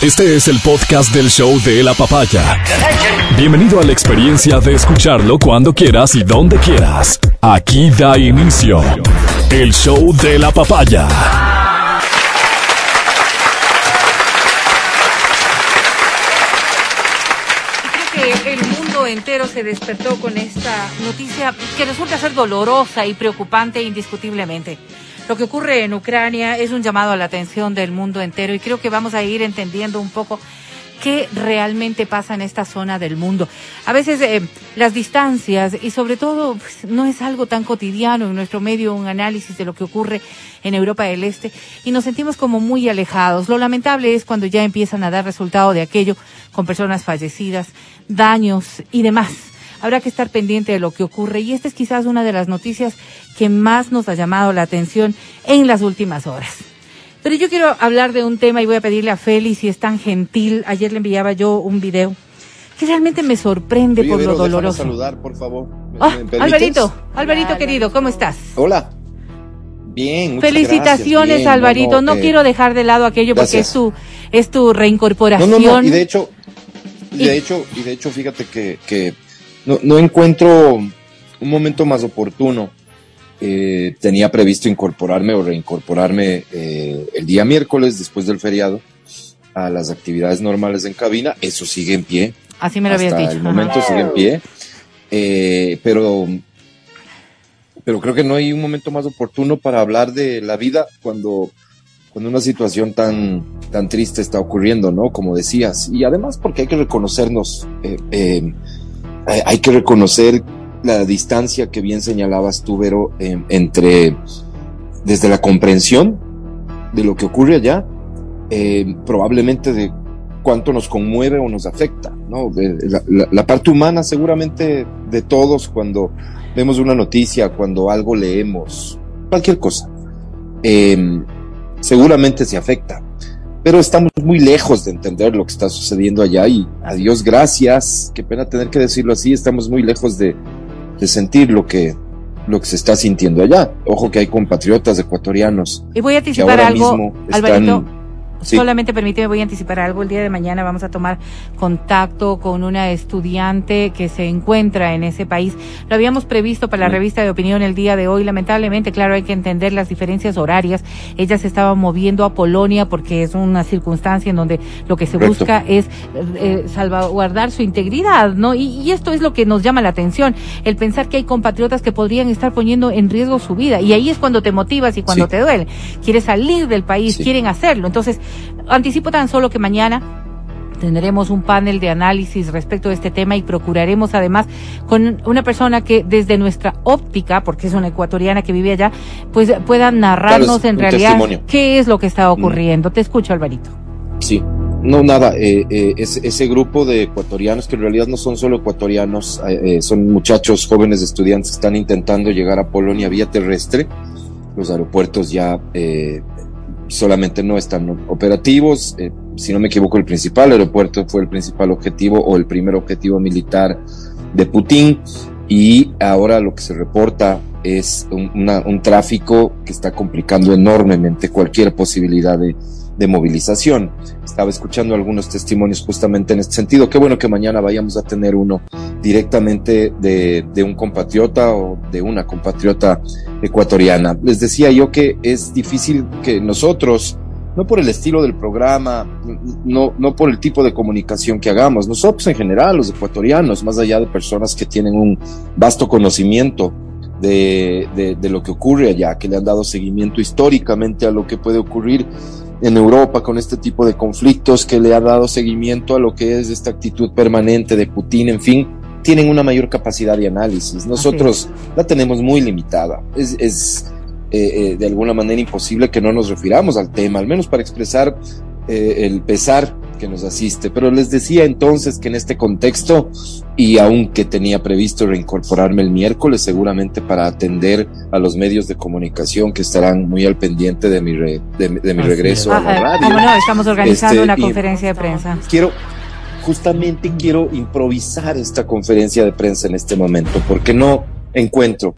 Este es el podcast del show de la papaya. Bienvenido a la experiencia de escucharlo cuando quieras y donde quieras. Aquí da inicio el show de la papaya. Creo que el mundo entero se despertó con esta noticia que resulta ser dolorosa y preocupante indiscutiblemente. Lo que ocurre en Ucrania es un llamado a la atención del mundo entero y creo que vamos a ir entendiendo un poco qué realmente pasa en esta zona del mundo. A veces eh, las distancias y sobre todo pues, no es algo tan cotidiano en nuestro medio un análisis de lo que ocurre en Europa del Este y nos sentimos como muy alejados. Lo lamentable es cuando ya empiezan a dar resultado de aquello con personas fallecidas, daños y demás. Habrá que estar pendiente de lo que ocurre y esta es quizás una de las noticias que más nos ha llamado la atención en las últimas horas. Pero yo quiero hablar de un tema y voy a pedirle a Félix si es tan gentil. Ayer le enviaba yo un video que realmente me sorprende Oye, por Vero, lo doloroso. saludar, por favor. ¿Me- Ah, me? Alvarito, Alvarito querido, ¿cómo estás? Hola. Bien, Felicitaciones, gracias, bien, Alvarito. No, eh, quiero dejar de lado aquello porque es tu, es tu No, reincorporación. no, no, y de hecho, y Y- de hecho, y de hecho, fíjate que, que no, no encuentro un momento más oportuno. Eh, tenía previsto incorporarme o reincorporarme eh, el día miércoles después del feriado a las actividades normales en cabina. Eso sigue en pie. Así me lo habías dicho. el ajá. momento sigue en pie. Eh, pero, pero creo que no hay un momento más oportuno para hablar de la vida cuando, cuando una situación tan, tan triste está ocurriendo, ¿no? Como decías. Y además porque hay que reconocernos, hay- que reconocer la distancia que bien señalabas tú, Vero, eh, entre, desde la comprensión de lo que ocurre allá, eh, probablemente de cuánto nos conmueve o nos afecta, ¿no? La- la parte humana seguramente de todos cuando vemos una noticia, cuando algo leemos, cualquier cosa, eh, seguramente se afecta. Pero estamos muy lejos de entender lo que está sucediendo allá y a Dios gracias, qué pena tener que decirlo así, estamos muy lejos de, de sentir lo que, lo que se está sintiendo allá. Ojo que hay compatriotas ecuatorianos Y voy a que anticipar ahora algo, mismo Alvarito. Sí. Solamente permíteme, voy a anticipar algo. El día de mañana vamos a tomar contacto con una estudiante que se encuentra en ese país. Lo habíamos previsto para la revista de opinión el día de hoy. Lamentablemente, claro, hay que entender las diferencias horarias. Ella se estaba moviendo a Polonia porque es una circunstancia en donde lo que se Correcto. busca es eh, salvaguardar su integridad, ¿no? Y, y esto es lo que nos llama la atención, el pensar que hay compatriotas que podrían estar poniendo en riesgo su vida. Y ahí es cuando te motivas y cuando Sí. te duele. Quieres salir del país, Sí. quieren hacerlo. Entonces, anticipo tan solo que mañana tendremos un panel de análisis respecto de este tema y procuraremos además con una persona que desde nuestra óptica, porque es una ecuatoriana que vive allá, pues pueda narrarnos Claro, es en realidad testimonio. qué es lo que está ocurriendo. Te escucho, Alvarito. Sí, no, nada, eh, eh, ese, ese grupo de ecuatorianos, que en realidad no son solo ecuatorianos, eh, eh, son muchachos jóvenes estudiantes que están intentando llegar a Polonia vía terrestre. Los aeropuertos ya eh, solamente no están operativos. eh, si no me equivoco, el principal aeropuerto fue el principal objetivo o el primer objetivo militar de Putin. Y ahora lo que se reporta es un, un tráfico que está complicando enormemente cualquier posibilidad de, de movilización. Estaba escuchando algunos testimonios justamente en este sentido. Qué bueno que mañana vayamos a tener uno directamente de, un compatriota o de una compatriota ecuatoriana. Les decía yo que es difícil que nosotros, no por el estilo del programa, no, no por el tipo de comunicación que hagamos, nosotros en general, los ecuatorianos, más allá de personas que tienen un vasto conocimiento de, de, de lo que ocurre allá, que le han dado seguimiento históricamente a lo que puede ocurrir en Europa con este tipo de conflictos, que le ha dado seguimiento a lo que es esta actitud permanente de Putin, en fin, tienen una mayor capacidad de análisis. Nosotros la tenemos muy limitada. Es, es eh, eh, de alguna manera imposible que no nos refiramos al tema, al menos para expresar eh, el pesar que nos asiste. Pero les decía entonces que en este contexto, y aunque tenía previsto reincorporarme el miércoles, seguramente para atender a los medios de comunicación que estarán muy al pendiente de mi, re- de, de mi regreso es. a la Ajá, radio. cómo no, estamos organizando Este, una conferencia de prensa. quiero justamente quiero improvisar esta conferencia de prensa en este momento porque no encuentro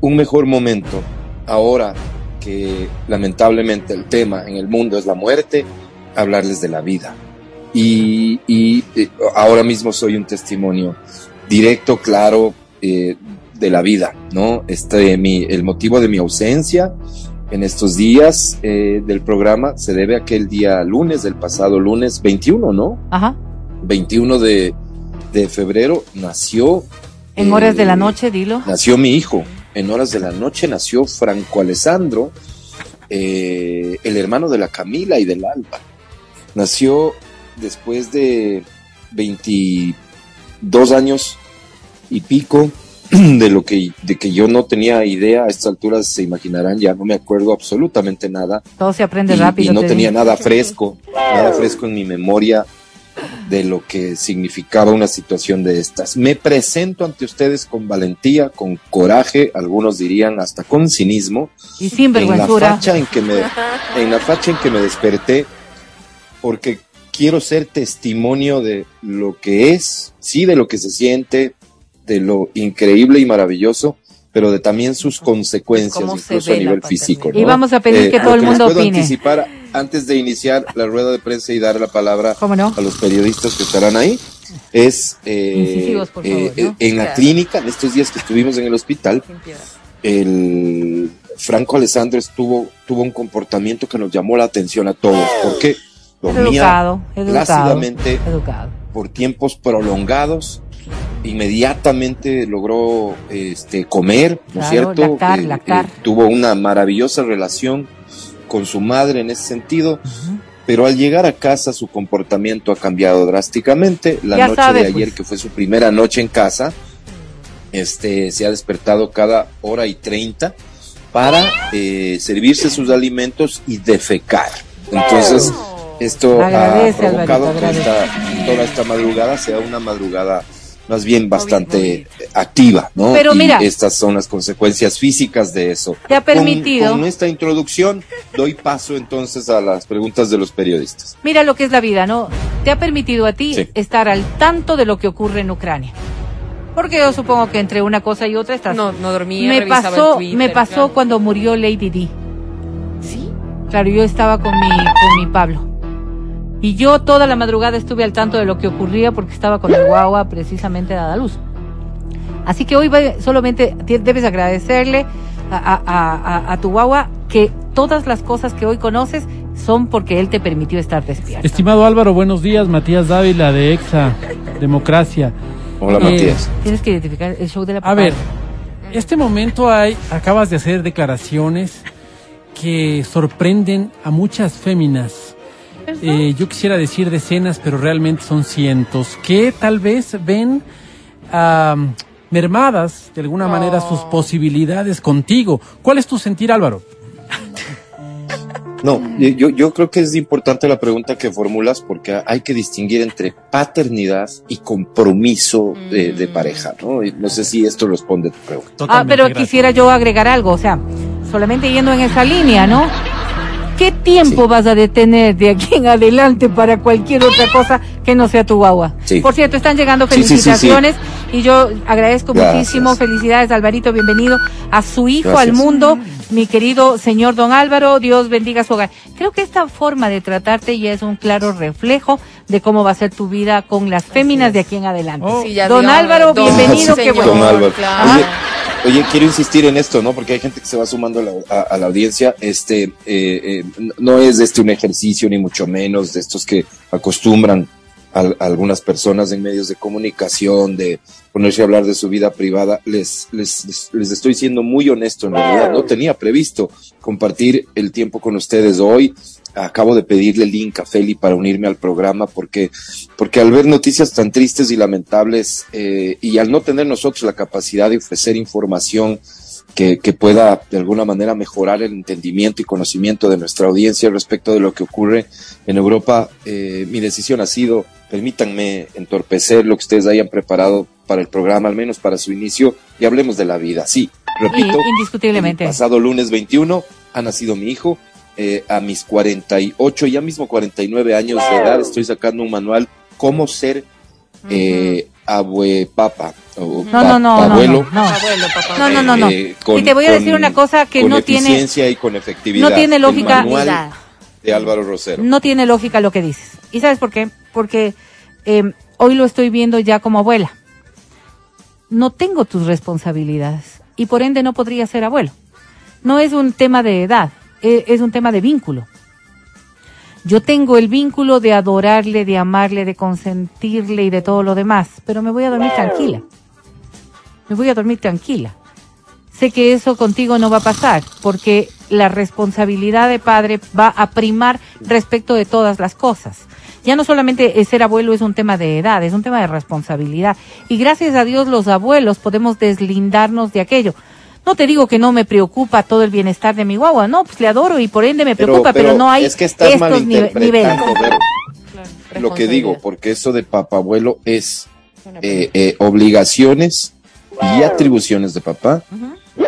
un mejor momento ahora que lamentablemente el tema en el mundo es la muerte hablarles de la vida. Y, y eh, ahora mismo soy un testimonio directo, claro, eh, de la vida, ¿no? Este, mi, el motivo de mi ausencia en estos días eh, del programa se debe a que el día lunes, del pasado lunes 21, ¿no? Ajá. 21 de, de febrero nació. En horas de la noche, dilo. Nació mi hijo. En horas de la noche nació Franco Alessandro, el hermano de la Camila y del Alba. Nació después de 22 años y pico de lo que de que yo no tenía idea a estas alturas se imaginarán ya no me acuerdo absolutamente nada Todo se aprende y, rápido. y no te tenía digo. nada fresco nada fresco en mi memoria de lo que significaba una situación de estas me presento ante ustedes con valentía con coraje algunos dirían hasta con cinismo Y sin en la facha en que me en la facha en que me desperté porque quiero ser testimonio de lo que es, sí, de lo que se siente, de lo increíble y maravilloso, pero de también sus consecuencias, Cómo se incluso a nivel físico. Y vamos a pedir Eh, que todo lo el les mundo puedo opine. anticipar antes de iniciar la rueda de prensa y dar la palabra a los periodistas que estarán ahí es eh, por favor, eh, ¿no? en la clínica, en estos días que estuvimos en el hospital, el Franco Alessandro estuvo, tuvo un comportamiento que nos llamó la atención a todos, porque dormía Educado, educado. plácidamente Educado. por tiempos prolongados, inmediatamente logró este, comer, ¿no es Claro, cierto? lactar, lactar. tuvo una maravillosa relación con su madre en ese sentido, pero al llegar a casa su comportamiento ha cambiado drásticamente. La Ya noche de ayer, pues. que fue su primera noche en casa, este, se ha despertado cada hora y treinta para eh, servirse sus alimentos y defecar. Entonces, esto Agradece, ha provocado Alvarito, que esta, toda esta madrugada sea una madrugada más bien bastante activa, ¿no? Pero y mira. estas son las consecuencias físicas de eso. Te ha permitido- Con, esta introducción doy paso entonces a las preguntas de los periodistas. Mira lo que es la vida, ¿no? Te ha permitido a ti Sí. estar al tanto de lo que ocurre en Ucrania. Porque yo supongo que entre una cosa y otra estás. No, no dormía, me pasó, Twitter, me pasó claro. cuando murió Lady D. ¿Sí? Claro, yo estaba con mi, con mi Pablo. Y yo toda la madrugada estuve al tanto de lo que ocurría porque estaba con el guagua precisamente dada a luz. Así que hoy va- solamente debes agradecerle a, a- a- a- a tu guagua que todas las cosas que hoy conoces son porque él te permitió estar despierto. Estimado Álvaro, buenos días. Matías Dávila de EXA Democracia. Hola, Eh, Matías. Tienes que identificar el show de la A ver, este momento hay, acabas de hacer declaraciones que sorprenden a muchas féminas. Eh, yo quisiera decir decenas, pero realmente son cientos, que tal vez ven mermadas de alguna manera sus posibilidades contigo. ¿Cuál es tu sentir, Álvaro? No, yo, yo creo que es importante la pregunta que formulas porque hay que distinguir entre paternidad y compromiso de, de Mm. pareja, ¿no? Y no sé si esto responde a tu pregunta. Ah, pero gracias. quisiera yo agregar algo, o sea, solamente yendo en esa línea, ¿no? ¿Qué tiempo Sí. vas a detener de aquí en adelante para cualquier otra cosa que no sea tu guagua? Sí. Por cierto, están llegando Sí, sí, sí, sí. felicitaciones y yo agradezco Gracias. muchísimo. Felicidades, Alvarito, bienvenido a su hijo, Gracias. al mundo, mi querido señor don Álvaro. Dios bendiga su hogar. Creo que esta forma de tratarte ya es un claro reflejo de cómo va a ser tu vida con las féminas de aquí en adelante. Oh. Sí, ya don digamos, Álvaro, don bienvenido, qué bueno. Don Álvaro. claro. Oye, oye, quiero insistir en esto, ¿no? Porque hay gente que se va sumando a la, a- a la audiencia. Este, eh, eh, no es este un ejercicio, ni mucho menos de estos que acostumbran a, a algunas personas en medios de comunicación de ponerse a hablar de su vida privada. Les, les, les, les estoy siendo muy honesto, en realidad. No tenía previsto compartir el tiempo con ustedes hoy. Acabo de pedirle el link a Feli para unirme al programa porque porque al ver noticias tan tristes y lamentables eh, y al no tener nosotros la capacidad de ofrecer información que, que pueda de alguna manera mejorar el entendimiento y conocimiento de nuestra audiencia respecto de lo que ocurre en Europa, eh, mi decisión ha sido, permítanme entorpecer lo que ustedes hayan preparado para el programa, al menos para su inicio, y hablemos de la vida. Sí, repito, indiscutiblemente. el pasado lunes 21 ha nacido mi hijo. Eh, a mis 48, ya mismo 49 años de edad, estoy sacando un manual cómo ser eh, abuepapa. o No, no, no, pa- no, abuelo, no, no. Abuelo. No, no, no, no. eh, con- y te voy a decir con- una cosa que no tiene, eficiencia y con efectividad. no tiene El lógica. manual de Álvaro Rosero. No tiene lógica lo que dices. ¿Y sabes por qué? Porque eh, hoy lo estoy viendo ya como abuela. No tengo tus responsabilidades y por ende no podría ser abuelo. No es un tema de edad, es un tema de vínculo. Yo tengo el vínculo de adorarle, de amarle, de consentirle y de todo lo demás, pero me voy a dormir tranquila. Me voy a dormir tranquila. Sé que eso contigo no va a pasar, porque la responsabilidad de padre va a primar respecto de todas las cosas. Ya no solamente eh, ser abuelo es un tema de edad, es un tema de responsabilidad. Y gracias a Dios los abuelos podemos deslindarnos de aquello. No te digo que no me preocupa todo el bienestar de mi guagua, no, pues le adoro y por ende me preocupa, pero, no hay es que estás estos nive- niveles. lo que digo, porque eso de papabuelo es eh, eh, obligaciones y atribuciones de papá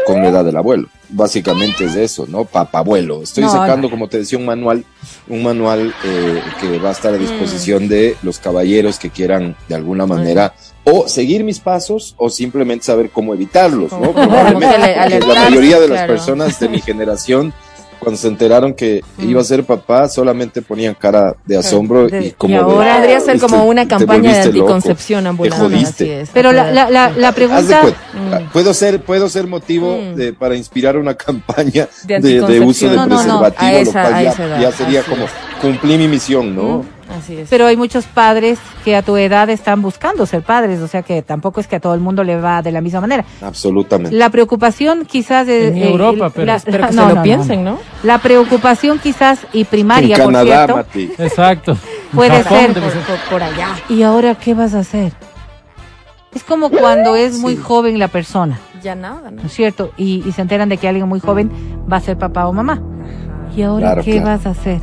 con la edad del abuelo. Básicamente es eso, ¿no? Papabuelo. Estoy No, sacando, no. como te decía, un manual, un manual eh, que va a Mm. estar a disposición de los caballeros que quieran de alguna manera o seguir mis pasos o simplemente saber cómo evitarlos, ¿no? Probablemente, la mayoría de las claro. personas de mi generación cuando se enteraron que iba a ser papá, solamente ponían cara de asombro De- y como y de, ahora Podría ser "Te- como una campaña de anticoncepción te ambulante. jodiste". así es. Pero la, la, la, la Haz de pregunta, cuenta, Mm. puedo ser, puedo ser motivo Mm. de, para inspirar una campaña De de, de uso de. No, no, no, preservativo, a lo esa- cual a ya, esa edad, ya sería como cumplí mi misión, ¿no? Mm, Así es. pero hay muchos padres que a tu edad están buscando ser padres, o sea que tampoco es que a todo el mundo le va de la misma manera. Absolutamente. La preocupación quizás de En Europa, pero- Espero que no, se lo no, piensen, ¿no? La preocupación quizás y en primaria, por Canadá, cierto, Mati. Exacto. Puede Japón ser. Por, por- por allá. ¿y ahora qué vas a hacer? Es como cuando es muy joven la persona, Ya nada, ¿no? ¿no es cierto? Y, y se enteran de que alguien muy joven va a ser papá o mamá. ¿Y ahora Claro, qué claro. vas a hacer?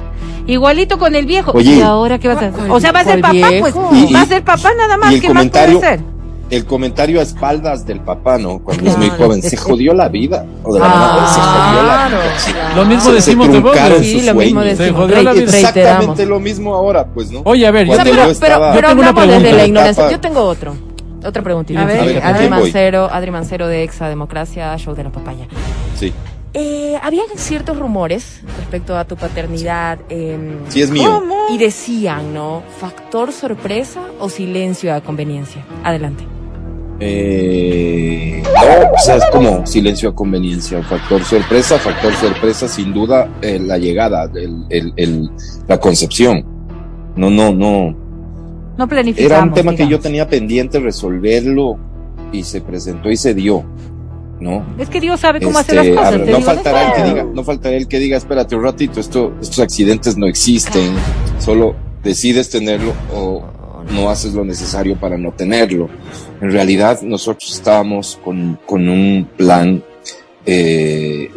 Igualito con el viejo. Oye. ¿Y ahora qué vas a hacer? O sea, va a ser ¿Cuál papá, viejo? pues. Y- va a ser papá nada más. y el ¿Qué más puede ser? El comentario a espaldas del papá, ¿no? Cuando es muy joven, se jodió la vida. O de la mamá, se jodió la Claro, vida. claro. Lo mismo Se- se decimos de vos. Sí, lo mismo sueños. Se decimos. jodió. Exactamente lo mismo ahora, pues, ¿no? Oye, a ver, yo pero, pero, estaba- pero Yo tengo una desde la ignorancia. Etapa- Yo tengo otro. Otra preguntita. A ver, Sí, ¿a Adri? Mancero, Adri Mancero de Exa Democracia, Show de la Papaya. Sí. Eh, habían ciertos rumores respecto a tu paternidad. em, Sí, es mío. Y decían, ¿no? ¿Factor sorpresa o silencio a conveniencia? Adelante. Eh, no, o sea, es como silencio a conveniencia, factor sorpresa, factor sorpresa, sin duda, eh, la llegada, el, el- el- la concepción. No, no, no. No planificamos. Era un tema que yo tenía pendiente resolverlo y se presentó y se dio, ¿no? Es que Dios sabe cómo hacer Este, las a cosas. ver, no digo, faltará el que diga, no faltará el que diga, espérate un ratito, esto, estos accidentes no existen, solo decides tenerlo o no haces lo necesario para no tenerlo. En realidad, nosotros estábamos con, con un plan eh,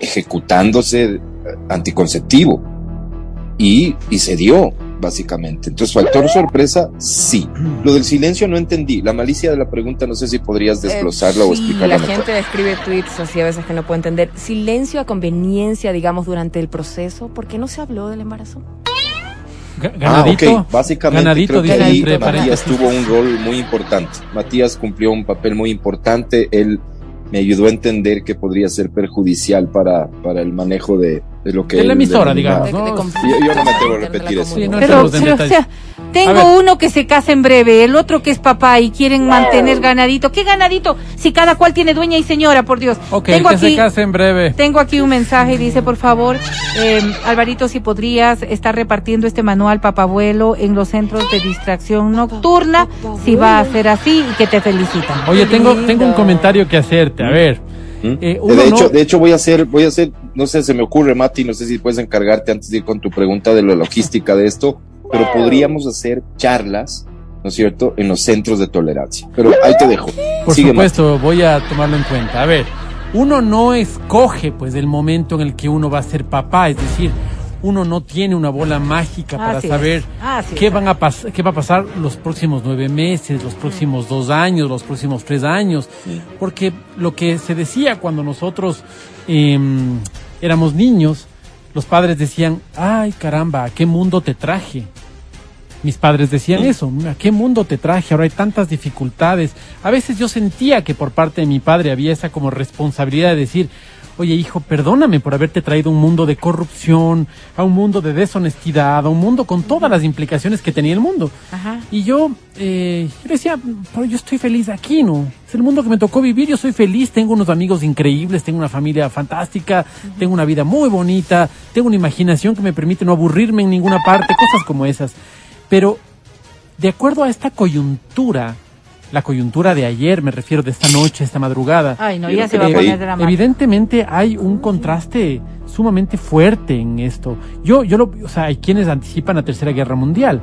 ejecutándose anticonceptivo y, y se dio, básicamente. Entonces, factor sorpresa, sí. Lo del silencio no entendí. La malicia de la pregunta, no sé si podrías desglosarla o Eh, sí, explicarla La mejor. gente escribe tweets así a veces que no puede entender. Silencio a conveniencia, digamos, durante el proceso. ¿Por qué no se habló del embarazo? Ah, Ganadito. ok. Básicamente ganadito, creo que ahí Matías tuvo un rol muy importante. Matías cumplió un papel muy importante. Él me ayudó a entender que podría ser perjudicial para, para el manejo de, de lo que De la emisora, digamos, Yo- yo no me atrevo a repetir eso. Sí, no. Pero, pero, o sea, tengo uno que se casa en breve, el otro que es papá y quieren mantener ganadito. ¿Qué ganadito? Si cada cual tiene dueña y señora, por Dios. Ok, tengo que aquí, se case en breve. tengo aquí un mensaje, dice, por favor, eh, Alvarito, si podrías estar repartiendo este manual papabuelo en los centros de distracción nocturna, si va a ser así y que te felicitan. Oye, tengo, tengo un comentario que hacerte. A ver. Eh, uno de hecho, no- de hecho voy a hacer, voy a hacer, no sé, se me ocurre, Mati, no sé si puedes encargarte antes de ir con tu pregunta de la logística de esto, pero podríamos hacer charlas, ¿no es cierto?, en los centros de tolerancia. Pero ahí te dejo. Por Sigue, supuesto, voy a tomarlo en cuenta. A ver, uno no escoge pues el momento en el que uno va a ser papá, es decir, uno no tiene una bola mágica para Así saber qué van a qué va a pasar los próximos nueve meses, los próximos dos años, los próximos tres años, porque lo que se decía cuando nosotros em, éramos niños, los padres decían, ay caramba, ¿a qué mundo te traje? Mis padres decían eso, ¿a qué mundo te traje? Ahora hay tantas dificultades. A veces yo sentía que por parte de mi padre había esa como responsabilidad de decir, oye hijo, perdóname por haberte traído a un mundo de corrupción, a un mundo de deshonestidad, a un mundo con todas las implicaciones que tenía el mundo. Ajá. Y yo, eh, yo decía, pero yo estoy feliz aquí, ¿no? Es el mundo que me tocó vivir, yo soy feliz, tengo unos amigos increíbles, tengo una familia fantástica, tengo una vida muy bonita, tengo una imaginación que me permite no aburrirme en ninguna parte, cosas como esas. Pero, de acuerdo a esta coyuntura, la coyuntura de ayer, me refiero de esta noche, esta madrugada, Ay, no, ya se va a creer. poner dramático. Evidentemente hay un contraste sumamente fuerte en esto. Yo, yo lo, o sea, hay quienes anticipan la Tercera Guerra Mundial.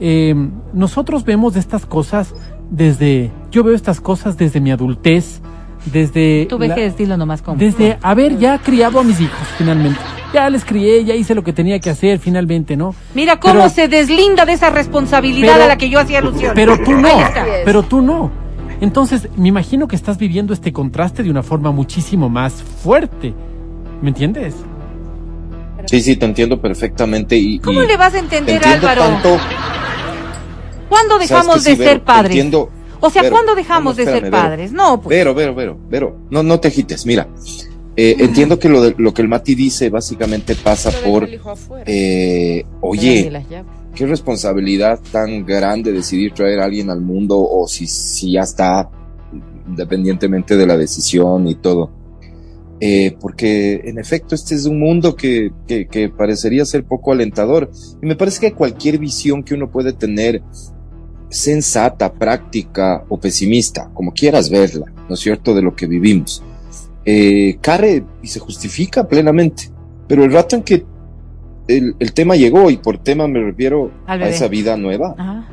Eh, nosotros vemos estas cosas desde, yo veo estas cosas desde mi adultez, desde, la- que estilo nomás como. desde haber ya criado a mis hijos finalmente. Ya les crié, ya hice lo que tenía que hacer finalmente, ¿no? Mira cómo Pero- se deslinda de esa responsabilidad Pero- a la que yo hacía alusión. Pero tú no, pero tú no. Entonces, me imagino que estás viviendo este contraste de una forma muchísimo más fuerte. ¿Me entiendes? Sí, sí, te entiendo perfectamente. Y, ¿Cómo y le vas a te entender, entiendo Álvaro? tanto. ¿Cuándo dejamos de Vero, ser te padres? entiendo. O sea, ¿cuándo dejamos no, de ser Vero. padres? No, pues. Vero, Vero, Vero, Vero, no, no te agites. Mira, eh, entiendo que lo, de- lo que el Mati dice básicamente pasa por, eh, oye, qué responsabilidad tan grande decidir traer a alguien al mundo o si, si ya está, independientemente de la decisión y todo. Eh, porque en efecto este es un mundo que, que, que parecería ser poco alentador. Y me parece que cualquier visión que uno puede tener, sensata, práctica o pesimista, como quieras verla, ¿no es cierto?, de lo que vivimos, eh, carre y se justifica plenamente. Pero el rato en que el, el tema llegó, y por tema me refiero a esa vida nueva, Ajá.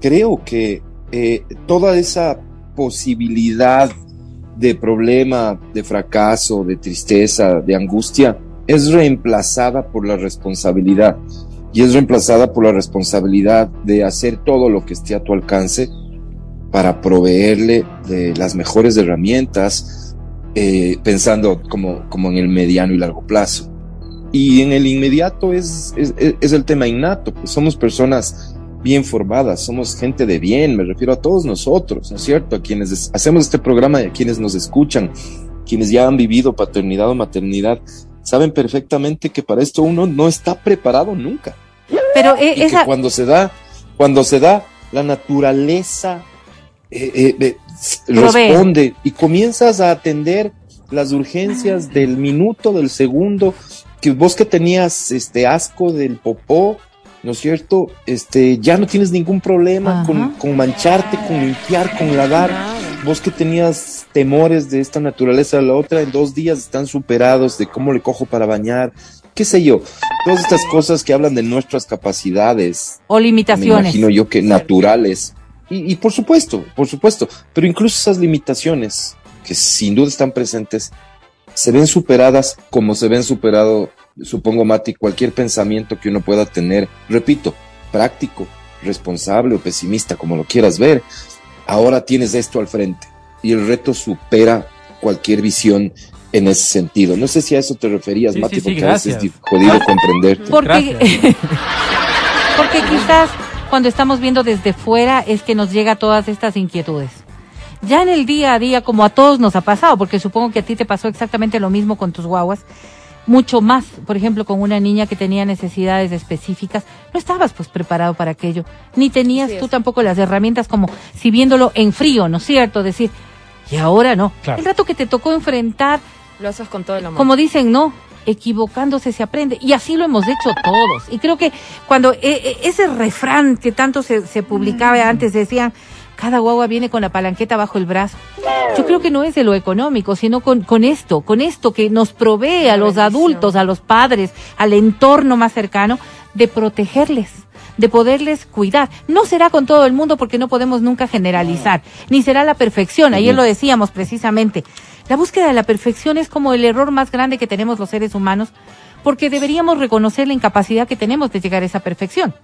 creo que eh, toda esa posibilidad de problema, de fracaso, de tristeza, de angustia, es reemplazada por la responsabilidad. Y es reemplazada por la responsabilidad de hacer todo lo que esté a tu alcance para proveerle de las mejores herramientas, eh, pensando como, como en el mediano y largo plazo. Y en el inmediato es, es, es el tema innato, pues somos personas bien formadas, somos gente de bien, me refiero a todos nosotros, ¿no es cierto? A quienes es- hacemos este programa y a quienes nos escuchan, quienes ya han vivido paternidad o maternidad, saben perfectamente que para esto uno no está preparado nunca. Pero eh, Y esa. que cuando se da, cuando se da, la naturaleza eh, eh, responde y comienzas a atender las urgencias del minuto, del segundo, que vos que tenías este asco del popó, ¿no es cierto? Este, ya no tienes ningún problema con, con mancharte, con limpiar, con lavar. Vos que tenías temores de esta naturaleza a la otra, en dos días están superados de cómo le cojo para bañar, qué sé yo. Todas estas cosas que hablan de nuestras capacidades, O me limitaciones. imagino yo que naturales. Y, y por supuesto, por supuesto, pero incluso esas limitaciones, que sin duda están presentes, se ven superadas como se ven superado, supongo, Mati, cualquier pensamiento que uno pueda tener, repito, práctico, responsable o pesimista, como lo quieras ver. Ahora tienes esto al frente y el reto supera cualquier visión en ese sentido. No sé si a eso te referías, Sí, Mati, sí, sí, porque a veces es jodido comprenderte. Porque, Gracias. porque quizás cuando estamos viendo desde fuera es que nos llega todas estas inquietudes. Ya en el día a día, como a todos nos ha pasado, porque supongo que a ti te pasó exactamente lo mismo con tus guaguas, mucho más, por ejemplo, con una niña que tenía necesidades específicas, no estabas pues preparado para aquello, ni tenías tú tampoco las herramientas como si viéndolo en frío, ¿no es cierto? Decir, y ahora no. Claro. El rato que te tocó enfrentar Lo haces con todo el amor. como dicen, no, equivocándose se aprende. Y así lo hemos hecho todos. Y creo que cuando eh, eh, ese refrán que tanto se, se publicaba antes decían, cada guagua viene con la palanqueta bajo el brazo. Yo creo que no es de lo económico, sino con, con esto, con esto que nos provee a los adultos, a los padres, al entorno más cercano, de protegerles de poderles cuidar. No será con todo el mundo porque no podemos nunca generalizar, ni será la perfección. Ayer lo decíamos precisamente. La búsqueda de la perfección es como el error más grande que tenemos los seres humanos, porque deberíamos reconocer la incapacidad que tenemos de llegar a esa perfección.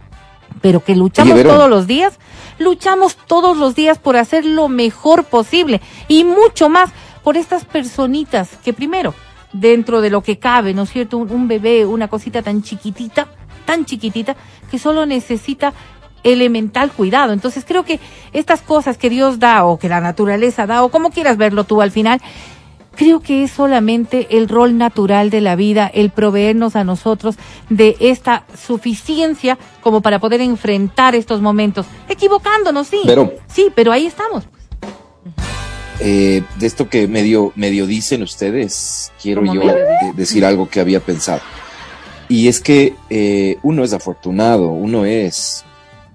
Pero que luchamos Oye, todos los días, luchamos todos los días por hacer lo mejor posible y mucho más por estas personitas que primero, dentro de lo que cabe, ¿no es cierto? Un, un bebé, una cosita tan chiquitita, tan chiquitita, que solo necesita elemental cuidado. Entonces creo que estas cosas que Dios da o que la naturaleza da o como quieras verlo tú al final, creo que es solamente el rol natural de la vida, el proveernos a nosotros de esta suficiencia como para poder enfrentar estos momentos, equivocándonos, sí. Pero- sí, pero ahí estamos. Eh, de esto que medio, medio dicen ustedes, quiero yo de- decir algo que había pensado. Y es que eh, uno es afortunado, uno es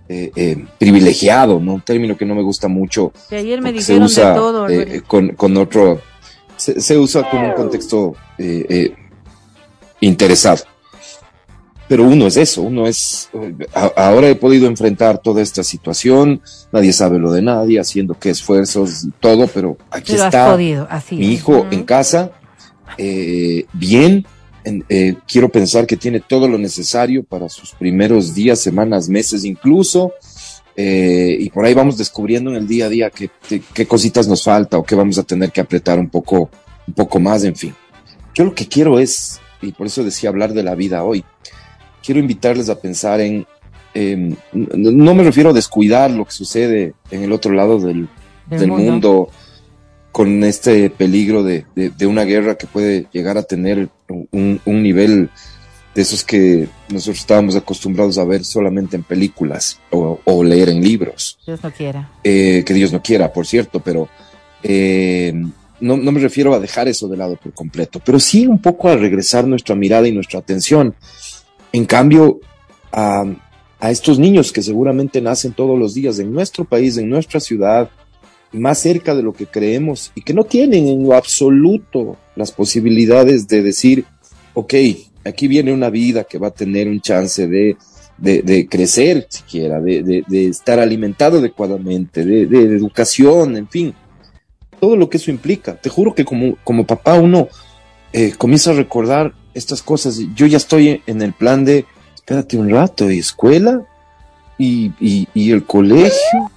eh, eh, privilegiado, ¿no? Un término que no me gusta mucho. Que ayer me porque se dijeron usa de todo. eh, con, con otro, se, se usa con un contexto interesado. Pero uno es eso, uno es, a- ahora he podido enfrentar toda esta situación, nadie sabe lo de nadie, haciendo qué esfuerzos y todo, pero aquí pero está podido, así. mi hijo en casa, bien, en- eh, quiero pensar que tiene todo lo necesario para sus primeros días, semanas, meses incluso, eh, y por ahí vamos descubriendo en el día a día qué, qué- cositas nos falta o qué vamos a tener que apretar un poco, un poco más, en fin. Yo lo que quiero es, y por eso decía hablar de la vida hoy, quiero invitarles a pensar en, n- no me refiero a descuidar lo que sucede en el otro lado del, Del del mundo. mundo. con este peligro de, de- de una guerra que puede llegar a tener un, un nivel de esos que nosotros estábamos acostumbrados a ver solamente en películas o, o leer en libros. Dios no quiera. Eh, que Dios no quiera, por cierto, pero eh, no, no me refiero a dejar eso de lado por completo, pero sí un poco a regresar nuestra mirada y nuestra atención. En cambio, a, a estos niños que seguramente nacen todos los días en nuestro país, en nuestra ciudad, más cerca de lo que creemos y que no tienen en lo absoluto las posibilidades de decir, ok, aquí viene una vida que va a tener un chance de, de, crecer siquiera, de, de, estar alimentado adecuadamente, de, educación, en fin, todo lo que eso implica. Te juro que como, como papá uno eh, comienza a recordar estas cosas. Yo ya estoy en el plan de, espérate un rato, y escuela y, y el colegio.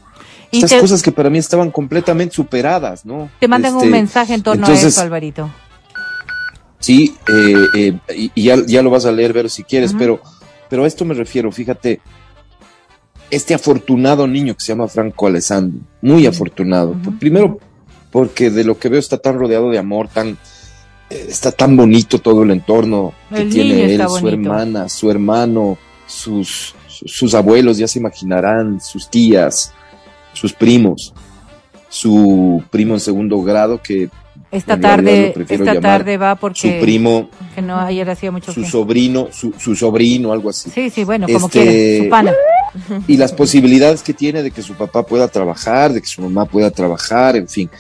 Estas te, cosas que para mí estaban completamente superadas, ¿no? te mandan Este, un mensaje en torno a eso, Alvarito. Sí, eh, eh, y, y ya, ya lo vas a leer, Vero, si quieres, pero, pero a esto me refiero, fíjate, este afortunado niño que se llama Franco Alessandro, muy afortunado, primero porque de lo que veo está tan rodeado de amor, tan, eh, está tan bonito todo el entorno que El tiene él, su bonito. hermana, su hermano, sus, sus abuelos, ya se imaginarán, sus tías, sus primos, su primo en segundo grado que Esta tarde, esta tarde va su porque primo que no ayer hacía mucho su sobrino, su, su sobrino, algo así. Sí, sí, bueno, como Este- quiera, su pana. Y las posibilidades que tiene de que su papá pueda trabajar, de que su mamá pueda trabajar, en fin.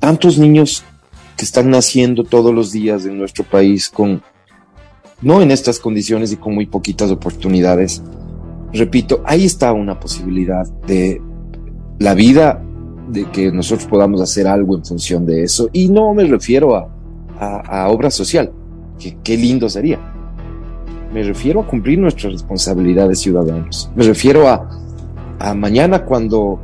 Tantos niños que están naciendo todos los días en nuestro país con, no en estas condiciones y con muy poquitas oportunidades. Repito, ahí está una posibilidad de la vida, de que nosotros podamos hacer algo en función de eso. Y no me refiero a, a, obra social, que qué lindo sería me refiero a cumplir nuestras responsabilidades ciudadanos. Me refiero a, a mañana cuando,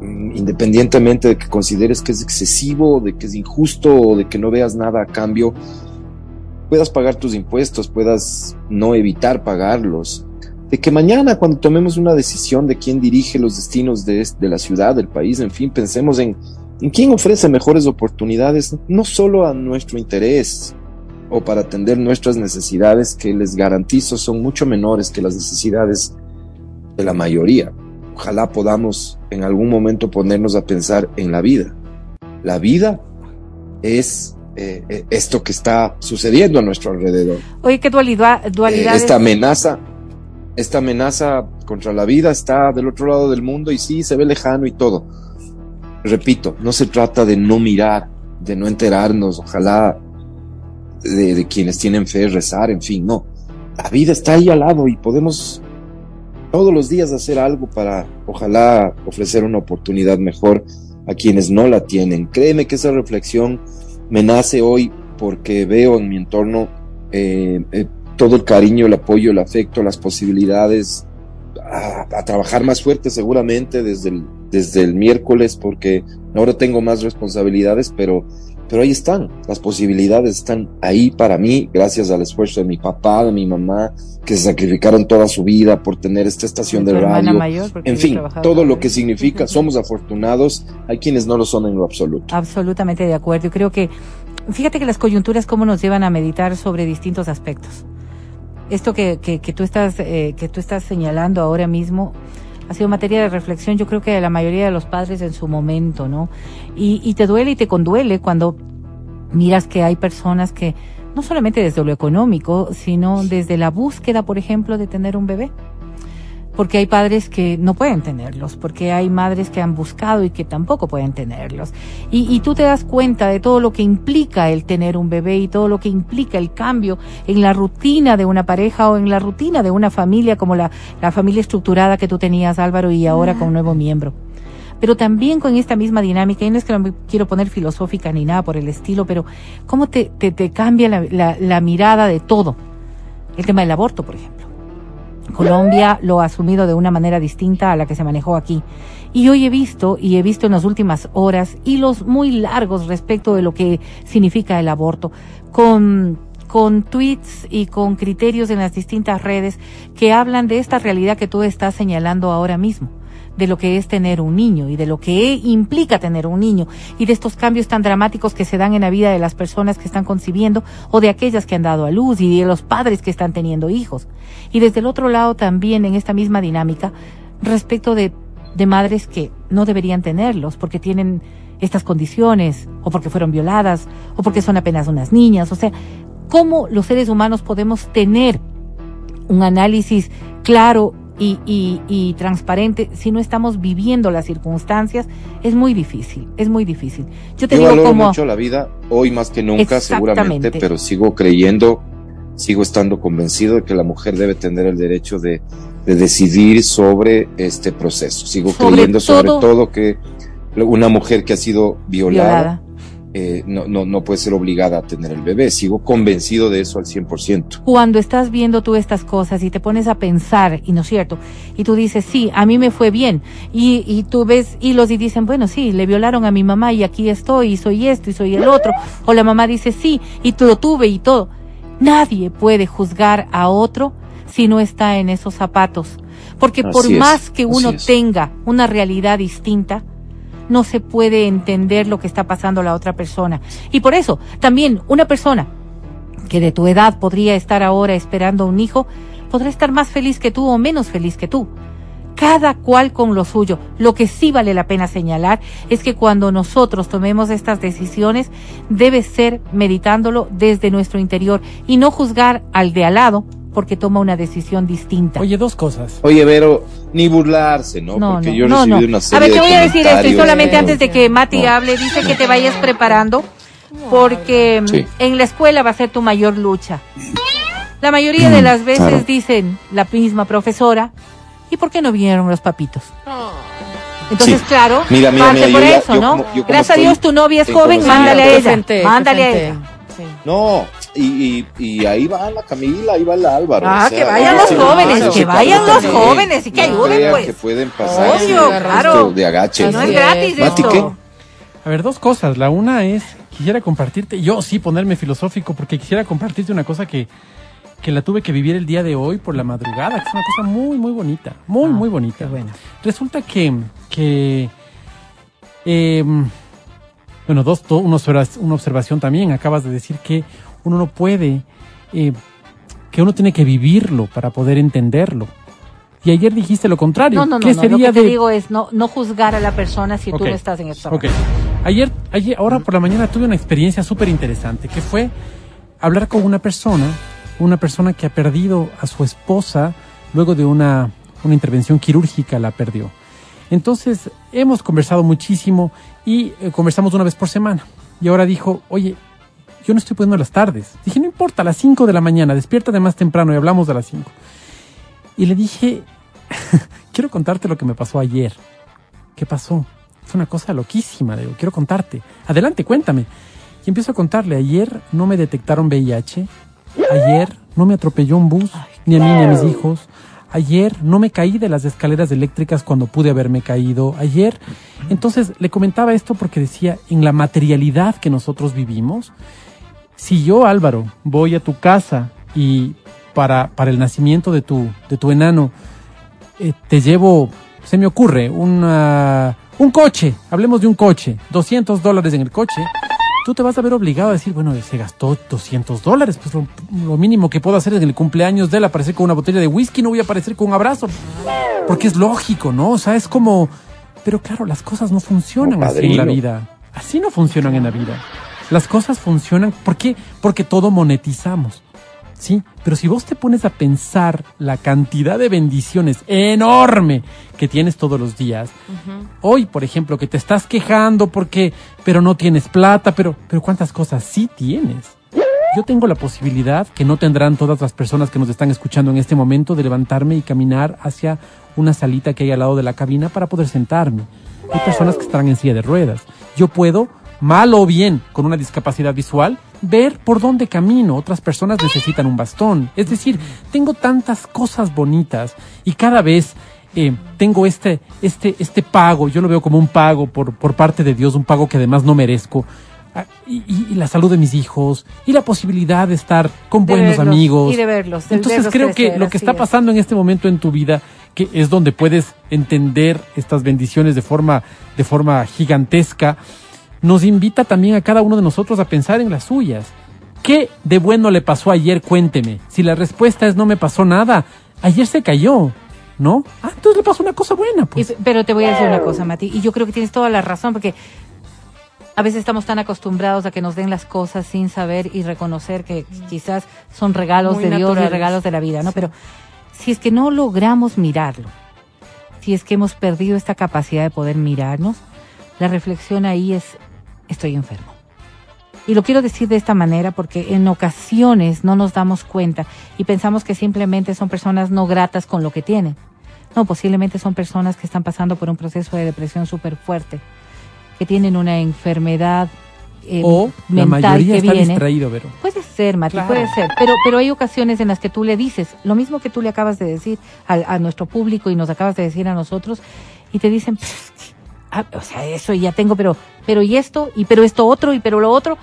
mm, independientemente de que consideres que es excesivo, de que es injusto o de que no veas nada a cambio, puedas pagar tus impuestos, puedas no evitar pagarlos. De que mañana cuando tomemos una decisión de quién dirige los destinos de, la ciudad, del país, en fin, pensemos en, en quién ofrece mejores oportunidades, no solo a nuestro interés, o para atender nuestras necesidades que les garantizo son mucho menores que las necesidades de la mayoría. Ojalá podamos en algún momento ponernos a pensar en la vida. La vida es eh, eh, esto que está sucediendo a nuestro alrededor. Oye, qué dualidad, Eh, dualidad esta amenaza, esta amenaza contra la vida está del otro lado del mundo y sí, se ve lejano y todo. Repito, no se trata de no mirar, de no enterarnos, ojalá de, quienes tienen fe rezar, en fin, no. La vida está ahí al lado y podemos todos los días hacer algo para, ojalá, ofrecer una oportunidad mejor a quienes no la tienen. Créeme que esa reflexión me nace hoy porque veo en mi entorno eh, eh, todo el cariño, el apoyo, el afecto, las posibilidades a, a trabajar más fuerte seguramente desde el, desde el miércoles porque ahora tengo más responsabilidades, pero pero ahí están, las posibilidades están ahí para mí, gracias al esfuerzo de mi papá, de mi mamá, que se sacrificaron toda su vida por tener esta estación de radio. mayor, en fin, todo lo que significa, somos afortunados, hay quienes no lo son en lo absoluto. Absolutamente de acuerdo. Yo creo que, fíjate que las coyunturas cómo nos llevan a meditar sobre distintos aspectos. Esto que, que, que tú estás, eh, que tú estás señalando ahora mismo ha sido materia de reflexión, yo creo que de la mayoría de los padres en su momento, ¿no? Y, y te duele y te conduele cuando miras que hay personas que, no solamente desde lo económico, sino desde la búsqueda, por ejemplo, de tener un bebé porque hay padres que no pueden tenerlos, porque hay madres que han buscado y que tampoco pueden tenerlos. Y, y tú te das cuenta de todo lo que implica el tener un bebé y todo lo que implica el cambio en la rutina de una pareja o en la rutina de una familia como la, familia estructurada que tú tenías, Álvaro, y ahora con un nuevo miembro. Pero también con esta misma dinámica, y no es que me quiero poner filosófica ni nada por el estilo, pero cómo te, te, te cambia la, la, la mirada de todo. El tema del aborto, por ejemplo. Colombia lo ha asumido de una manera distinta a la que se manejó aquí. Y hoy he visto, y he visto en las últimas horas, hilos muy largos respecto de lo que significa el aborto, con, con tweets y con criterios en las distintas redes que hablan de esta realidad que tú estás señalando ahora mismo de lo que es tener un niño y de lo que implica tener un niño y de estos cambios tan dramáticos que se dan en la vida de las personas que están concibiendo o de aquellas que han dado a luz y de los padres que están teniendo hijos. Y desde el otro lado también en esta misma dinámica respecto de, de madres que no deberían tenerlos porque tienen estas condiciones o porque fueron violadas o porque son apenas unas niñas. O sea, ¿cómo los seres humanos podemos tener un análisis claro y, y, y, transparente, si no estamos viviendo las circunstancias, es muy difícil, es muy difícil. Yo te Yo digo valoro como... mucho la vida, hoy más que nunca seguramente, pero sigo creyendo, sigo estando convencido de que la mujer debe tener el derecho de, de decidir sobre este proceso. Sigo Sobre creyendo sobre todo- todo que una mujer que ha sido violada, violada. Eh, no, no, no puede ser obligada a tener el bebé. Sigo convencido de eso al 100%. Cuando estás viendo tú estas cosas y te pones a pensar, y no es cierto, y tú dices, sí, a mí me fue bien, y, y tú ves hilos y dicen, bueno, sí, le violaron a mi mamá y aquí estoy, y soy esto, y soy el otro, o la mamá dice, sí, y tú lo tuve y todo. Nadie puede juzgar a otro si no está en esos zapatos. Porque por es, más que uno tenga una realidad distinta, no se puede entender lo que está pasando a la otra persona. Y por eso, también una persona que de tu edad podría estar ahora esperando un hijo, podrá estar más feliz que tú o menos feliz que tú. Cada cual con lo suyo. Lo que sí vale la pena señalar es que cuando nosotros tomemos estas decisiones, debe ser meditándolo desde nuestro interior y no juzgar al de al lado porque toma una decisión distinta. Oye, dos cosas. Oye, Vero, ni burlarse, ¿no? No, Porque no, yo he no, recibido no. una A serie ver, te voy a decir esto y solamente antes de que Mati No. hable, dice que te vayas preparando porque mm, Sí. en la escuela va a ser tu mayor lucha. La mayoría de las veces claro. dicen la misma profesora, ¿y por qué no vinieron los papitos? Entonces, Sí. claro, Mira, mira, parte mira, por yo eso, yo ¿no? como- Gracias a Dios tu novia es en joven, mándale a ella, mándale a ella. Sí. No, y, y, y ahí va la Camila, ahí va el Álvaro. Ah, o sea, que vayan los jóvenes, que vayan los también. jóvenes y que No ayuden, pues. que pueden pasar Obvio, claro. de agache. No es gratis. Mati. ¿qué? A ver, dos cosas. La una es, quisiera compartirte, yo sí ponerme filosófico, porque quisiera compartirte una cosa que, que la tuve que vivir el día de hoy por la madrugada, que es una cosa muy, muy bonita. Muy, Ah, muy bonita. bueno. Resulta que, que eh, bueno, dos, do- una, observa- una observación también. Acabas de decir que uno no puede, eh, que uno tiene que vivirlo para poder entenderlo. Y ayer dijiste lo contrario. No, no, no, ¿Qué no. sería Lo que te de- digo es no, no juzgar a la persona si Ok, tú no estás en esta Ok. Ayer, ayer, ahora por la mañana tuve una experiencia súper interesante, que fue hablar con una persona, una persona que ha perdido a su esposa luego de una, una intervención quirúrgica, la perdió. Entonces, hemos conversado muchísimo y eh, conversamos una vez por semana. Y ahora dijo, oye, yo no estoy poniendo las tardes. Dije, no importa, a las 5 de la mañana, despierta de más temprano y hablamos de las 5. Y le dije, quiero contarte lo que me pasó ayer. ¿Qué pasó? Fue una cosa loquísima, le digo, quiero contarte. Adelante, cuéntame. Y empiezo a contarle, ayer no me detectaron VIH, ayer no me atropelló un bus, ni a mí ni a mis hijos, ayer no me caí de las escaleras eléctricas cuando pude haberme caído, ayer Entonces le comentaba esto porque decía, en la materialidad que nosotros vivimos, si yo, Álvaro, voy a tu casa y para, para el nacimiento de tu, de tu enano, eh, te llevo, se me ocurre, una, un coche, hablemos de un coche, 200 dólares en el coche, tú te vas a ver obligado a decir, bueno, se gastó 200 dólares, pues lo, lo mínimo que puedo hacer en el cumpleaños de él, aparecer con una botella de whisky, no voy a aparecer con un abrazo, porque es lógico, ¿no? O sea, es como, pero claro, las cosas no funcionan así en la vida, así no funcionan en la vida. Las cosas funcionan, ¿por qué? Porque todo monetizamos. Sí, pero si vos te pones a pensar la cantidad de bendiciones enorme que tienes todos los días, hoy, por ejemplo, que te estás quejando porque, pero no tienes plata, pero, pero cuántas cosas sí tienes. Yo tengo la posibilidad, que no tendrán todas las personas que nos están escuchando en este momento, de levantarme y caminar hacia una salita que hay al lado de la cabina para poder sentarme. Hay personas que estarán en silla de ruedas. Yo puedo, mal o bien, con una discapacidad visual, ver por dónde camino. Otras personas necesitan un bastón. Es decir, tengo tantas cosas bonitas y cada vez eh, tengo este, este, este pago, yo lo veo como un pago por, por parte de Dios, un pago que además no merezco. Ah, Y, y- y la salud de mis hijos y la posibilidad de estar con De buenos verlos, amigos. y de verlos, de Entonces verlos creo que lo que está es. pasando en este momento en tu vida, que es donde puedes entender estas bendiciones de forma, de forma gigantesca, nos invita también a cada uno de nosotros a pensar en las suyas. ¿Qué de bueno le pasó ayer? Cuénteme. Si la respuesta es no me pasó nada, ayer se cayó, ¿no? Ah, entonces le pasó una cosa buena, pues. Y- pero te voy a decir una cosa, Mati, y yo creo que tienes toda la razón, porque a veces estamos tan acostumbrados a que nos den las cosas sin saber y reconocer que quizás son regalos Muy de Dios y regalos de la vida, ¿no? Pero si es que no logramos mirarlo, si es que hemos perdido esta capacidad de poder mirarnos, la reflexión ahí es, estoy enfermo. Y lo quiero decir de esta manera porque en ocasiones no nos damos cuenta y pensamos que simplemente son personas no gratas con lo que tienen. No, posiblemente son personas que están pasando por un proceso de depresión súper fuerte, que tienen una enfermedad eh, o la mental mayoría que está viene. distraído, Vero. Puede ser, Mati, Claro. puede ser. Pero, pero hay ocasiones en las que tú le dices lo mismo que tú le acabas de decir al- a, nuestro público y nos acabas de decir a nosotros y te dicen, "Pff, ah, o sea, eso ya tengo, pero, pero y esto, y pero esto otro, y pero lo otro.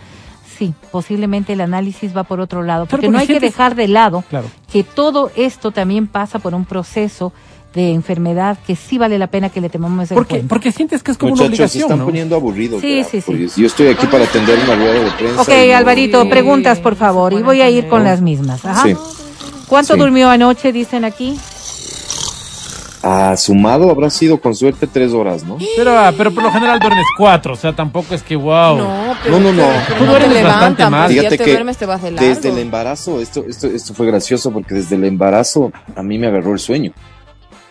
Sí, posiblemente el análisis va por otro lado, porque, porque no hay que sientes- dejar de lado Claro. que todo esto también pasa por un proceso de enfermedad que sí vale la pena que le temamos Porque, cuenta. porque sientes que es como una Muchachos, se obligación, están ¿no? poniendo aburridos. Sí, ¿verdad? sí, sí. Yo estoy aquí para atender una rueda de prensa. Ok, no- Alvarito, preguntas, por favor, y se voy a ir con las mismas. Ajá. Sí. ¿Cuánto Sí. durmió anoche, dicen aquí? Ah, sumado habrá sido con suerte tres horas, ¿no? Pero, ah, pero por lo general duermes cuatro, o sea, tampoco es que wow. No, pero, No, no, no. pero Tú no duermes te bastante más. pues, ya Fíjate te que duermes, te vas de largo. Desde el embarazo, esto, esto, esto fue gracioso porque desde el embarazo a mí me agarró el sueño.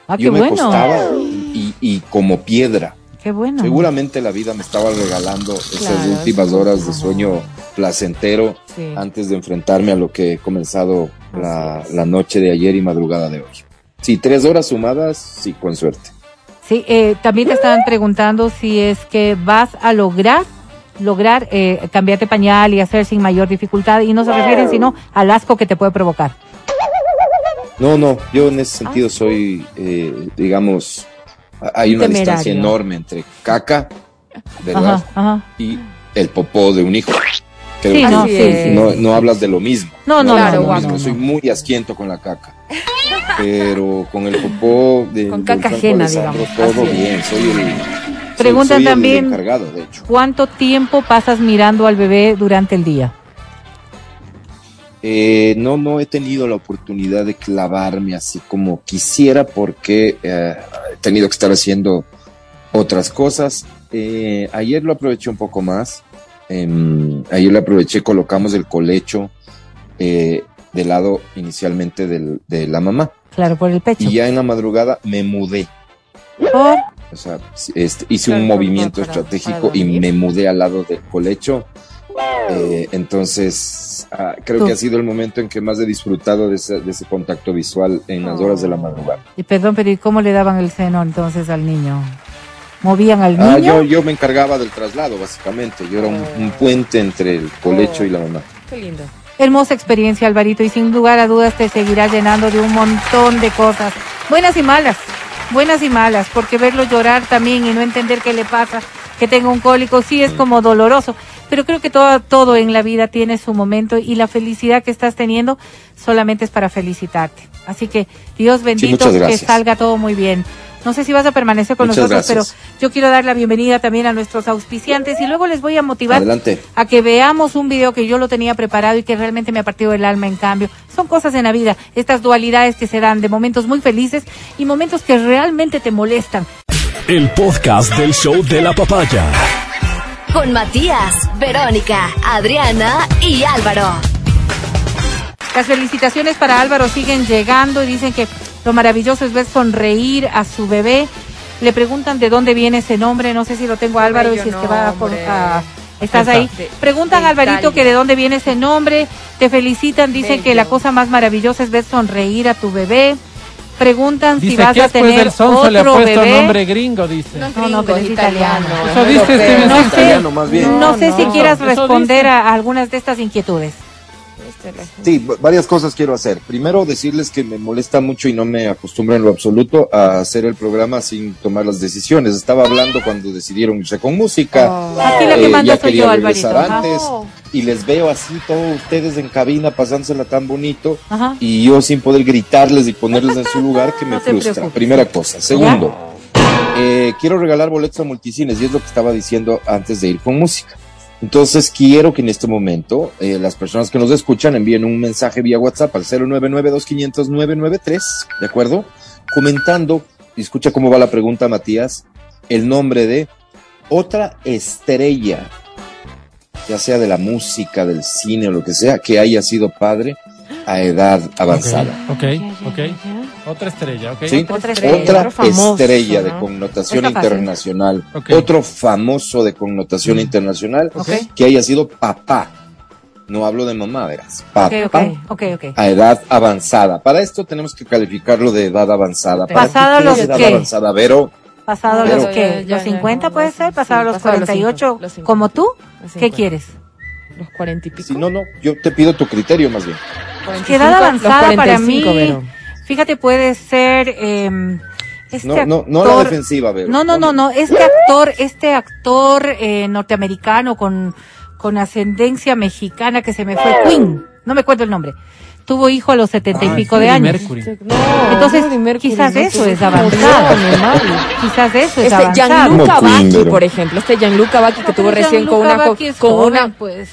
Ah, qué Yo me bueno. acostaba y, y como piedra. Qué bueno. Seguramente la vida me estaba regalando esas Claro, últimas sí. horas de sueño placentero Sí. antes de enfrentarme a lo que he comenzado la noche de ayer y madrugada de hoy. Sí, tres horas sumadas, sí, con suerte. Sí, eh, también te estaban preguntando si es que vas a lograr lograr eh, cambiarte pañal y hacer sin mayor dificultad y no se refieren sino al asco que te puede provocar. No, no, yo en ese sentido soy, eh, digamos, hay una Temerario. distancia enorme entre caca, ¿verdad? Ajá, ajá. Y el popó de un hijo. Sí, no, sí, no, no hablas de lo mismo. No, no, no, no, mismo. Soy muy asquiento con la caca. Pero con el popó de Con caca ajena, digamos. todo Así es. bien. Soy el, Preguntan soy también- encargado, de hecho. ¿Cuánto tiempo pasas mirando al bebé durante el día? Eh, no, no he tenido la oportunidad de clavarme así como quisiera porque eh, he tenido que estar haciendo otras cosas. Eh, ayer lo aproveché un poco más. Em, ayer lo aproveché, colocamos el colecho eh, del lado inicialmente del- de la mamá. Claro, por el pecho. Y ya en la madrugada me mudé. Por- O sea, este, hice Claro, un movimiento para- estratégico para y me mudé al lado del colecho. Eh, entonces, ah, creo Tú. que ha sido el momento en que más he disfrutado de ese, de ese contacto visual en las horas de la madrugada. Y perdón, pero ¿y cómo le daban el seno entonces al niño? ¿Movían al Ah, niño? yo, yo me encargaba del traslado, básicamente. Yo era un, un puente entre el colecho y la mamá. Qué lindo. Hermosa experiencia, Alvarito, y sin lugar a dudas te seguirá llenando de un montón de cosas, buenas y malas. buenas y malas, porque verlo llorar también y no entender qué le pasa, que tenga un cólico, sí es como doloroso. Pero creo que todo, todo en la vida tiene su momento y la felicidad que estás teniendo solamente es para felicitarte. Así que Dios bendito que salga todo muy bien. No sé si vas a permanecer con Muchas nosotros, gracias. pero yo quiero dar la bienvenida también a nuestros auspiciantes y luego les voy a motivar Adelante. a que veamos un video que yo lo tenía preparado y que realmente me ha partido el alma en cambio. Son cosas en la vida, estas dualidades que se dan de momentos muy felices y momentos que realmente te molestan. El podcast del show de la papaya. Con Matías, Verónica, Adriana y Álvaro. Las felicitaciones para Álvaro siguen llegando y dicen que lo maravilloso es ver sonreír a su bebé. Le preguntan de dónde viene ese nombre, no sé si lo tengo Álvaro y si es que va por... nombre. a- ¿Estás Ahí ahí? está. De- Preguntan de a Alvarito Italia. que de dónde viene ese nombre. Te felicitan, dicen que la cosa más maravillosa es ver sonreír a tu bebé. Preguntan si vas a después tener del sonso le ha otro puesto bebé. nombre gringo, dice. No es No, pero es italiano. italiano. Eso dice este europeo. No sé, Italiano, más bien. no sé si no. quieras responder dice. a algunas de estas inquietudes. Este, Sí, varias cosas quiero hacer. Primero, decirles que me molesta mucho y no me acostumbro en lo absoluto a hacer el programa sin tomar las decisiones. Estaba hablando cuando decidieron irse con música. Oh. Aquí la que Eh, manda ya soy quería yo, Alvarito. Antes y les veo así todos ustedes en cabina pasándosela tan bonito Ajá. y yo sin poder gritarles y ponerles en su lugar que me No frustra. Primera cosa. Segundo, eh, quiero regalar boletos a multicines y es lo que estaba diciendo antes de ir con música. Entonces quiero que en este momento eh, las personas que nos escuchan envíen un mensaje vía WhatsApp al 099-2500-993, ¿de acuerdo? Comentando, y escucha cómo va la pregunta Matías, el nombre de otra estrella, ya sea de la música, del cine o lo que sea, que haya sido padre a edad avanzada. Ok, ok. Otra estrella, ok. ¿Sí? Otra estrella, Otra famoso, estrella de ¿no? connotación internacional. Ok. Otro famoso de connotación internacional Ok. que haya sido papá. No hablo de mamá, verás. Papá ok, ok, ok. a edad avanzada. Para esto tenemos que calificarlo de edad avanzada. ¿Para Pasado los edad qué? avanzada, Vero? Pasado Pero- los que los ya, 50 no, puede ser, sí, pasado los pasado los 48 cincuenta, los cincuenta. como tú. ¿Qué 50. quieres? Los cuarenta y pico. Si no, no, yo te pido tu criterio más bien. 45, Que edad los avanzada para 45, mí, Vero. Fíjate, puede ser eh, este No, no, no actor- la defensiva, Vero. No, no, no, no, este actor, este actor eh, norteamericano con, con ascendencia mexicana que se me fue, Queen, no me acuerdo el nombre. Tuvo hijo a los setenta y Ah, pico de años. Mercury. No, Entonces, Mercury, quizás no, eso es avanzado. murió, mi madre. Quizás eso es Este avanzado. Gianluca Vacchi, por ejemplo, este Gianluca Vacchi que tuvo recién con una con joven, una pues.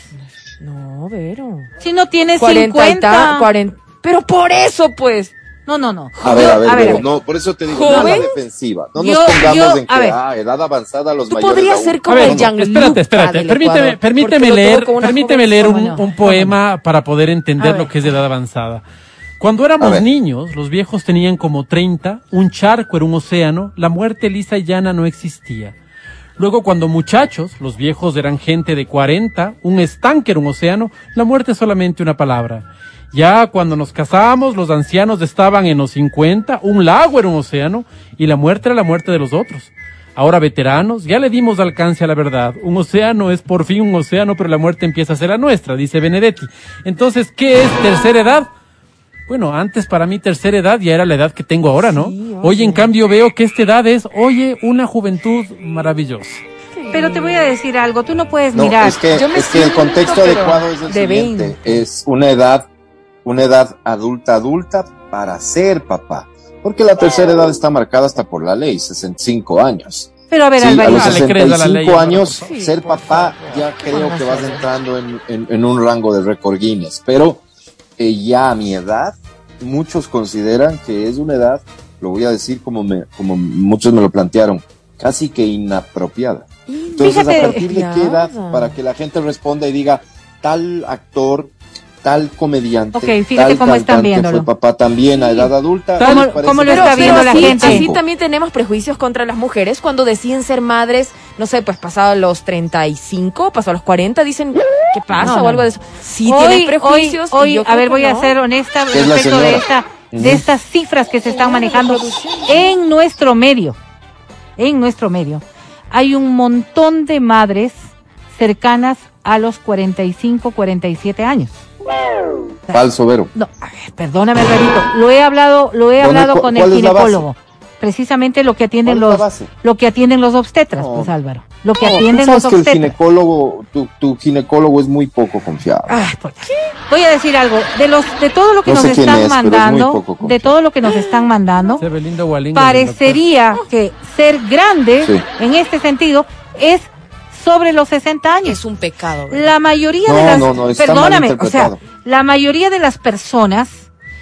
No, Vero. Si no tiene 40 y 50. ta- 40. Pero por eso pues. No, no, no. A ver, a ver, Vero, ver. no, por eso te digo, no a la ¿Joven? defensiva. No Yo- nos pongamos yo- en que, a ah, edad avanzada, los Tú mayores ser A como ver, el Gianluca espérate, espérate. del Permíteme, Ecuador, permíteme leer, permíteme leer un, poema para poder entender A lo que es de edad avanzada. Cuando A éramos niños, los viejos tenían como 30, un charco era un océano, la muerte lisa y llana no existía. Luego cuando muchachos, los viejos eran gente de 40, un estanque era un océano, la muerte es solamente una palabra. Ya cuando nos casamos, los ancianos estaban en los 50, un lago era un océano y la muerte era la muerte de los otros. Ahora veteranos, ya le dimos alcance a la verdad. Un océano es por fin un océano, pero la muerte empieza a ser la nuestra, dice Benedetti. Entonces, ¿qué es tercera edad? Bueno, antes para mí tercera edad ya era la edad que tengo ahora, ¿no? Sí, Hoy en cambio veo que esta edad es, oye, una juventud maravillosa. Pero te voy a decir algo, tú no puedes No, mirar. es que, Yo me es que el contexto adecuado es el de siguiente. 20. Es una edad, una edad adulta adulta para ser papá. Porque la tercera edad está marcada hasta por la ley, 65 años. Pero a ver, Sí, a los Alvarito. Ah, le crees a la ley, 65 Álvaro, años, ser papá favor. ya creo que vas entrando en, en- en un rango de récord Guinness. Pero eh, ya a mi edad, muchos consideran que es una edad, lo voy a decir como, me, como muchos me lo plantearon, casi que inapropiada. Entonces, Fíjate- ¿a partir de qué edad? Para que la gente responda y diga, tal actor, tal comediante, Ok, fíjate tal cómo están cantante viéndolo. fue papá también a edad adulta. Tal- ¿les parece ¿Cómo lo está es viendo la así, gente? así también tenemos prejuicios contra las mujeres cuando deciden ser madres, no sé, pues pasado los 35, pasado los 40, dicen, ¿qué pasa? No, no, o algo de eso. Sí tienen prejuicios. Hoy, y yo a ver, voy a ser honesta ¿Qué es la respecto de esta, estas cifras que se están manejando en nuestro medio. En nuestro medio. Hay un montón de madres cercanas a los 45, 47 años. Falso, Vero. No, a ver, perdóname, Alvarito. Lo he hablado, lo he ¿Dónde- hablado cu- con el ginecólogo. precisamente lo que atienden ¿Cuál es la los lo que atienden los obstetras, No. pues Álvaro. Lo que No, tú atienden sabes los que el obstetras. ginecólogo, tu, tu ginecólogo es muy poco confiable. Ay, por- Voy a decir algo, de los de todo lo que No nos están es, es mandando, de todo lo que nos están mandando, Gualinga, parecería que ser grande Sí. en este sentido es sobre los 60 años. Es un pecado. ¿verdad? La mayoría No, de las no, no, está mal perdóname, o sea, la mayoría de las personas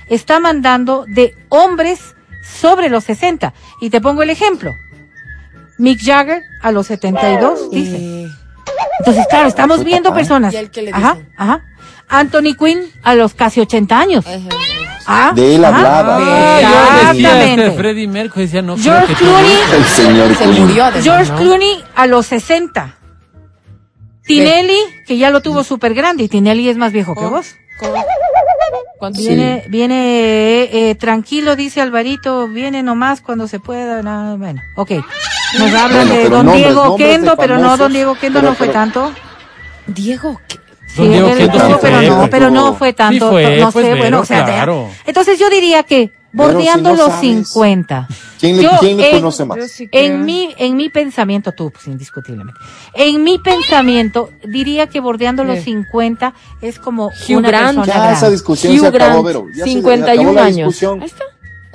está mandando de hombres sobre los 60 y te pongo el ejemplo. Mick Jagger a los 72 dice. Eh, Entonces, claro, estamos viendo papá. personas. ¿Y él qué le Ajá, dice? ajá. Anthony Quinn a los casi 80 años. eh, Ah, De él ajá. hablaba. Ah, yo decía Exactamente. Freddie Mercury, decía, no George Clooney, El señor se Queen. murió George. Clooney a los 60. Tinelli, que ya lo tuvo súper grande, y Tinelli es más viejo que ¿Cómo? vos. Viene, viene eh, eh, tranquilo, dice Alvarito, viene nomás cuando se pueda. nada, bueno, ok. Nos hablan Bueno, de don nombres, Diego Kendo, pero no, don Diego Kendo pero- no fue pero- tanto. Diego, Sí, Diego él Kendo sí pero fue, no, pero no fue tanto. Sí fue, no pues, sé, bueno, o sea, claro. entonces yo diría que Pero si bordeando no los sabes. 50. ¿Quién le, Yo, quién le en- conoce más? Yo sí. En mi, en mi pensamiento, tú, pues indiscutiblemente. En mi pensamiento, diría que bordeando los Sí. 50 es como Hugh una Grant. persona Ya grande. esa discusión Hugh se acabó, Grant, Vero. Ya se- 51 acabó la años. Ahí está.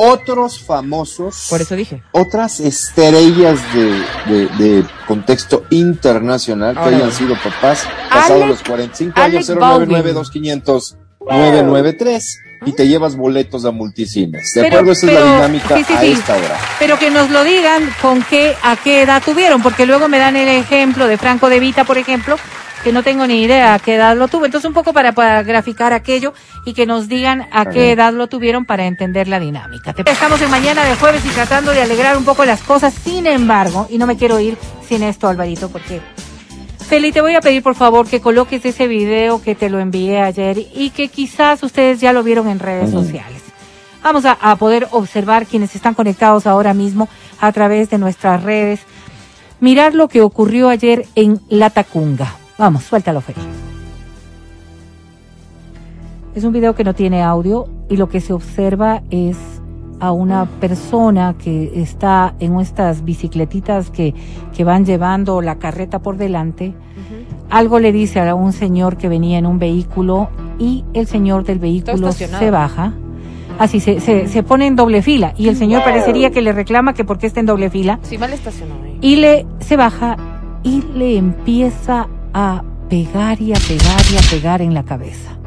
Otros famosos, Por eso dije. otras estrellas de, de, de contexto internacional que Ahora. hayan sido papás pasados los 45 Alec años, 099 2500 993 y te llevas boletos a multicines. ¿De Pero- acuerdo? Esa es la dinámica sí, sí, a sí. esta hora. Pero que nos lo digan con qué, a qué edad tuvieron, porque luego me dan el ejemplo de Franco de Vita, por ejemplo, que no tengo ni idea a qué edad lo tuvo. Entonces, un poco para, para graficar aquello y que nos digan a qué edad lo tuvieron para entender la dinámica. Estamos en mañana de jueves y tratando de alegrar un poco las cosas. Sin embargo, y no me quiero ir sin esto, Alvarito, porque Feli, te voy a pedir por favor que coloques ese video que te lo envié ayer y que quizás ustedes ya lo vieron en redes sociales. Vamos a, a poder observar quienes están conectados ahora mismo a través de nuestras redes. Mirar lo que ocurrió ayer en La Tacunga. Vamos, suéltalo, Feli. Es un video que no tiene audio y lo que se observa es a una persona que está en estas bicicletitas que, que van llevando la carreta por delante. Algo le dice a un señor que venía en un vehículo y el señor del vehículo se baja. Así se, se, se pone en doble fila y el señor parecería que le reclama que porque está en doble fila Sí, mal estacionado ahí. y le se baja y le empieza a pegar y a pegar y a pegar en la cabeza.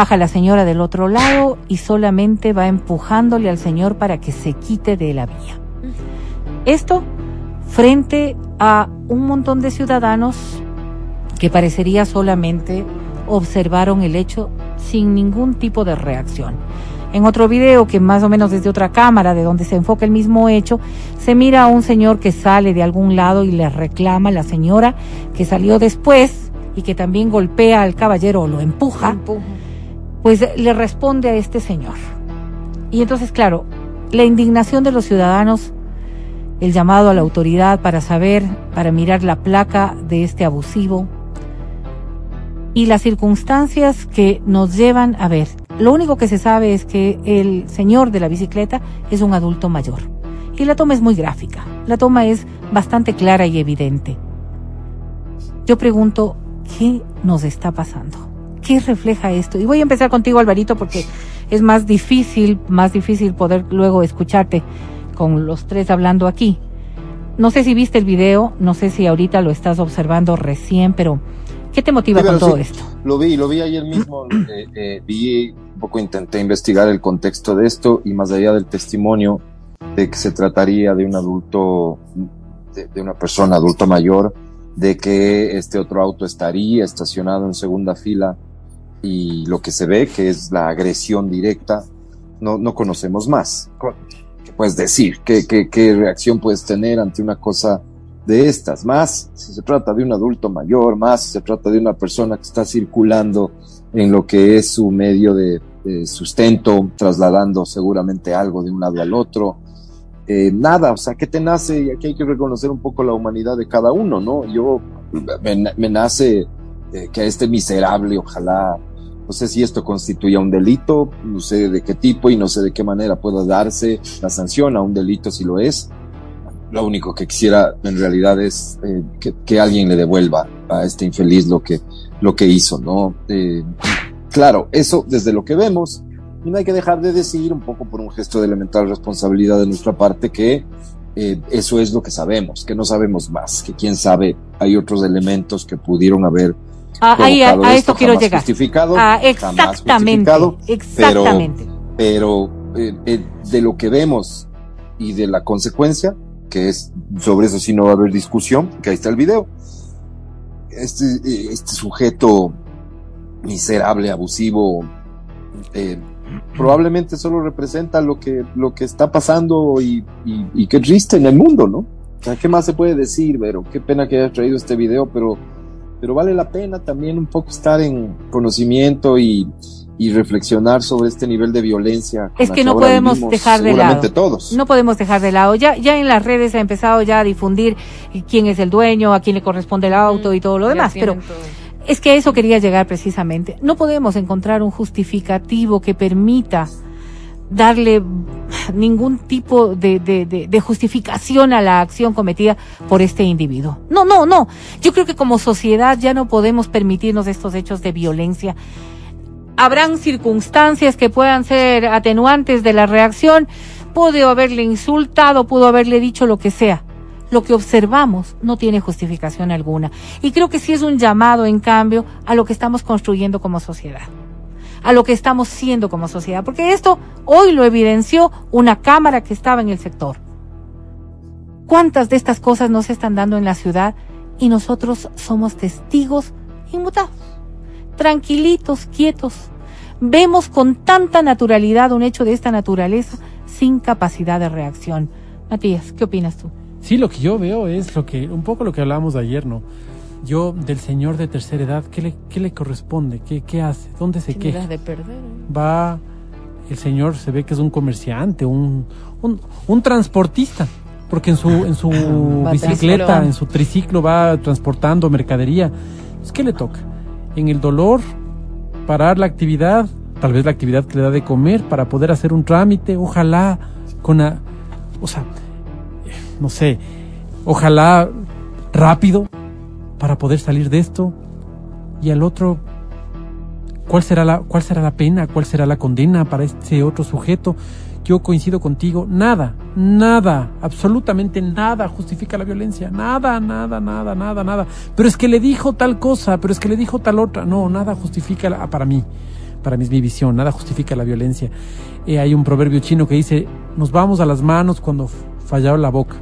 Baja la señora del otro lado y solamente va empujándole al señor para que se quite de la vía. Esto frente a un montón de ciudadanos que parecería solamente observaron el hecho sin ningún tipo de reacción. En otro video que más o menos desde otra cámara de donde se enfoca el mismo hecho, se mira a un señor que sale de algún lado y le reclama a la señora que salió después y que también golpea al caballero o lo empuja Empuja. Pues le responde a este señor. Y entonces, claro, la indignación de los ciudadanos, el llamado a la autoridad para saber, para mirar la placa de este abusivo y las circunstancias que nos llevan a ver. Lo único que se sabe es que el señor de la bicicleta es un adulto mayor. Y la toma es muy gráfica, la toma es bastante clara y evidente. Yo pregunto, ¿qué nos está pasando? ¿Qué refleja esto? Y voy a empezar contigo, Alvarito, porque es más difícil, más difícil poder luego escucharte con los tres hablando aquí. No sé si viste el video, no sé si ahorita lo estás observando recién, pero ¿qué te motiva Sí, con todo sí, esto? Lo vi, lo vi ayer mismo, eh, eh, vi un poco, intenté investigar el contexto de esto y más allá del testimonio de que se trataría de un adulto, de, de una persona adulto mayor, de que este otro auto estaría estacionado en segunda fila y lo que se ve que es la agresión directa, no, no conocemos más. ¿Qué puedes decir? ¿Qué, qué, qué reacción puedes tener ante una cosa de estas? Más si se trata de un adulto mayor, más si se trata de una persona que está circulando en lo que es su medio de, de sustento, trasladando seguramente algo de un lado al otro. Eh, nada, o sea, ¿qué te nace? Y aquí hay que reconocer un poco la humanidad de cada uno, ¿no? Yo, me, me nace eh, que a este miserable, ojalá No sé si esto constituye un delito, no sé de qué tipo y no sé de qué manera pueda darse la sanción a un delito si lo es. Lo único que quisiera en realidad es eh, que, alguien le devuelva a este infeliz lo que, lo que hizo, ¿no? Eh, claro, eso desde lo que vemos, y no hay que dejar de decir, un poco por un gesto de elemental responsabilidad de nuestra parte, que eh, eso es lo que sabemos, que no sabemos más, que quién sabe, hay otros elementos que pudieron haber Ah, ahí, a, a esto quiero llegar. Justificado, ah, exactamente. exactamente. Pero, pero eh, eh, de lo que vemos y de la consecuencia, que es sobre eso sí no va a haber discusión, que ahí está el video. Este, este sujeto miserable, abusivo, eh, probablemente solo representa lo que, lo que está pasando y, y, y qué triste en el mundo, ¿no? O sea, ¿qué más se puede decir, Vero? Qué pena que hayas traído este video, pero pero vale la pena también un poco estar en conocimiento y, y reflexionar sobre este nivel de violencia. Es que no podemos dejar de lado. Todos. No podemos dejar de lado. Ya, ya en las redes ha empezado ya a difundir quién es el dueño, a quién le corresponde el auto y todo lo demás, pero es que a eso quería llegar precisamente. No podemos encontrar un justificativo que permita darle ningún tipo de, de, de, de, justificación a la acción cometida por este individuo. No, no, no. Yo creo que como sociedad ya no podemos permitirnos estos hechos de violencia. Habrán circunstancias que puedan ser atenuantes de la reacción. Pudo haberle insultado, pudo haberle dicho lo que sea. Lo que observamos no tiene justificación alguna. Y creo que sí es un llamado, en cambio, a lo que estamos construyendo como sociedad a lo que estamos siendo como sociedad, porque esto hoy lo evidenció una cámara que estaba en el sector. ¿Cuántas de estas cosas no se están dando en la ciudad y nosotros somos testigos inmutados? Tranquilitos, quietos. Vemos con tanta naturalidad un hecho de esta naturaleza sin capacidad de reacción. Matías, ¿qué opinas tú? Sí, lo que yo veo es lo que un poco lo que hablábamos ayer, ¿no? Yo del señor de tercera edad, ¿qué le, qué le corresponde? ¿Qué, ¿Qué hace? ¿Dónde se queja? De perder, ¿eh? Va, el señor se ve que es un comerciante, un, un, un transportista, porque en su, en su bicicleta, en su triciclo va transportando mercadería. Pues, ¿Qué le toca? En el dolor, parar la actividad, tal vez la actividad que le da de comer para poder hacer un trámite, ojalá con a, o sea, no sé, ojalá rápido, para poder salir de esto? Y al otro, ¿cuál será la, cuál será la pena? ¿Cuál será la condena para este otro sujeto? Yo coincido contigo, nada, nada, absolutamente nada justifica la violencia, nada, nada, nada, nada, nada. Pero es que le dijo tal cosa, pero es que le dijo tal otra. No, nada justifica, para mí, para mí es mi visión, nada justifica la violencia. Eh, hay un proverbio chino que dice, nos vamos a las manos cuando falló la boca.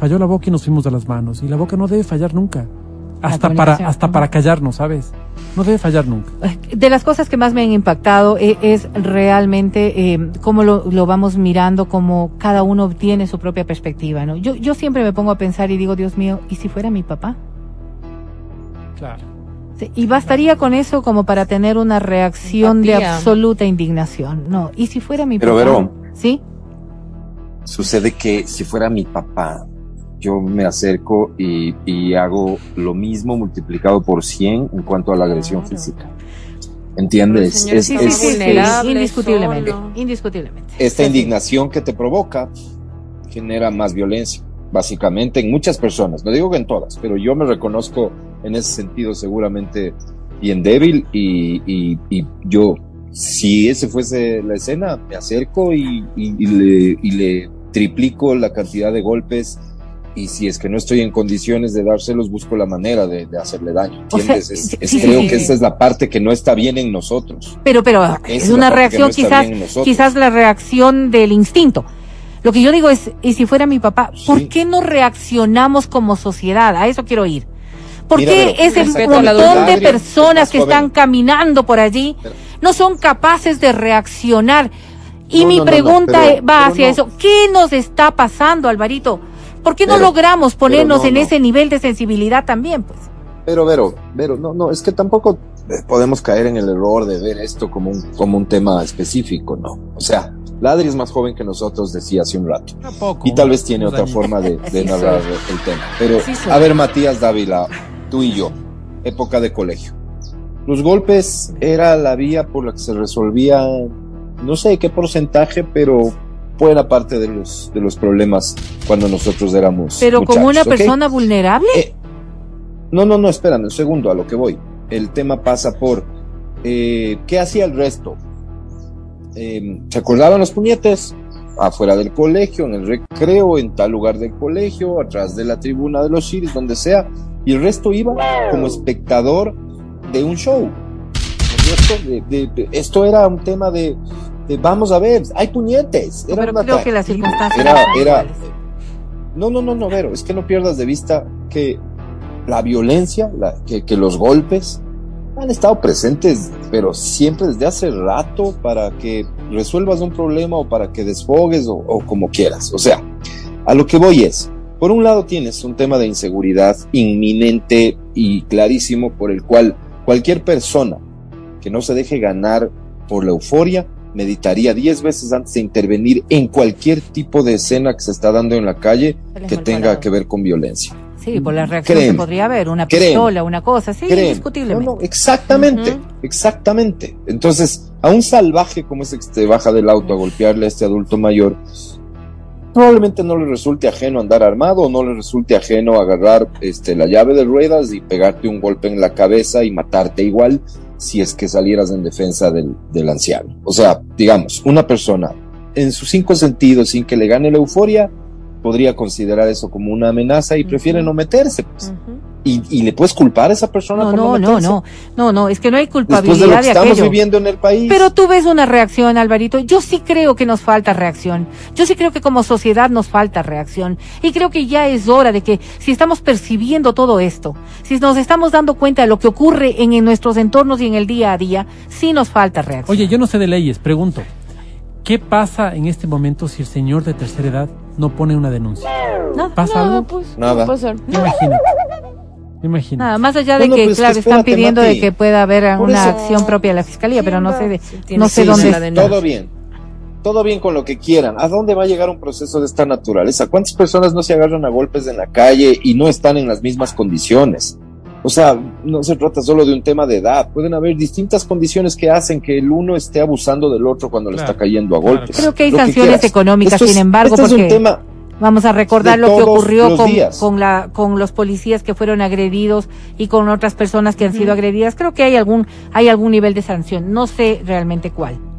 Falló la boca y nos fuimos a las manos. Y la boca no debe fallar nunca. Hasta para, hasta para callarnos, ¿sabes? No debe fallar nunca. De las cosas que más me han impactado eh, es, realmente eh, cómo lo, lo, vamos mirando, cómo cada uno tiene su propia perspectiva, ¿no? Yo, yo siempre me pongo a pensar y digo, Dios mío, ¿y si fuera mi papá? Claro. Sí, y bastaría con eso como para tener una reacción de absoluta indignación. No, ¿y si fuera mi Pero, papá? Pero, ¿Sí? Sucede que si fuera mi papá, yo me acerco y, y, hago lo mismo multiplicado por 100 en cuanto a la agresión claro. física. ¿Entiendes? Es, sí, es, sí, sí, indiscutiblemente, solo. indiscutiblemente. Esta indignación que te provoca genera más violencia, básicamente en muchas personas. No digo que en todas, pero yo me reconozco en ese sentido seguramente bien débil y, y, y yo, si ese fuese la escena, me acerco y, y le, le triplico la cantidad de golpes y si es que no estoy en condiciones de dárselos, busco la manera de, de hacerle daño. ¿Entiendes? O sea, es, es, sí, creo sí, que sí. esa es la parte que no está bien en nosotros. Pero, pero esa es una reacción, no quizás, quizás la reacción del instinto. Lo que yo digo es, y si fuera mi papá, ¿por qué no reaccionamos como sociedad? A eso quiero ir. ¿Por Mira, qué ese montón de personas que están caminando por allí pero, no son capaces de reaccionar? Y no, mi no, pregunta pero, va hacia eso. ¿Qué nos está pasando, Alvarito? ¿Por qué no pero, logramos ponernos no, en no. ese nivel de sensibilidad también, pues? Pero, Vero, Vero, no, no, es que tampoco podemos caer en el error de ver esto como un, como un tema específico, ¿no? O sea, Ladri es más joven que nosotros, decía hace un rato. Tampoco, y tal vez tiene otra años. forma de, de sí narrar soy. el tema. Pero, sí a ver, Matías Dávila, tú y yo, época de colegio. Los golpes era la vía por la que se resolvía, no sé qué porcentaje, pero buena parte de los, de los problemas cuando nosotros éramos. Pero como una persona vulnerable. Eh, no, no, no, espérame un segundo, a lo que voy. El tema pasa por eh, ¿qué hacía el resto? Eh, ¿Se acordaban los puñetes? Afuera del colegio, en el recreo, en tal lugar del colegio, atrás de la tribuna de los chiris, donde sea, y el resto iba como espectador de un show. De- de- de- esto era un tema de, de vamos a ver, hay puñetes. Era pero creo que las circunstancias era, no era, no, no, no, no, Vero, es que no pierdas de vista que la violencia, la- que, que los golpes han estado presentes, pero siempre desde hace rato para que resuelvas un problema o para que desfogues o, o como quieras. O sea, a lo que voy es, por un lado tienes un tema de inseguridad inminente y clarísimo por el cual cualquier persona que no se deje ganar por la euforia meditaría diez veces antes de intervenir en cualquier tipo de escena que se está dando en la calle que tenga parado. que ver con violencia. Sí, por la reacción que podría haber, una pistola, una cosa, sí, indiscutiblemente. No, no, exactamente, exactamente. Entonces, a un salvaje como ese que se baja del auto a golpearle a este adulto mayor, probablemente no le resulte ajeno andar armado o no le resulte ajeno agarrar este, la llave de ruedas y pegarte un golpe en la cabeza y matarte igual si es que salieras en defensa del, del anciano. O sea, digamos, una persona en sus cinco sentidos, sin que le gane la euforia, podría considerar eso como una amenaza y prefiere no meterse. pues. Y, y le puedes culpar a esa persona No, por no, no, no, no, no, es que no hay Después de lo culpabilidad que de, estamos aquello. viviendo en el país. Pero tú ves una reacción, Alvarito. Yo sí creo que nos falta reacción. Yo sí creo que como sociedad nos falta reacción. Y creo que ya es hora de que si estamos percibiendo todo esto, si nos estamos dando cuenta de lo que ocurre en, en nuestros entornos y en el día a día, sí nos falta reacción. Oye, yo no sé de leyes, pregunto. ¿Qué pasa en este momento si el señor de tercera edad no pone una denuncia? Nada, ¿Pasa Nada, algo? pues, Nada. no. Imagínate. Imagínate. Nada, más allá de Bueno, que, pues, claro, que están pidiendo de que pueda haber Por una eso- acción propia de la fiscalía, pero no sé de, Sí, no sé que dónde. denuncia. todo bien. Todo bien con lo que quieran. ¿A dónde va a llegar un proceso de esta naturaleza? ¿Cuántas personas no se agarran a golpes en la calle y no están en las mismas condiciones? O sea, no se trata solo de un tema de edad. Pueden haber distintas condiciones que hacen que el uno esté abusando del otro cuando le está cayendo a claro, golpes. Creo que hay Lo sanciones económicas, Esto es- sin embargo, este es un porque- tema Vamos a recordar lo que ocurrió con, con, la, con los policías que fueron agredidos y con otras personas que han sido agredidas. Creo que hay algún, hay algún nivel de sanción. No sé realmente cuál.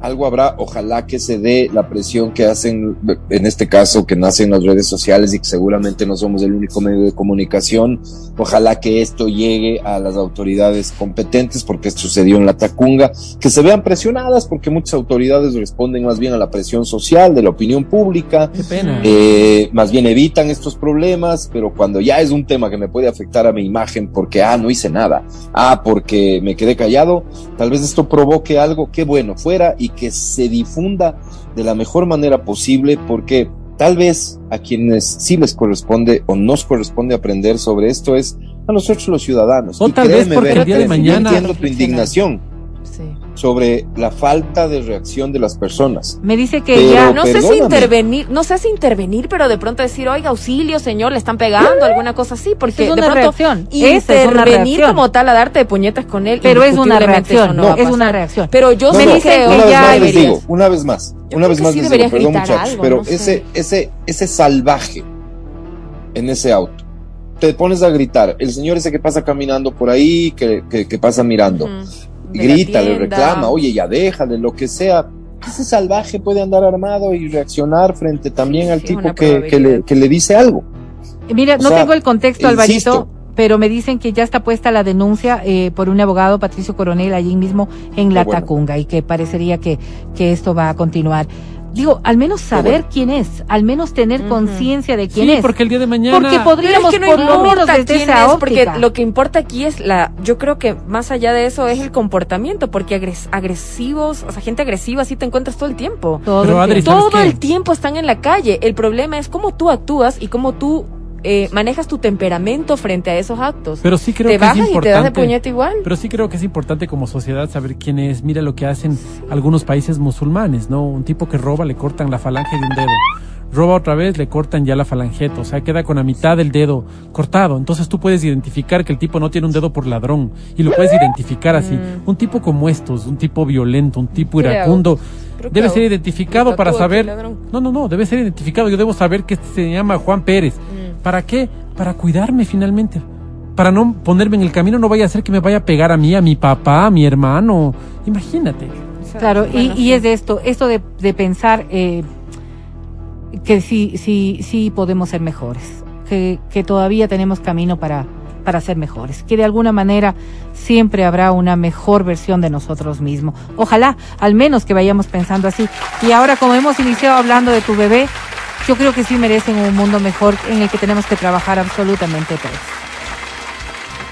Algo habrá, ojalá que se dé la presión que hacen, en este caso, que nace en las redes sociales y que seguramente no somos el único medio de comunicación, ojalá que esto llegue a las autoridades competentes, porque esto sucedió en la Tacunga, que se vean presionadas, porque muchas autoridades responden más bien a la presión social de la opinión pública, Qué pena. eh, más bien evitan estos problemas, pero cuando ya es un tema que me puede afectar a mi imagen porque, ah, no hice nada, ah, porque me quedé callado, tal vez esto provoque algo que bueno fuera y que se difunda de la mejor manera posible porque tal vez a quienes sí les corresponde o nos corresponde aprender sobre esto es a nosotros los ciudadanos. O Y tal vez créeme, porque Vero, el día de yo mañana- entiendo tu indignación Sí. Sobre la falta de reacción de las personas. Me dice que Pero- ya No sé si intervenir, no sé si intervenir, pero de pronto decir, oiga, auxilio, señor, le están pegando, alguna cosa así, porque es de una pronto reacción. Esa es una intervenir reacción. como tal a darte de puñetas con él. Pero es una reacción, no no, es una reacción. Pero yo No, sí no, creo una que vez ya más les deberías. digo, una vez más, Yo una vez más sí les digo, perdón muchachos, algo, pero no sé. ese, ese, ese salvaje en ese auto, te pones a gritar, el señor ese que pasa caminando por ahí, que, que, que pasa mirando. De la grita, le reclama, oye, ya déjale, lo que sea. Ese salvaje puede andar armado y reaccionar frente también al sí, tipo que, que, le, que le dice algo. Mira, O no sea, tengo el contexto, insisto. Alvarito, pero me dicen que ya está puesta la denuncia eh, por un abogado, Patricio Coronel, allí mismo en La bueno. Tacunga, y que parecería que, que esto va a continuar. Digo, al menos saber bueno. quién es, al menos tener conciencia de quién sí, es. porque el día de mañana. Porque podríamos es que no por lo menos desde quién esa es, óptica. porque lo que importa aquí es la, yo creo que más allá de eso es el comportamiento, porque agres- agresivos, o sea, gente agresiva sí te encuentras todo el tiempo. Todo Pero, el Adri, tiempo. ¿sabes Todo el tiempo están en la calle. El problema es cómo tú actúas y cómo tú eh, manejas tu temperamento frente a esos actos. Pero sí creo te que es bajas y te das de importante. puñete igual. Pero sí creo que es importante como sociedad saber quién es. Mira lo que hacen algunos países musulmanes, ¿no? Un tipo que roba le cortan la falange de un dedo. roba otra vez, le cortan ya la falangeta, o sea, queda con la mitad del dedo cortado. Entonces tú puedes identificar que el tipo no tiene un dedo por ladrón y lo puedes identificar así. Mm. Un tipo como estos, un tipo violento, un tipo ¿Qué le iracundo, Creo debe ser identificado para saber. No, no, no, debe ser identificado. Yo debo saber que este se llama Juan Pérez. Mm. ¿Para qué? Para cuidarme finalmente. Para no ponerme en el camino, no vaya a ser que me vaya a pegar a mí, a mi papá, a mi hermano. Imagínate. Claro, y, Bueno, y sí. es de esto, esto de, de pensar eh, que sí, sí, sí podemos ser mejores, que, que todavía tenemos camino para, para ser mejores, que de alguna manera siempre habrá una mejor versión de nosotros mismos. Ojalá, al menos que vayamos pensando así. Y ahora, como hemos iniciado hablando de tu bebé, yo creo que sí merecen un mundo mejor en el que tenemos que trabajar absolutamente todos.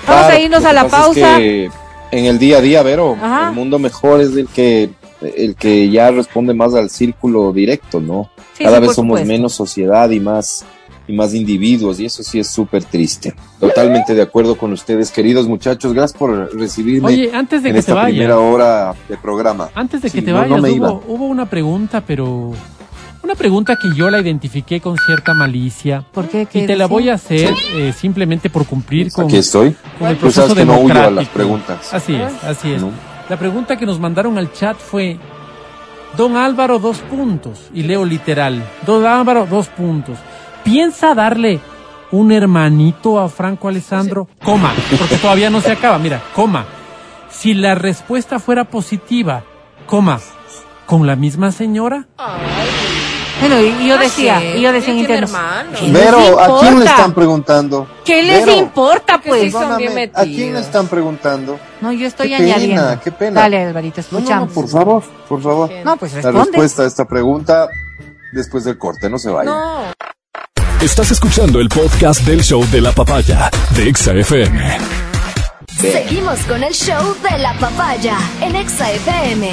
Vamos Claro, a irnos a la es pausa. que en el día a día, Vero, Ajá. el mundo mejor es el que el que ya responde más al círculo directo, ¿no? Sí, Cada sí, vez somos supuesto. menos sociedad y más y más individuos y eso sí es súper triste. Totalmente de acuerdo con ustedes, queridos muchachos. Gracias por recibirme Oye, antes de en que te esta primera vayas, hora de programa. antes de que Sí, te no, no vayas, iba. hubo, hubo una pregunta, pero una pregunta que yo la identifiqué con cierta malicia. ¿Por qué? Y ¿Qué te la voy a hacer eh, simplemente por cumplir con, Aquí estoy. con el Tú sabes proceso que no huyo a las preguntas. Así es, así es. ¿no? La pregunta que nos mandaron al chat fue, Don Álvaro, dos puntos. Y leo literal, Don Álvaro, dos puntos. ¿Piensa darle un hermanito a Franco Alessandro? Coma, porque todavía no se acaba. Mira, coma. Si la respuesta fuera positiva, coma, ¿con la misma señora? Bueno, y yo Ah, decía, y yo decía en interno, hermanos. ¿qué les Vero, ¿a quién le están preguntando? ¿Qué les Vero, importa, pues? sí son bien ¿A quién le están preguntando? No, yo estoy Qué pena, añadiendo. qué pena. Dale, Alvarito, No, no, escuchamos. no, por favor, por favor. No, pues La responde. respuesta a esta pregunta después del corte, no se vaya. No. Estás escuchando el podcast del show de la papaya de Exa FM. Seguimos con el show de la papaya en Exa FM.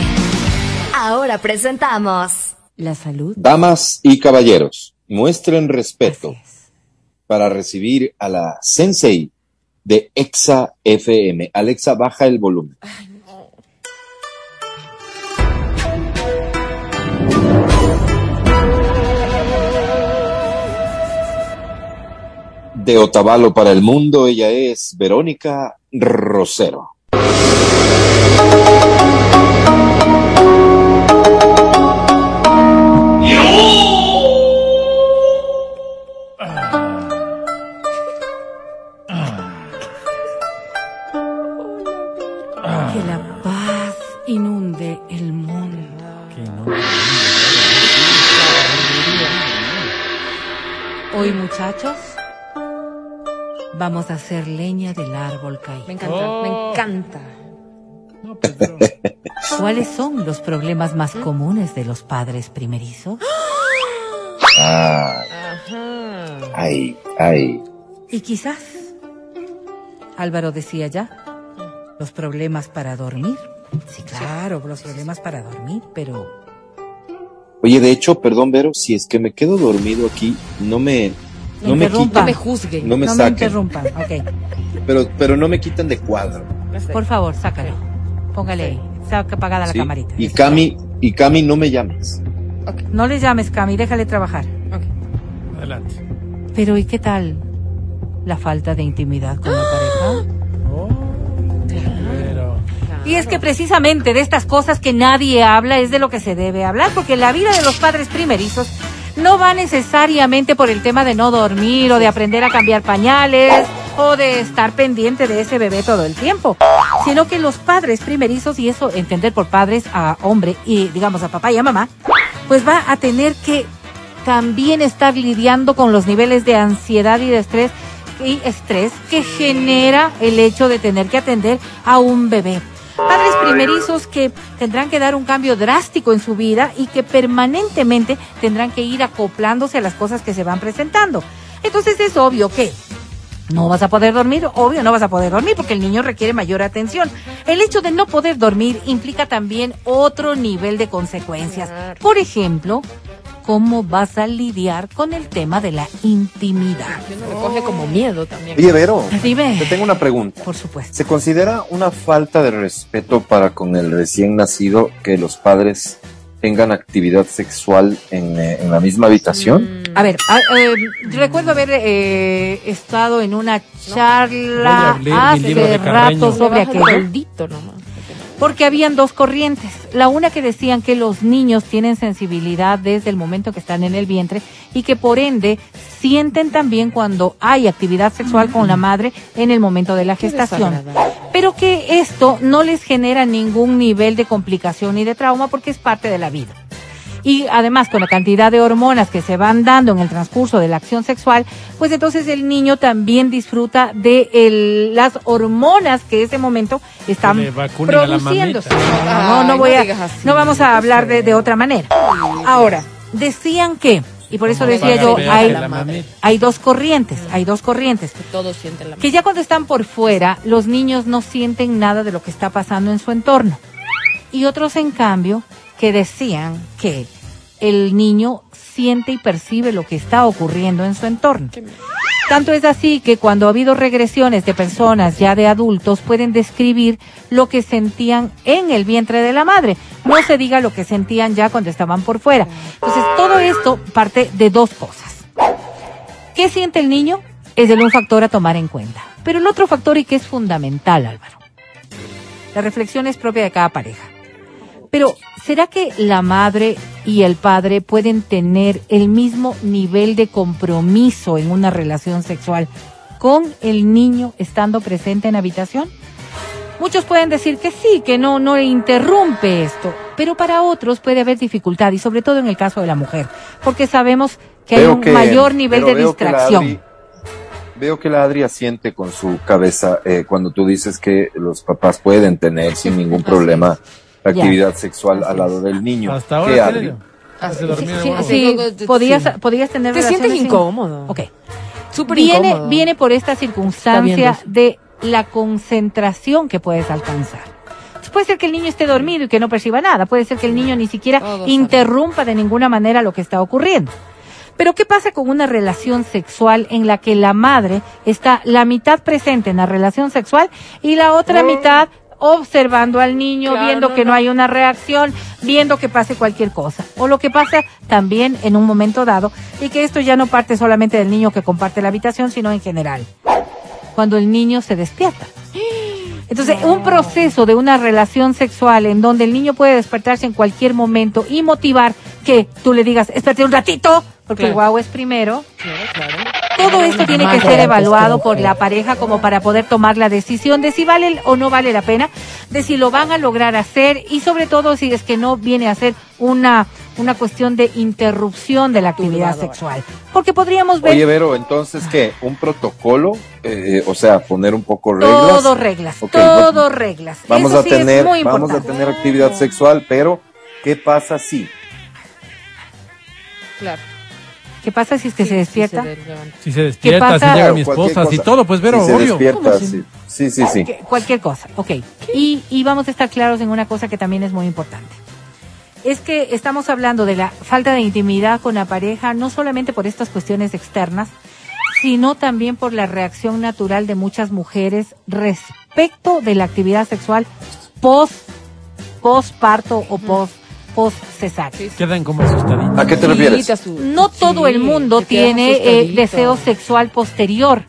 Ahora presentamos La salud. Damas y caballeros, muestren respeto para recibir a la Sensei de Exa FM. Alexa, baja el volumen. De Otavalo para el mundo, ella es Verónica Rosero. Muchachos, vamos a hacer leña del árbol caído. Me encanta, Oh. me encanta. No, pues, pero- ¿Cuáles son los problemas más comunes de los padres primerizos? Ay, Ajá. ay, ay. Y quizás, Álvaro decía ya, los problemas para dormir. Sí, claro, los problemas para dormir, pero Oye, de hecho, perdón, Vero, si es que me quedo dormido aquí, no me, no me Interrumpa. No quitan, me juzguen. no me no me saquen, interrumpan. Ok, pero, pero no me quitan de cuadro. por favor, sácalo. Póngale ahí. Está apagada la ¿sí? camarita. Y Cami, y Cami, no me llames. No le llames, Cami, déjale trabajar. Adelante. Pero ¿y qué tal la falta de intimidad con la pareja? Oh, pero... Y es que precisamente de estas cosas que nadie habla es de lo que se debe hablar, porque la vida de los padres primerizos no va necesariamente por el tema de no dormir o de aprender a cambiar pañales o de estar pendiente de ese bebé todo el tiempo, sino que los padres primerizos, y eso entender por padres a hombre y digamos a papá y a mamá, pues va a tener que también estar lidiando con los niveles de ansiedad y de estrés y estrés que genera el hecho de tener que atender a un bebé. Padres primerizos que tendrán que dar un cambio drástico en su vida y que permanentemente tendrán que ir acoplándose a las cosas que se van presentando. Entonces es obvio que no vas a poder dormir, obvio no vas a poder dormir porque el niño requiere mayor atención. El hecho de no poder dormir implica también otro nivel de consecuencias. Por ejemplo, cómo vas a lidiar con el tema de la intimidad. Yo no le coge como miedo también. Oye, Vero, Dime. te tengo una pregunta. Por supuesto. ¿Se considera una falta de respeto para con el recién nacido que los padres tengan actividad sexual en, eh, en la misma habitación? A ver, a- eh, recuerdo haber eh, estado en una charla hace rato sobre aquello. Porque habían dos corrientes. La una que decían que los niños tienen sensibilidad desde el momento que están en el vientre y que por ende sienten también cuando hay actividad sexual con la madre en el momento de la gestación. Pero que esto no les genera ningún nivel de complicación ni de trauma porque es parte de la vida. Y además con la cantidad de hormonas que se van dando en el transcurso de la acción sexual, pues entonces el niño también disfruta de el- las hormonas que ese momento están produciéndose. No, no, voy a, no vamos a hablar de, de otra manera. Ahora, decían que, y por eso decía yo, hay dos corrientes, hay dos corrientes. Que todos sienten la Que ya cuando están por fuera, los niños no sienten nada de lo que está pasando en su entorno. Y otros, en cambio, que decían que el niño siente y percibe lo que está ocurriendo en su entorno. Tanto es así que cuando ha habido regresiones de personas ya de adultos pueden describir lo que sentían en el vientre de la madre. No se diga lo que sentían ya cuando estaban por fuera. Entonces, todo esto parte de dos cosas. ¿Qué siente el niño? Es el un factor a tomar en cuenta. Pero el otro factor y que es fundamental, Álvaro. La reflexión es propia de cada pareja. Pero, ¿será que la madre y el padre pueden tener el mismo nivel de compromiso en una relación sexual con el niño estando presente en habitación? Muchos pueden decir que sí, que no, no interrumpe esto, pero para otros puede haber dificultad y sobre todo en el caso de la mujer, porque sabemos que hay un que- mayor nivel de que distracción. Adri- veo que la Adri asiente con su cabeza eh, cuando tú dices que los papás pueden tener sin ningún Así problema actividad sexual Así al lado del niño. Hasta ¿Qué, ahora, Adri? Tere, Así, Sí, uno. sí, Sí. podías, podías tener Te sientes incómodo. Ok. Súper Viene, incómodo. viene por esta circunstancia de la concentración que puedes alcanzar. Puede ser que el niño esté dormido y que no perciba nada. Puede ser que el niño ni siquiera interrumpa de ninguna manera lo que está ocurriendo. Pero ¿qué pasa con una relación sexual en la que la madre está la mitad presente en la relación sexual y la otra mitad observando al niño, Claro, viendo no, que no, no. hay una reacción, viendo que pase cualquier cosa? O lo que pasa también en un momento dado y que esto ya no parte solamente del niño que comparte la habitación, sino en general. Cuando el niño se despierta. Entonces, un proceso de una relación sexual en donde el niño puede despertarse en cualquier momento y motivar que tú le digas, espérate un ratito, porque el Claro. guau es primero. Claro, claro. Todo esto tiene que ser evaluado que por mujer. la pareja como para poder tomar la decisión de si vale o no vale la pena, de si lo van a lograr hacer y sobre todo si es que no viene a ser una, una cuestión de interrupción de la actividad sexual. Porque podríamos ver Oye, Vero, entonces, ¿qué? ¿Un protocolo? Eh, o sea, poner un poco reglas. todo reglas, todo bueno, reglas. Vamos Eso a sí es tener, muy vamos a importante. tener actividad sexual, pero ¿qué pasa si? Claro. ¿Qué pasa si es que Sí, se despierta? Si se despierta, si pasa? llega Claro, mi esposa, si todo, pues Vero, si se obvio. despierta, sí. Sí, sí, Cualquier cosa, ok. Y, y vamos a estar claros en una cosa que también es muy importante. Es que estamos hablando de la falta de intimidad con la pareja, no solamente por estas cuestiones externas, sino también por la reacción natural de muchas mujeres respecto de la actividad sexual post, postparto o post, post cesárea. Sí, sí. Quedan como asustaditos. ¿A qué te Sí, refieres? No todo sí, el mundo tiene eh, deseo sexual posterior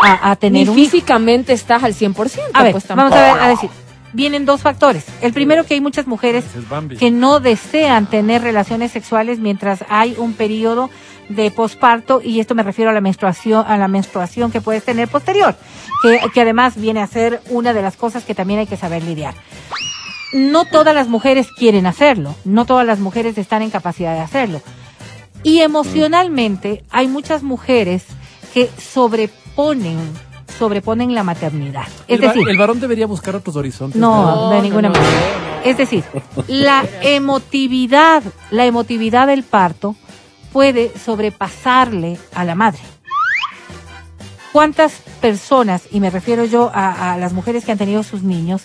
a, a tener Ni un hijo. físicamente estás al 100%. A ver, pues, vamos a, ver, a decir, vienen dos factores. El primero que hay muchas mujeres que no desean tener relaciones sexuales mientras hay un periodo de posparto y esto me refiero a la menstruación a la menstruación que puedes tener posterior, que, que además viene a ser una de las cosas que también hay que saber lidiar. No todas las mujeres quieren hacerlo, no todas las mujeres están en capacidad de hacerlo. Y emocionalmente hay muchas mujeres que sobreponen, sobreponen la maternidad. Es el, decir, el varón debería buscar otros horizontes. no, Vero. de ninguna no, manera. no. Es decir, la emotividad, la emotividad del parto puede sobrepasarle a la madre. ¿Cuántas personas, y me refiero yo a, a las mujeres que han tenido sus niños,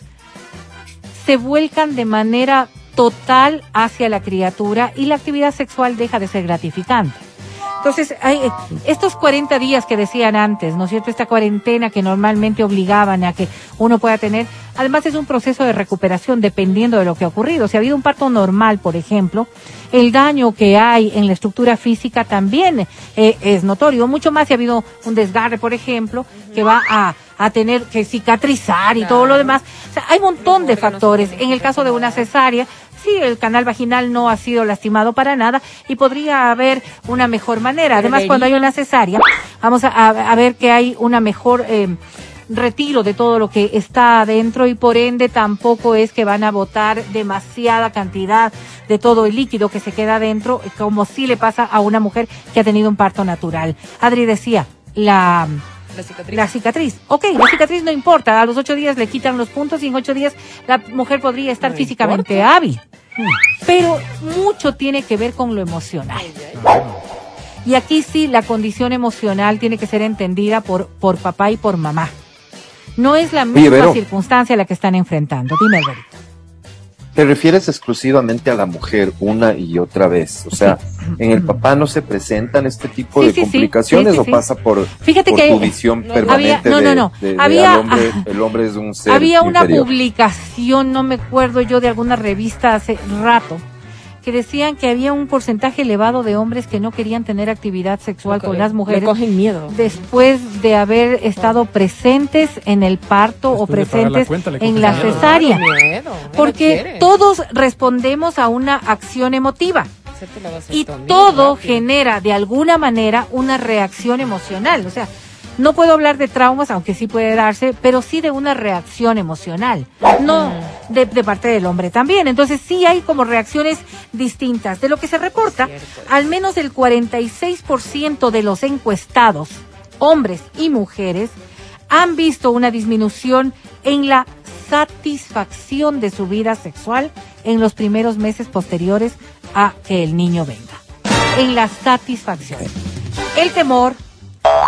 se vuelcan de manera total hacia la criatura y la actividad sexual deja de ser gratificante? Entonces, estos 40 días que decían antes, ¿no es cierto? Esta cuarentena que normalmente obligaban a que uno pueda tener, además es un proceso de recuperación dependiendo de lo que ha ocurrido. Si ha habido un parto normal, por ejemplo, el daño que hay en la estructura física también eh, es notorio. Mucho más si ha habido un desgarre, por ejemplo, que va a, a tener que cicatrizar y todo lo demás. O sea, hay un montón de factores. En el caso de una cesárea, sí, el canal vaginal no ha sido lastimado para nada y podría haber una mejor manera. Además, cuando hay una cesárea, vamos a, a- a ver que hay una mejor eh, retiro de todo lo que está adentro y por ende tampoco es que van a botar demasiada cantidad de todo el líquido que se queda adentro, como si le pasa a una mujer que ha tenido un parto natural. Adri decía, la La cicatriz. la cicatriz. Ok, la cicatriz no importa. A los ocho días le quitan los puntos y en ocho días la mujer podría estar No físicamente hábil. Pero mucho tiene que ver con lo emocional. Y aquí sí, la condición emocional tiene que ser entendida por, por papá y por mamá. No es la misma circunstancia la que están enfrentando. Dime, Alberto. ¿Te refieres exclusivamente a la mujer una y otra vez? O sea, ¿en el papá no se presentan este tipo Sí, de sí, complicaciones Sí, sí, o pasa por, Fíjate por que tu visión no, permanente había- no, de, no, no. de- de Había- hombre, ah, el hombre es un ser Había una inferior? publicación, no me acuerdo yo, de alguna revista hace rato, que decían que había un porcentaje elevado de hombres que no querían tener actividad sexual con las Le mujeres cogen miedo. después de haber estado presentes en el parto o Después la presentes cuenta, en la miedo. cesárea. Miedo, Porque todos respondemos a una acción emotiva y todo rápido. genera de alguna manera una reacción emocional. O sea, no puedo hablar de traumas, aunque sí puede darse, pero sí de una reacción emocional, no de, de parte del hombre también. Entonces sí hay como reacciones distintas. De lo que se reporta, al menos el 46% de los encuestados, hombres y mujeres, han visto una disminución en la satisfacción de su vida sexual en los primeros meses posteriores a que el niño venga. En la satisfacción. El temor,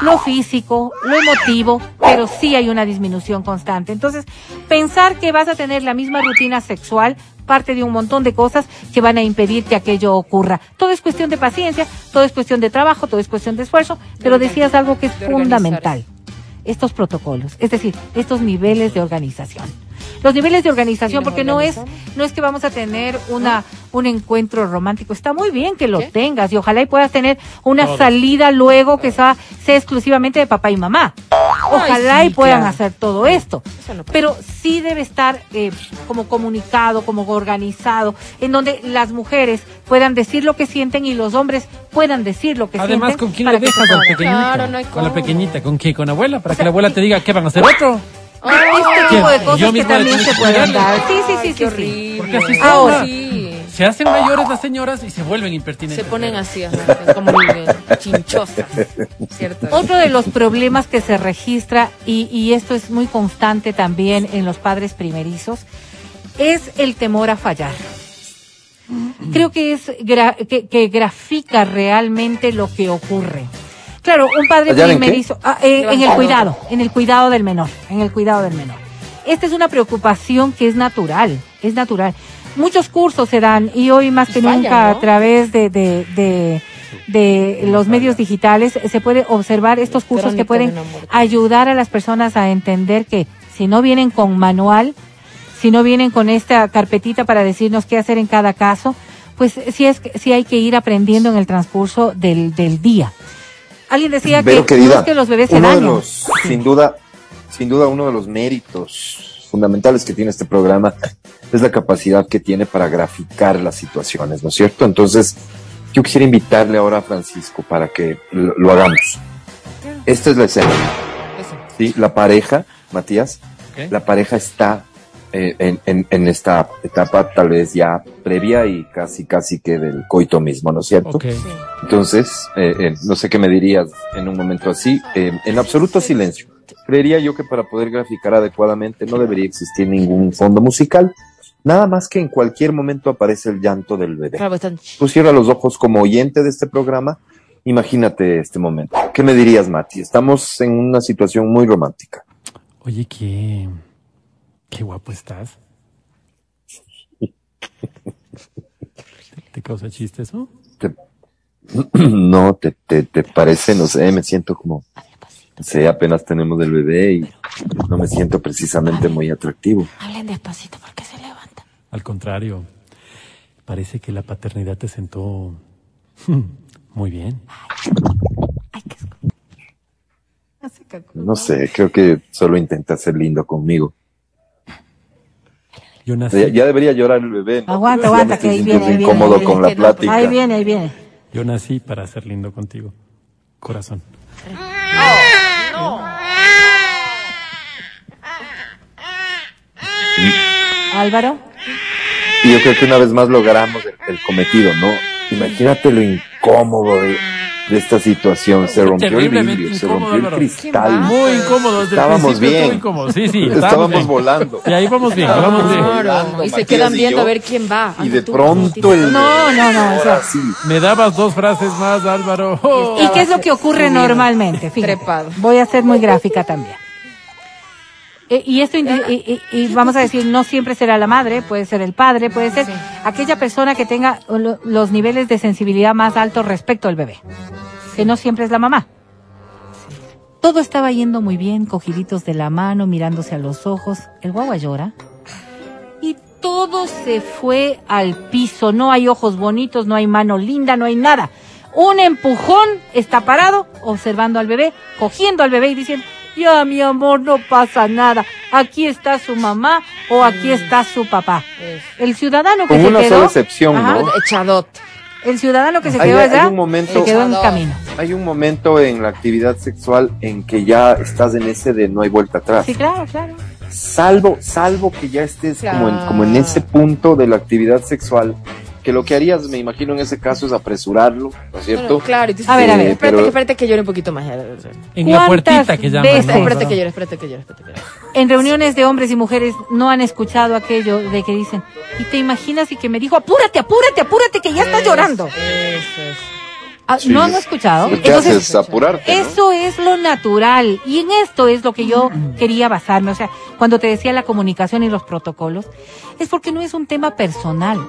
lo físico, lo emotivo, pero sí hay una disminución constante. Entonces, pensar que vas a tener la misma rutina sexual parte de un montón de cosas que van a impedir que aquello ocurra. Todo es cuestión de paciencia, todo es cuestión de trabajo, todo es cuestión de esfuerzo, pero decías algo que es fundamental. Estos protocolos, es decir, estos niveles de organización. Los niveles de organización, ¿Y nos porque no es, no es que vamos a tener una, un encuentro romántico. Está muy bien que lo ¿Qué? tengas y ojalá y puedas tener una salida luego que sea, sea exclusivamente de papá y mamá. Ojalá sí, y puedan claro. hacer todo esto. No. Pero sí debe estar eh, como comunicado, como organizado, en donde las mujeres puedan decir lo que sienten y los hombres puedan decir lo que Además, sienten. ¿con quién le dejas? Claro, no hay Con la pequeñita, ¿con quién? Con la abuela, para que la abuela te diga qué van a hacer otro. Este tipo de Yo cosas que mismo también se pueden dar. Sí, sí, sí, Ay, sí. Porque así son. Ahora. Sí. Se hacen mayores las señoras y se vuelven impertinentes. Se ponen así, ajá, como chinchosas. ¿Cierto? Otro de los problemas que se registra, y, y esto es muy constante también en los padres primerizos, es el temor a fallar. Creo que es gra- que, que grafica realmente lo que ocurre. Claro, un padre primerizo, ah, eh, en el cuidado, en el cuidado del menor, en el cuidado del menor. Esta es una preocupación que es natural, es natural. Muchos cursos se dan y hoy más que nunca ¿no? a través de, de, de, de los medios digitales se puede observar estos cursos que pueden ayudar a las personas a entender que si no vienen con manual, si no vienen con esta carpetita para decirnos qué hacer en cada caso, pues sí, es, que- sí hay que ir aprendiendo en el transcurso del, del día. Alguien decía Vero, que no querida, es que los bebés se uno de dañan. los, sin duda, sin duda, uno de los méritos fundamentales que tiene este programa es la capacidad que tiene para graficar las situaciones, ¿no es cierto? Entonces, yo quisiera invitarle ahora a Francisco para que lo, lo hagamos. Esta es la escena. ¿sí? La pareja, Matías, la pareja está en, en- en esta etapa tal vez ya previa y casi, casi que del coito mismo, ¿no es cierto? Ok. Sí. Entonces, eh, eh, no sé qué me dirías en un momento así, eh, en absoluto silencio. Creería yo que para poder graficar adecuadamente no debería existir ningún fondo musical, nada más que en cualquier momento aparece el llanto del bebé. Tú cierras los ojos como oyente de este programa, imagínate este momento. ¿Qué me dirías, Mati? Estamos en una situación muy romántica. Oye, qué, qué guapo estás. ¿Te, causa chiste eso? Te- No, te, te, te parece, no sé, me siento como, no sé, apenas tenemos el bebé y no me siento precisamente muy atractivo. Hablen despacito porque se levanta. Al contrario, parece que la paternidad te sentó muy bien. Ay, qué. No sé, creo que solo intenta ser lindo conmigo. Yo nací, Ya, ya debería llorar el bebé. ¿no? Aguanta, aguanta, que ahí viene, ahí viene, incómodo ahí con viene. la plática. Ahí viene, ahí viene. yo nací para ser lindo contigo. Corazón. Álvaro. Y yo creo que una vez más logramos el, el cometido, ¿no? Imagínate lo incómodo de, de esta situación. Se rompió el vidrio, se rompió el cristal. Muy incómodo. Desde el Estábamos principio bien. estuvo incómodo. Sí, sí. Estábamos bien. volando. Y ahí vamos bien, vamos bien. Y se quedan viendo yo, a ver quién va. Y de pronto el... No, no, no, o sea, sí. Me dabas dos frases más, Álvaro. Oh. ¿Y qué es lo que ocurre normalmente? Fíjate, Trepado. voy a ser muy gráfica también. Eh, y esto, indi- y, y- y vamos a decir, no siempre será la madre, puede ser el padre, puede ser aquella persona que tenga lo- los niveles de sensibilidad más altos respecto al bebé, que no siempre es la mamá. Todo estaba yendo muy bien, cogiditos de la mano, mirándose a los ojos. El guagua llora. Y todo se fue al piso. No hay ojos bonitos, no hay mano linda, no hay nada. Un empujón está parado, observando al bebé, cogiendo al bebé y diciendo, ya mi amor, no pasa nada. Aquí está su mamá o aquí está su papá. El ciudadano que Con se una quedó, sola excepción, Ajá. ¿no? Echadot. el ciudadano que se Hay- quedó hay allá, un momento- se quedó en camino. Hay un momento en la actividad sexual en que ya estás en ese de no hay vuelta atrás. Sí, claro, claro. Salvo, salvo que ya estés como, en, como en ese punto de la actividad sexual, que lo que harías, me imagino, en ese caso es apresurarlo, ¿no es cierto? Claro, y A ver, a Eh, ver. Espérate, pero- que, espérate que llore un poquito más. En la ¿Cuántas puertita que llaman. veces? ¿no? Espérate que llore, espérate que llore, espérate que llore. En reuniones de hombres y mujeres no han escuchado aquello de que dicen, y te imaginas y que me dijo, apúrate, apúrate, apúrate, que ya estás llorando. Eso es. Ah, Sí. No han escuchado. Lo que Entonces, haces es apurarte, ¿no? Eso es lo natural y en esto es lo que yo quería basarme. O sea, cuando te decía la comunicación y los protocolos, es porque no es un tema personal.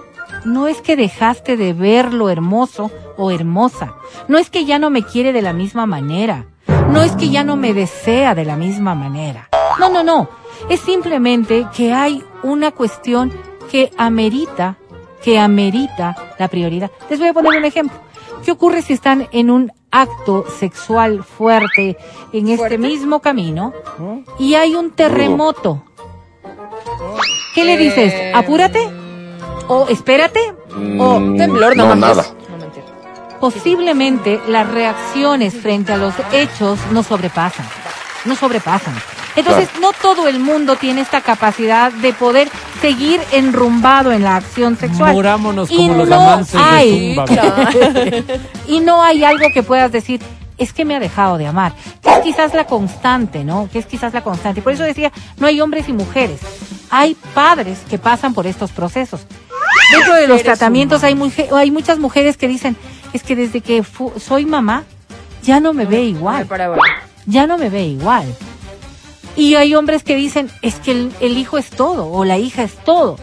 No es que dejaste de verlo hermoso o hermosa. No es que ya no me quiere de la misma manera. No es que ya no me desea de la misma manera. No, no, no. Es simplemente que hay una cuestión que amerita, que amerita la prioridad. Les voy a poner un ejemplo. ¿Qué ocurre si están en un acto sexual fuerte en este mismo camino y hay un terremoto? ¿Qué le dices? Eh, ¿Apúrate? ¿O espérate? ¿O Mm, Temblor no, nada. No, mentira. posiblemente las reacciones frente a los hechos no sobrepasan, no sobrepasan. Entonces, no todo el mundo tiene esta capacidad de poder seguir enrumbado en la acción sexual. Murámonos Y como los no amantes hay. de y no hay algo que puedas decir, es que me ha dejado de amar, que es quizás la constante, ¿no? Que es quizás la constante. Por eso decía, no hay hombres y mujeres, hay padres que pasan por estos procesos. Dentro de los tratamientos hay, muy, hay muchas mujeres que dicen, es que desde que soy mamá, ya no me ve igual, ya no me ve igual. Y hay hombres que dicen, es que el, el hijo es todo o la hija es todo.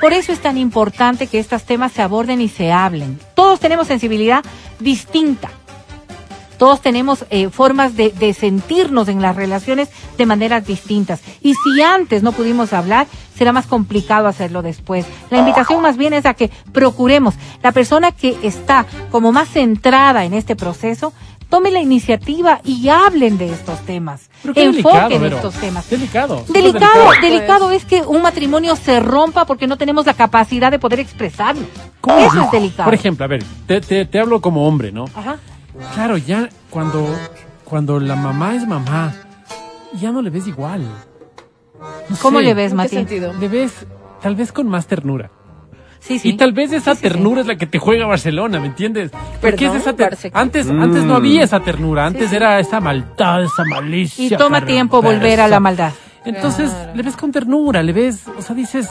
Por eso es tan importante que estos temas se aborden y se hablen. Todos tenemos sensibilidad distinta. Todos tenemos eh, formas de, de sentirnos en las relaciones de maneras distintas. Y si antes no pudimos hablar, será más complicado hacerlo después. La invitación más bien es a que procuremos, la persona que está como más centrada en este proceso, tome la iniciativa y hablen de estos temas. Delicado, Enfoquen Vero. estos temas. Delicado. Delicado, delicado. delicado es que un matrimonio se rompa porque no tenemos la capacidad de poder expresarlo. ¿Cómo Eso es? es delicado. Por ejemplo, a ver, te, te, te hablo como hombre, ¿no? Ajá. Claro, ya cuando, cuando la mamá es mamá, ya no le ves igual. No ¿Cómo sé, le ves, ¿En qué Mati? sentido? Le ves tal vez con más ternura. Sí, sí. Y tal vez esa Sí, sí, sí. ternura es la que te juega Barcelona, ¿me entiendes? Porque Perdón, es esa ter- antes, Mm. antes no había esa ternura, antes era esa maldad, esa malicia. Y toma tiempo volver a la maldad. Entonces Claro. le ves con ternura, le ves, o sea, dices,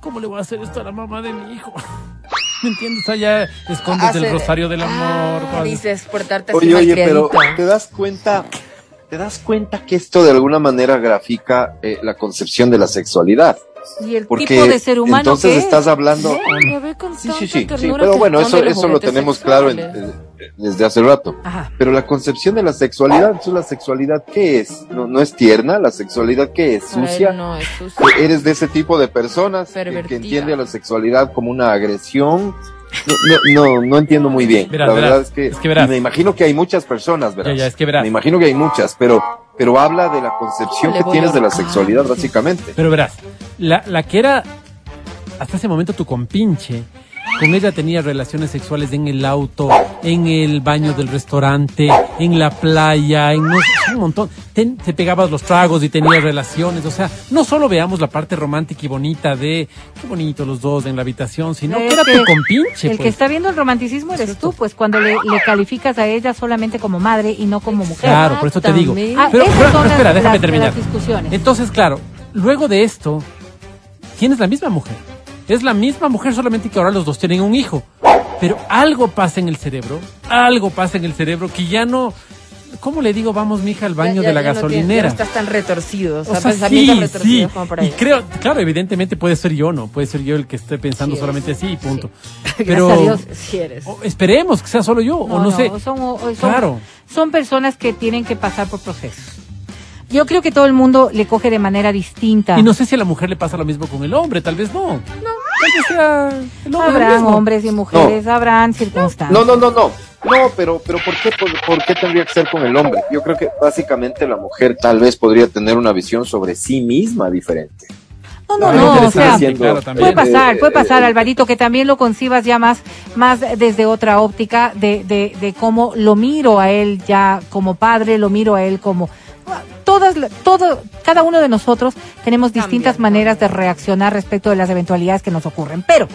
¿cómo le voy a hacer esto a la mamá de mi hijo? ¿Me entiendes? Ya escondes el rosario del amor. Ah, dices, portarte así Oye, oye, pero. ¿te das cuenta? ¿Te das cuenta que esto de alguna manera grafica eh, la concepción de la sexualidad? Y el Porque tipo de ser humano entonces que es. estás hablando... Sí, sí, sí, sí, pero bueno, eso, eso lo tenemos claro en, en- desde hace rato. Ajá. Pero la concepción de la sexualidad, entonces la sexualidad, ¿qué es? ¿No, no es tierna? ¿La sexualidad qué es? Él ¿Sucia? no es sucio. ¿Eres de ese tipo de personas que, que entiende a la sexualidad como una agresión? No, no, no, no entiendo muy bien. Verás, la verás, verdad es que, es que verás. y me imagino que hay muchas personas, ¿verdad? Ya, ya, es que verás. Me imagino que hay muchas, pero, pero habla de la concepción que tienes a de la sexualidad, básicamente. Pero verás, la, la que era hasta ese momento tu compinche, con ella tenías relaciones sexuales en el auto, en el baño del restaurante, en la playa, en un montón. Te, te pegabas los tragos y tenías relaciones. O sea, no solo veamos la parte romántica y bonita de qué bonito los dos en la habitación, sino que Es era que tu compinche. El pues. que está viendo el romanticismo eres tú, pues cuando le, le calificas a ella solamente como madre y no como mujer. Claro, por eso te digo. Ah, Pero, pero- espera, las- déjame terminar. las discusiones. Entonces, claro, luego de esto, tienes la misma mujer. Es la misma mujer, solamente que ahora los dos tienen un hijo. Pero algo pasa en el cerebro, algo pasa en el cerebro que ya no. ¿Cómo le digo, vamos, mija, al baño Ya- ya- de la ya no gasolinera? ya no estás tan retorcido. O sea, O sea, pensamientos sí, sí. como para Y creo, claro, evidentemente puede ser yo, ¿no? Puede ser yo el que esté pensando Sí, solamente así y punto. Gracias Pero a Dios. Si eres. o esperemos que sea solo yo, o no, sé. Son- Claro. son personas que tienen que pasar por procesos. Yo creo que todo el mundo le coge de manera distinta. Y no sé si a la mujer le pasa lo mismo con el hombre, tal vez no. No. Habrán hombres y mujeres, habrán circunstancias. No, no, no, no. No, pero, pero ¿por qué, por, por qué tendría que ser con el hombre? Yo creo que básicamente la mujer tal vez podría tener una visión sobre sí misma diferente. No, no, Ah, no, o sea, claro, puede pasar, Eh, puede pasar, eh, Alvarito, que también lo concibas ya más, más desde otra óptica de, de, de cómo lo miro a él ya como padre, lo miro a él como todas, todo, cada uno de nosotros tenemos distintas maneras de reaccionar respecto de las eventualidades que nos ocurren, pero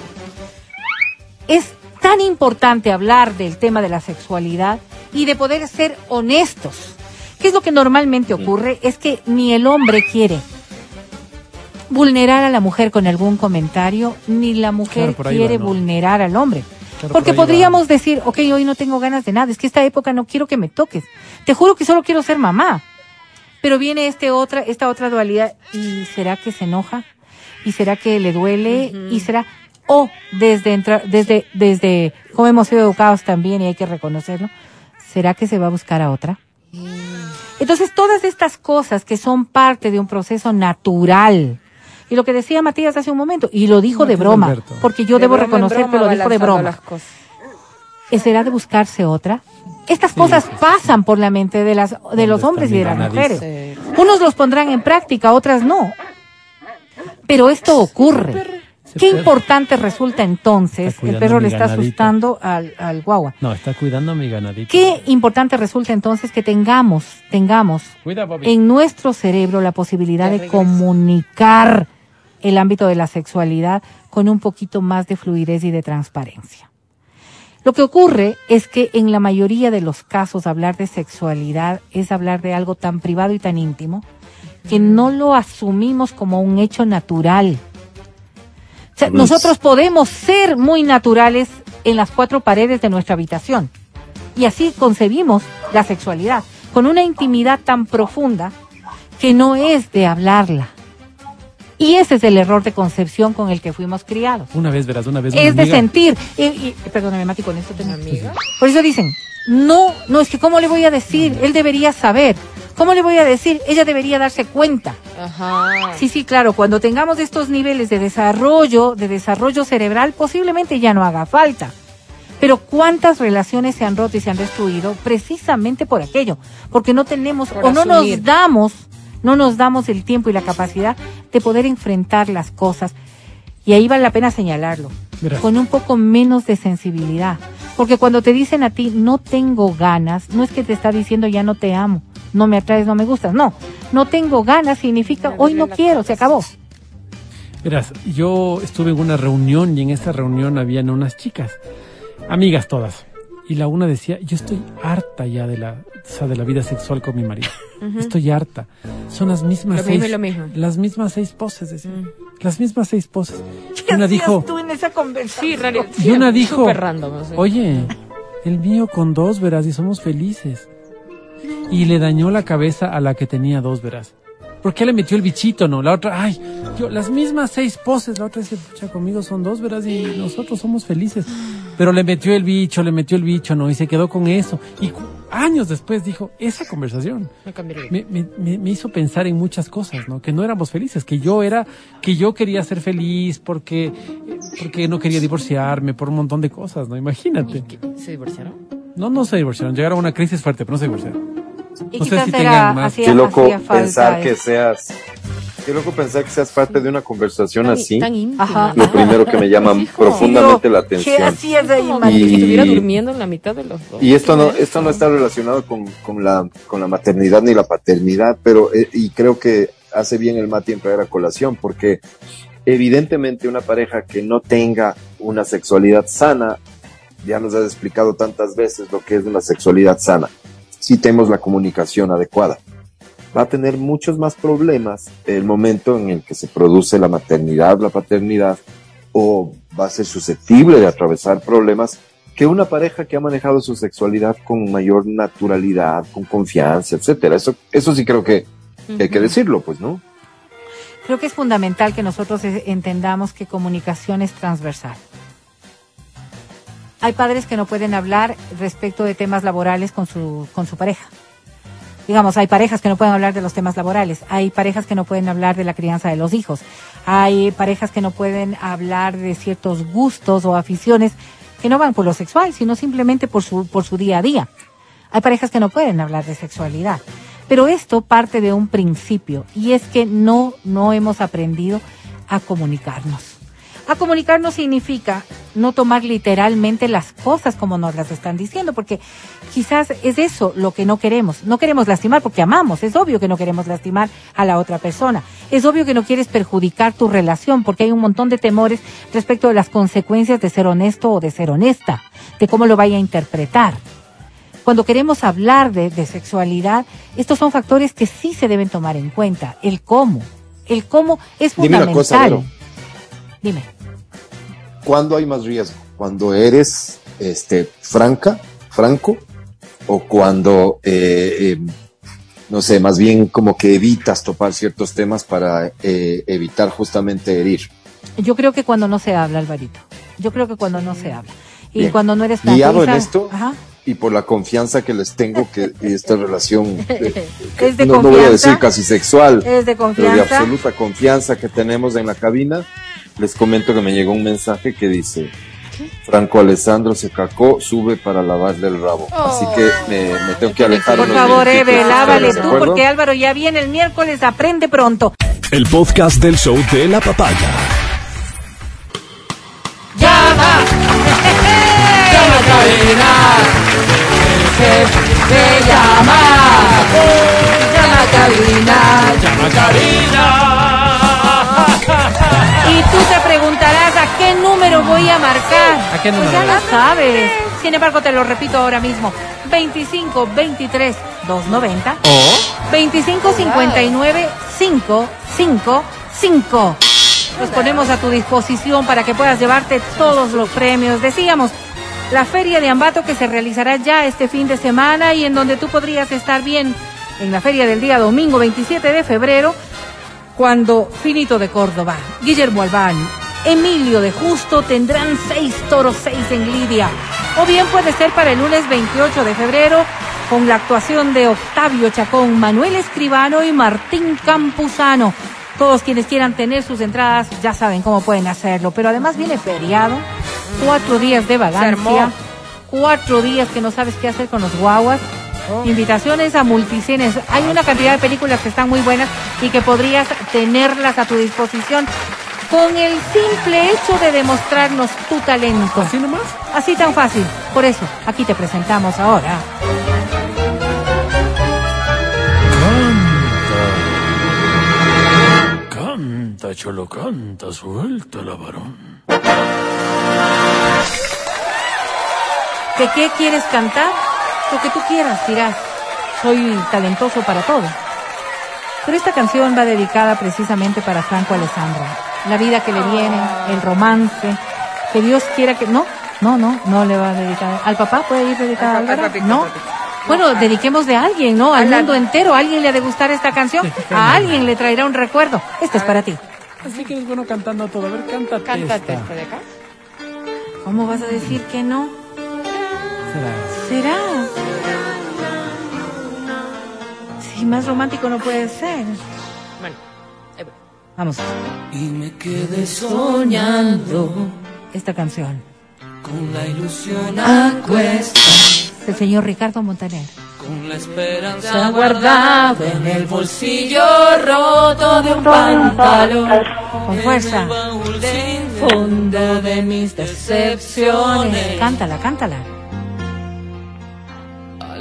es tan importante hablar del tema de la sexualidad y de poder ser honestos. ¿Qué es lo que normalmente ocurre? Es que ni el hombre quiere vulnerar a la mujer con algún comentario, ni la mujer Claro, quiere va, ¿no? vulnerar al hombre. Claro, Porque por ahí va. podríamos decir, ok, hoy no tengo ganas de nada, es que esta época no quiero que me toques. Te juro que solo quiero ser mamá. Pero viene este otra, esta otra dualidad, ¿y será que se enoja? ¿Y será que le duele? ¿Y será, o desde entrar, desde, desde cómo hemos sido educados también, y hay que reconocerlo, ¿será que se va a buscar a otra? Entonces, todas estas cosas que son parte de un proceso natural, y lo que decía Matías hace un momento, y lo dijo de broma, Alberto. porque yo De debo reconocer que lo dijo de broma. las cosas. ¿Eh, ¿Será de buscarse otra? Estas Sí, cosas sí, sí. pasan por la mente de las de los hombres y de las mujeres. Sí. Unos los pondrán en práctica, otras no. Pero esto ocurre. Qué perro. importante resulta entonces, el perro le está ganadito. asustando al, al guagua. No, está cuidando a mi ganadito. Qué importante resulta entonces que tengamos, tengamos Cuida, en nuestro cerebro la posibilidad de comunicar el ámbito de la sexualidad con un poquito más de fluidez y de transparencia. Lo que ocurre es que en la mayoría de los casos hablar de sexualidad es hablar de algo tan privado y tan íntimo que no lo asumimos como un hecho natural. O sea, Luis. nosotros podemos ser muy naturales en las cuatro paredes de nuestra habitación. Y así concebimos la sexualidad, con una intimidad tan profunda que no es de hablarla. Y ese es el error de concepción con el que fuimos criados. Una vez, verás, una vez. una Es de sentir. Y, y- perdóname, Mati, con esto tengo. Amiga. Por eso dicen, no, no, es que ¿cómo le voy a decir? Él debería saber. ¿Cómo le voy a decir? Ella debería darse cuenta. Ajá. Sí, sí, claro, cuando tengamos estos niveles de desarrollo, de desarrollo cerebral, posiblemente ya no haga falta. Pero ¿cuántas relaciones se han roto y se han destruido precisamente por aquello? Porque no tenemos Por o no nos damos, no nos damos el tiempo y la capacidad de poder enfrentar las cosas. Y ahí vale la pena señalarlo, con un poco menos de sensibilidad. Porque cuando te dicen a ti, no tengo ganas, no es que te está diciendo ya no te amo, no me atraes, no me gustas. No, no tengo ganas significa Me hoy no la quiero, se acabó. Verás, yo estuve en una reunión y en esa reunión habían unas chicas, amigas todas. Y la una decía, yo estoy harta ya de la, o sea, de la vida sexual con mi marido. Estoy harta. Son las mismas Lo seis. mismo y lo mismo. Las mismas seis poses, decía. Mm. Las mismas seis poses. Y una dijo, tú en esa conversación? Sí, raro. y una dijo, random. o sea. oye, el mío con dos, verás, y somos felices. Y le dañó la cabeza a la que tenía dos, verás. ¿Por qué le metió el bichito, no? La otra, ay, yo, las mismas seis poses. La otra dice, pucha, conmigo son dos, verás, y nosotros somos felices. Pero le metió el bicho, le metió el bicho, ¿no? Y se quedó con eso. Y años después dijo, esa conversación me, me- me- me hizo pensar en muchas cosas, ¿no? Que no éramos felices, que yo era, que yo quería ser feliz porque, porque no quería divorciarme, por un montón de cosas, ¿no? Imagínate. ¿Se divorciaron? No, no se divorciaron, llegaron a una crisis fuerte, pero no se divorciaron. Y No sé quizás si era, más. hacía, Qué loco falta pensar que seas. Qué loco pensar que seas parte de una conversación Tan- así. Tan íntimo. Ajá. Lo primero que me llama Hijo. profundamente la ¿Qué atención. hacías ahí, Y- estuviera durmiendo en la mitad de los dos. Y esto no, esto no está relacionado con, con la, con la maternidad ni la paternidad, pero, eh, y creo que hace bien el Mati en traer a colación, porque evidentemente una pareja que no tenga una sexualidad sana, ya nos has explicado tantas veces lo que es una sexualidad sana, si tenemos la comunicación adecuada. Va a tener muchos más problemas el momento en el que se produce la maternidad, la paternidad, o va a ser susceptible de atravesar problemas que una pareja que ha manejado su sexualidad con mayor naturalidad, con confianza, etcétera. Eso, eso sí creo que, hay que decirlo, pues, ¿no? Creo que es fundamental que nosotros entendamos que comunicación es transversal. Hay padres que no pueden hablar respecto de temas laborales con su, con su pareja. Digamos, hay parejas que no pueden hablar de los temas laborales, hay parejas que no pueden hablar de la crianza de los hijos, hay parejas que no pueden hablar de ciertos gustos o aficiones que no van por lo sexual, sino simplemente por su, por su día a día. Hay parejas que no pueden hablar de sexualidad. Pero esto parte de un principio y es que no, no hemos aprendido a comunicarnos. A comunicarnos significa no tomar literalmente las cosas como nos las están diciendo, porque quizás es eso lo que no queremos. No queremos lastimar porque amamos. Es obvio que no queremos lastimar a la otra persona. Es obvio que no quieres perjudicar tu relación porque hay un montón de temores respecto de las consecuencias de ser honesto o de ser honesta, de cómo lo vaya a interpretar cuando queremos hablar de, de sexualidad, estos son factores que sí se deben tomar en cuenta. El cómo. El cómo es Dime una fundamental. cosa. Dime. ¿Cuándo hay más riesgo? ¿Cuando eres este, franca, franco? ¿O cuando, eh, eh, no sé, más bien como que evitas topar ciertos temas para eh, evitar justamente herir? Yo creo que cuando no se habla, Alvarito. Yo creo que cuando no se habla. Y Bien. cuando no eres Guiado en esto, Ajá. y por la confianza que les tengo que esta relación eh, que Es de no, no voy a confianza. decir casi sexual Es de pero de confianza. absoluta confianza que tenemos en la cabina les comento que me llegó un mensaje que dice Franco Alessandro se cacó sube para lavarle el rabo así que me, me tengo que alejar Por unos favor, Eve, lávale ustedes, ¿de tú, acuerdo? porque Álvaro ya viene el miércoles, aprende pronto. El podcast del show de la papaya. ¡Llama! ¡Llama, cabina! ¡Se llama! ¡Llama, cabina! Y tú te preguntarás a qué número voy a marcar. ¿A qué Pues ya lo sabes. Sin embargo, te lo repito ahora mismo. 25 23 290 O 25 59 555. Nos ponemos a tu disposición para que puedas llevarte todos los premios. Decíamos, la feria de Ambato que se realizará ya este fin de semana y en donde tú podrías estar bien en la feria del día domingo 27 de febrero, cuando Finito de Córdoba, Guillermo Albán, Emilio de Justo tendrán seis toros, seis en Lidia. O bien puede ser para el lunes 28 de febrero con la actuación de Octavio Chacón, Manuel Escribano y Martín Campuzano. Todos quienes quieran tener sus entradas ya saben cómo pueden hacerlo, pero además viene feriado, cuatro días de vagancia, cuatro días que no sabes qué hacer con los guaguas. Invitaciones a multicines. Hay una cantidad de películas que están muy buenas y que podrías tenerlas a tu disposición con el simple hecho de demostrarnos tu talento. así nomás. Así tan fácil. Por eso, aquí te presentamos ahora. Canta, cholo, canta, suelta la varón. ¿De qué quieres cantar? Lo que tú quieras, dirás. Soy talentoso para todo. Pero esta canción va dedicada precisamente para Franco Alessandro. La vida que le viene, el romance, que Dios quiera que... No, no, no, no le va a dedicar. ¿Al papá puede ir dedicada Al papá, Álvaro? papito, No. papito. Bueno, dediquemos de alguien, ¿no? Al mundo entero. ¿A alguien le ha de gustar esta canción? A alguien le traerá un recuerdo. Este es para ti. Así que eres bueno cantando todo. A ver, cántate Cántate esta. esta de acá. ¿Cómo vas a decir que no? Será. ¿Será? Sí, más romántico no puede ser. Bueno. Vamos. Y me quedé soñando Esta canción. con la ilusión a cuestas, El señor Ricardo Montaner. con la esperanza guardada en el bolsillo roto de un pantalón. Con fuerza. Baúl sin fondo de mis decepciones. Cántala, cántala.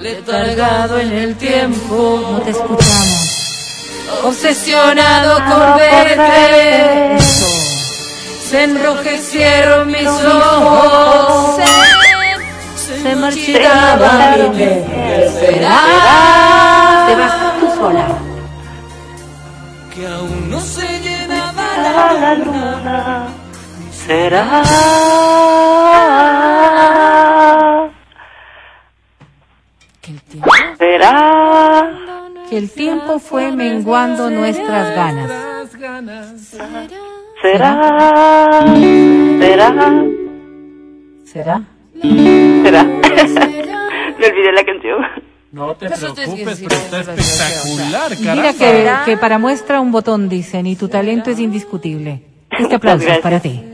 Aletargado en el tiempo, No te escuchamos. obsesionado con verte. Se enrojecieron mis ojos. Se marchitaba marchitaba. mi Te esperanza. vas tú sola. Que aún no se llenaba la luna. Será. Que el tiempo fue menguando nuestras ganas. Será. Será. ¿Será? Será. Me olvidé la canción. No te preocupes, pero está espectacular, Mira que, que para muestra un botón dicen y tu talento es indiscutible. Este aplauso es para ti.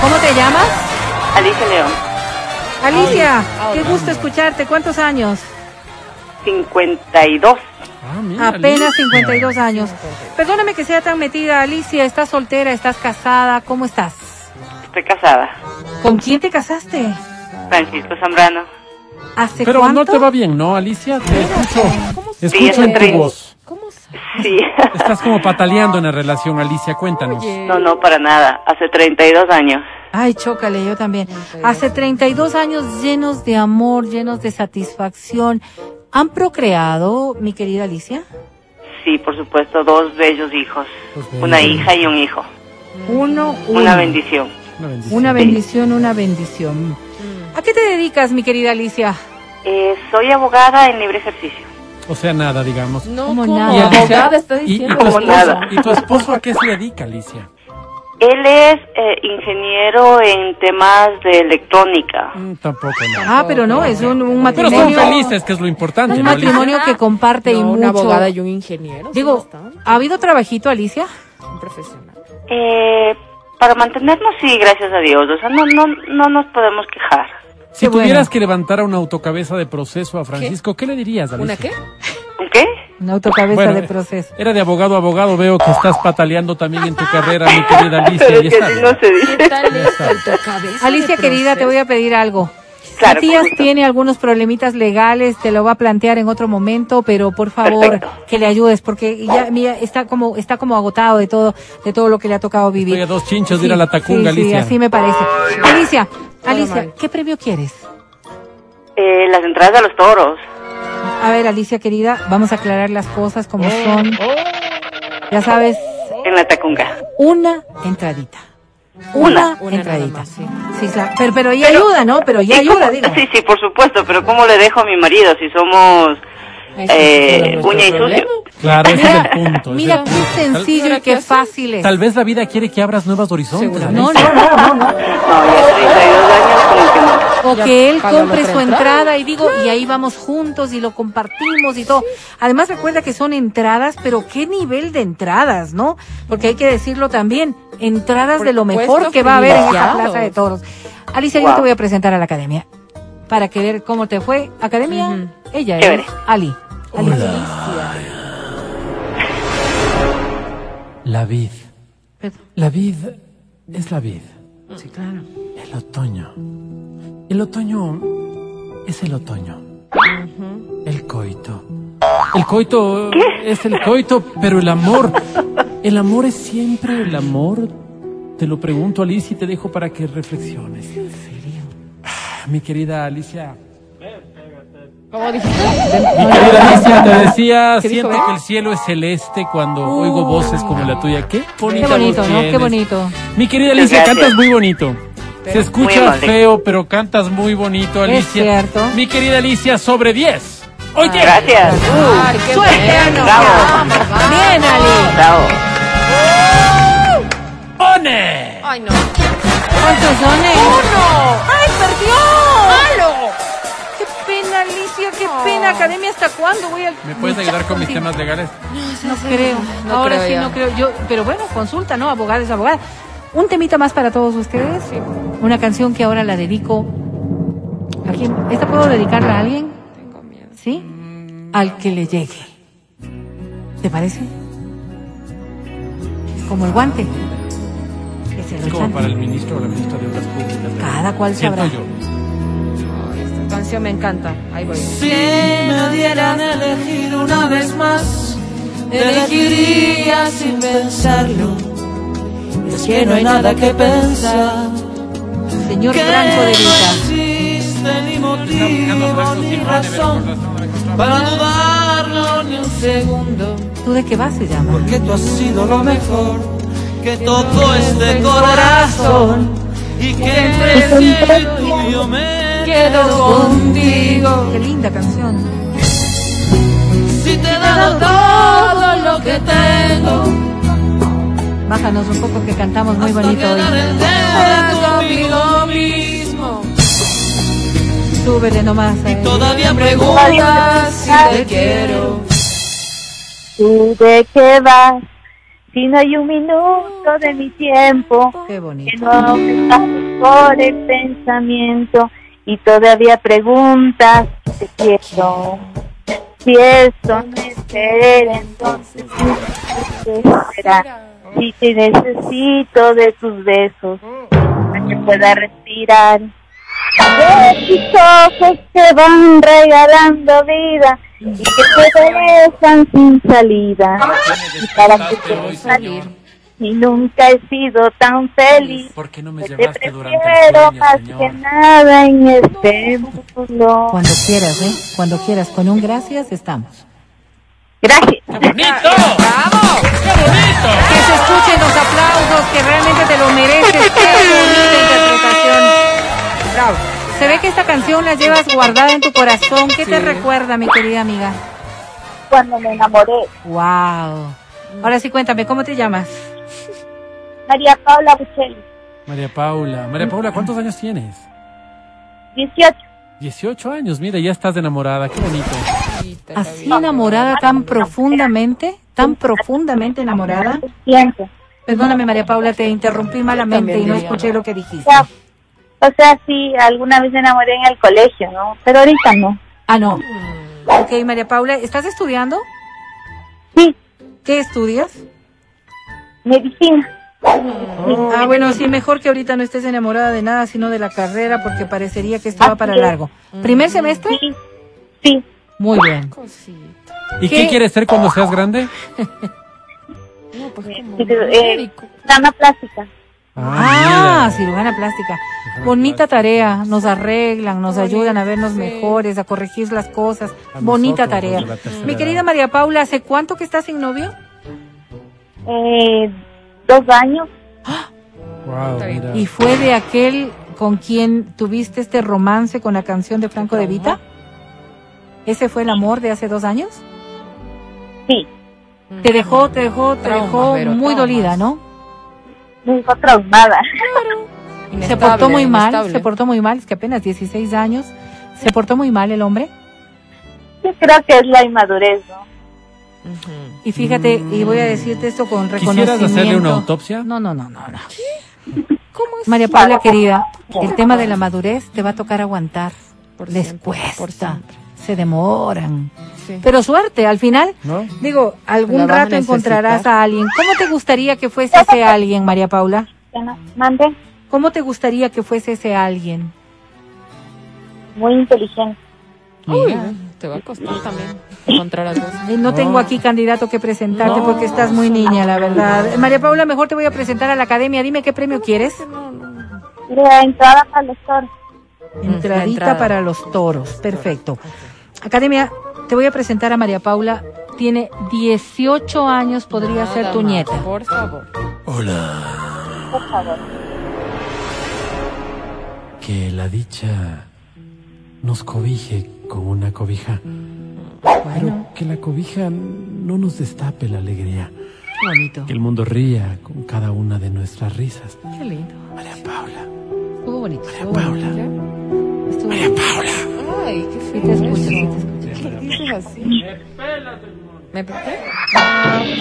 ¿Cómo te llamas? Alicia León. Alicia, qué gusto escucharte. ¿Cuántos años? 52. Ah, mira, Apenas Alicia. 52 años. Perdóname que sea tan metida, Alicia. ¿Estás soltera? ¿Estás casada? ¿Cómo estás? Estoy casada. ¿Con quién te casaste? Francisco Zambrano. ¿Hace Pero cuánto? no te va bien, ¿no, Alicia? Te escucho, Sí, escucho en hace tu voz. ¿Cómo se- Sí. Estás como pataleando en la relación, Alicia, cuéntanos. No, no, para nada. Hace 32 años. Ay, chócale, yo también. Hace 32 años llenos de amor, llenos de satisfacción. ¿Han procreado, mi querida Alicia? Sí, por supuesto, dos bellos hijos. Una hija y un hijo. Uno, uno. Una bendición. Una bendición. Una bendición, una bendición. ¿A qué te dedicas, mi querida Alicia? Eh, soy abogada en libre ejercicio. O sea, nada, digamos. No, ¿Cómo como nada? Y Alicia- abogada está y- y, diciendo. tu esposo, nada. ¿Y tu esposo a qué se dedica, Alicia? Él es eh, ingeniero en temas de electrónica. Mm, tampoco, no. Ah, pero no, es un, un Pero son matrimonio. felices, que es lo importante, Un matrimonio que comparte y mucho. una abogada y un ingeniero. Digo. ¿ha habido trabajito, Alicia? un profesional. Eh, para mantenernos, sí, gracias a Dios. O sea, no, no, no nos podemos quejar. Si Qué bueno. tuvieras que levantar a una autocabeza de proceso a Francisco, ¿qué, le dirías, Alicia? ¿Una qué? ¿Un qué? Una autocabeza Bueno, de proceso. Era de abogado a abogado, veo que estás pataleando también en tu carrera, mi querida Alicia. Pero y es que está no se dice. ¿Qué tal es autocabeza Alicia, querida, te voy a pedir algo. Claro, Matías tiene algunos problemitas legales, te lo va a plantear en otro momento, pero por favor Perfecto. que le ayudes porque ya mira, está como está como agotado de todo de todo lo que le ha tocado vivir. Estoy a dos chinchos de ir a la tacunga, sí, sí, Alicia. así me parece. Alicia, Alicia. ¿qué premio quieres? Eh, las entradas a los toros. A ver, Alicia querida, vamos a aclarar las cosas como son. Ya sabes, En la Tacunga. una entradita. Una, Una entradita. más, sí. Sí, claro. Pero, pero ya ayuda, ¿no? Pero ya ¿Y ayuda, digo. Sí, sí, por supuesto, pero ¿cómo le dejo a mi marido si somos eh, uña y sucio? Claro, ese es Mira, el punto. Mira qué sencillo y ¿Ahora qué fácil es. Tal vez la vida quiere que abras nuevos horizontes. No, no, no, no. No, ya 32 años como que no. O Ya que él compre su entrada. y digo, y ahí vamos juntos y lo compartimos y todo. Además recuerda que son entradas, pero qué nivel de entradas, ¿no? Porque hay que decirlo también, entradas Por de lo mejor que va a haber en esa plaza de toros. Alicia, yo Wow. te voy a presentar a la academia para que ver cómo te fue. Academia, ella es Ali. Ali. La vid. La vid es la vid. Sí, claro. El otoño. El otoño es el otoño. El coito. El coito es el coito, pero el amor. El amor es siempre el amor. Te lo pregunto, Alicia, y te dejo para que reflexiones. ¿En serio? Mi querida Alicia. ¿Cómo dijiste? Mi querida Alicia, te decía, ¿Qué él? que el cielo es celeste cuando oigo voces como la tuya. Qué Qué bonita bonito, voz ¿no? Qué bonito. Mi querida Alicia, gracias. cantas muy bonito. Se escucha feo, pero cantas muy bonito, Alicia. cierto. Mi querida Alicia, sobre 10. Oye, Gracias. Ay, qué Suerte, bueno. Bravo. Bien, Ali. Bravo. sones! Ay, no. ¿Cuántos son? ¡Uno! ¡Ay, perdió! ¡Malo! ¡Qué pena, Alicia! ¡Qué pena! Academia, ¿hasta cuándo voy a...? ¿Me puedes ayudar con mis temas legales? No creo. No Ahora creo sí, ya. no creo. Yo, pero bueno, consulta, ¿no? Abogados, abogadas. Un temita más para todos ustedes. Una canción que ahora la dedico. ¿A quién? ¿Esta puedo dedicarla a alguien? Tengo miedo. ¿Sí? Al que le llegue. ¿Te parece? Como el guante. Es como echan. para el ministro o la ministra de Obras Públicas. Cada cual Siento sabrá. yo. Esta canción me encanta. Ahí voy. Si me dieran a elegir una vez más, elegiría sin pensarlo. Es que no hay nada que pensar. Señor Que Franco de no Vita. existe ni motivo ni razón. para dudarlo ni un segundo. ¿Tú de qué vas se llama? Porque tú has sido lo mejor que todo este corazón y que entre el cielo y yo me quedo contigo. Qué linda canción. Si te he dado todo lo que tengo, Bájanos un poco que cantamos muy bonito hoy. conmigo mismo. Súbele nomás. eh. Todavía preguntas si te quiero. ¿Tú de qué vas? Si no hay un minuto de mi tiempo Qué que bonito. no me por el pensamiento y todavía preguntas si te quiero. Si eso no es querer, entonces ¿qué será? Si te necesito de tus besos para que pueda respirar. De tus ojos que van regalando vida y que te dejan sin salida. Y para que te salir. Y nunca he sido tan feliz. ¿Por qué no me Te llevaste durante el prefiero sueño, más que señor? nada en este mundo. Cuando quieras, ¿eh? Cuando quieras. Con un gracias estamos. Gracias. ¡Qué bonito! ¡Bravo! ¡Qué bonito! Que se escuchen los aplausos, que realmente te lo mereces. Qué bonita interpretación. Bravo. Se ve que esta canción la llevas guardada en tu corazón. ¿Qué te recuerda, mi querida amiga? Cuando me enamoré. Wow. Ahora sí, cuéntame, ¿cómo te llamas? María Paula Buchelli, María Paula. María Paula, ¿cuántos años tienes? 18. 18 años, mira, ya estás enamorada, qué bonito. Así enamorada, tan profundamente, tan profundamente enamorada. Siempre. Perdóname, María Paula, te interrumpí malamente y no escuché lo que dijiste. o sea, sí, alguna vez me enamoré en el colegio, ¿no? Pero ahorita no. Ah, no. Ok, María Paula, ¿estás estudiando? Sí, ¿Qué estudias? medicina. Ah, bueno, sí, mejor que ahorita no estés enamorada de nada, sino de la carrera, porque parecería que esto va para largo. ¿Primer semestre? Sí, sí. Muy bien. Cosita. ¿Y ¿Qué? qué quieres ser cuando seas grande? No, pues como eh, plástica. Ah, mira. cirujana plástica. Bonita plástica. tarea, nos arreglan, nos ayudan a vernos sí. mejores, a corregir las cosas. A Bonita nosotros, tarea. Mi querida. María Paula, ¿hace cuánto que estás sin novio? Eh, dos años. Wow. ¿Y fue de aquel con quien tuviste este romance con la canción de Franco de Vita? ¿Ese fue el amor de hace dos años? Sí, Te dejó, te dejó, te dejó muy traumas. dolida, ¿no? me dejó traumada. Se Inestable, portó muy mal, inestable. se portó muy mal, es que apenas 16 años. ¿Se portó muy mal el hombre? Yo creo que es la inmadurez, ¿no? Y fíjate, y voy a decirte esto con reconocimiento. ¿Quisieras hacerle una autopsia? No, no, no, no, no. ¿Cómo es? María Paula, querida, el tema de la madurez te va a tocar aguantar. Por Les siempre, cuesta, por siempre. se demoran. Sí. Pero suerte, al final, ¿No? digo, algún vas a rato encontrarás a alguien. ¿Cómo te gustaría que fuese ese alguien, María Paula? Mande, ¿Cómo te gustaría que fuese ese alguien? muy inteligente. Uy, te va a costar también encontrar algo. Eh, No tengo aquí candidato que presentarte No, porque estás muy niña, la verdad. María Paula, mejor te voy a presentar a la academia. Dime qué premio quieres. La entrada para los toros. Entradita entrada. para los toros. Perfecto. Academia, te voy a presentar a María Paula. Tiene 18 años, podría ser tu más, nieta. Por favor. Hola. Por favor. Que la dicha nos cobije con una cobija. Bueno, Pero que la cobija no nos destape la alegría. Qué bonito. Que el mundo ría con cada una de nuestras risas. Qué lindo. María Paula. Estuvo bonito. Estuvo Paula. bonito. Estuvo María. Paula. Ay, qué feo. te escucho, te escucho. ¿Qué dices así? ¿Me qué?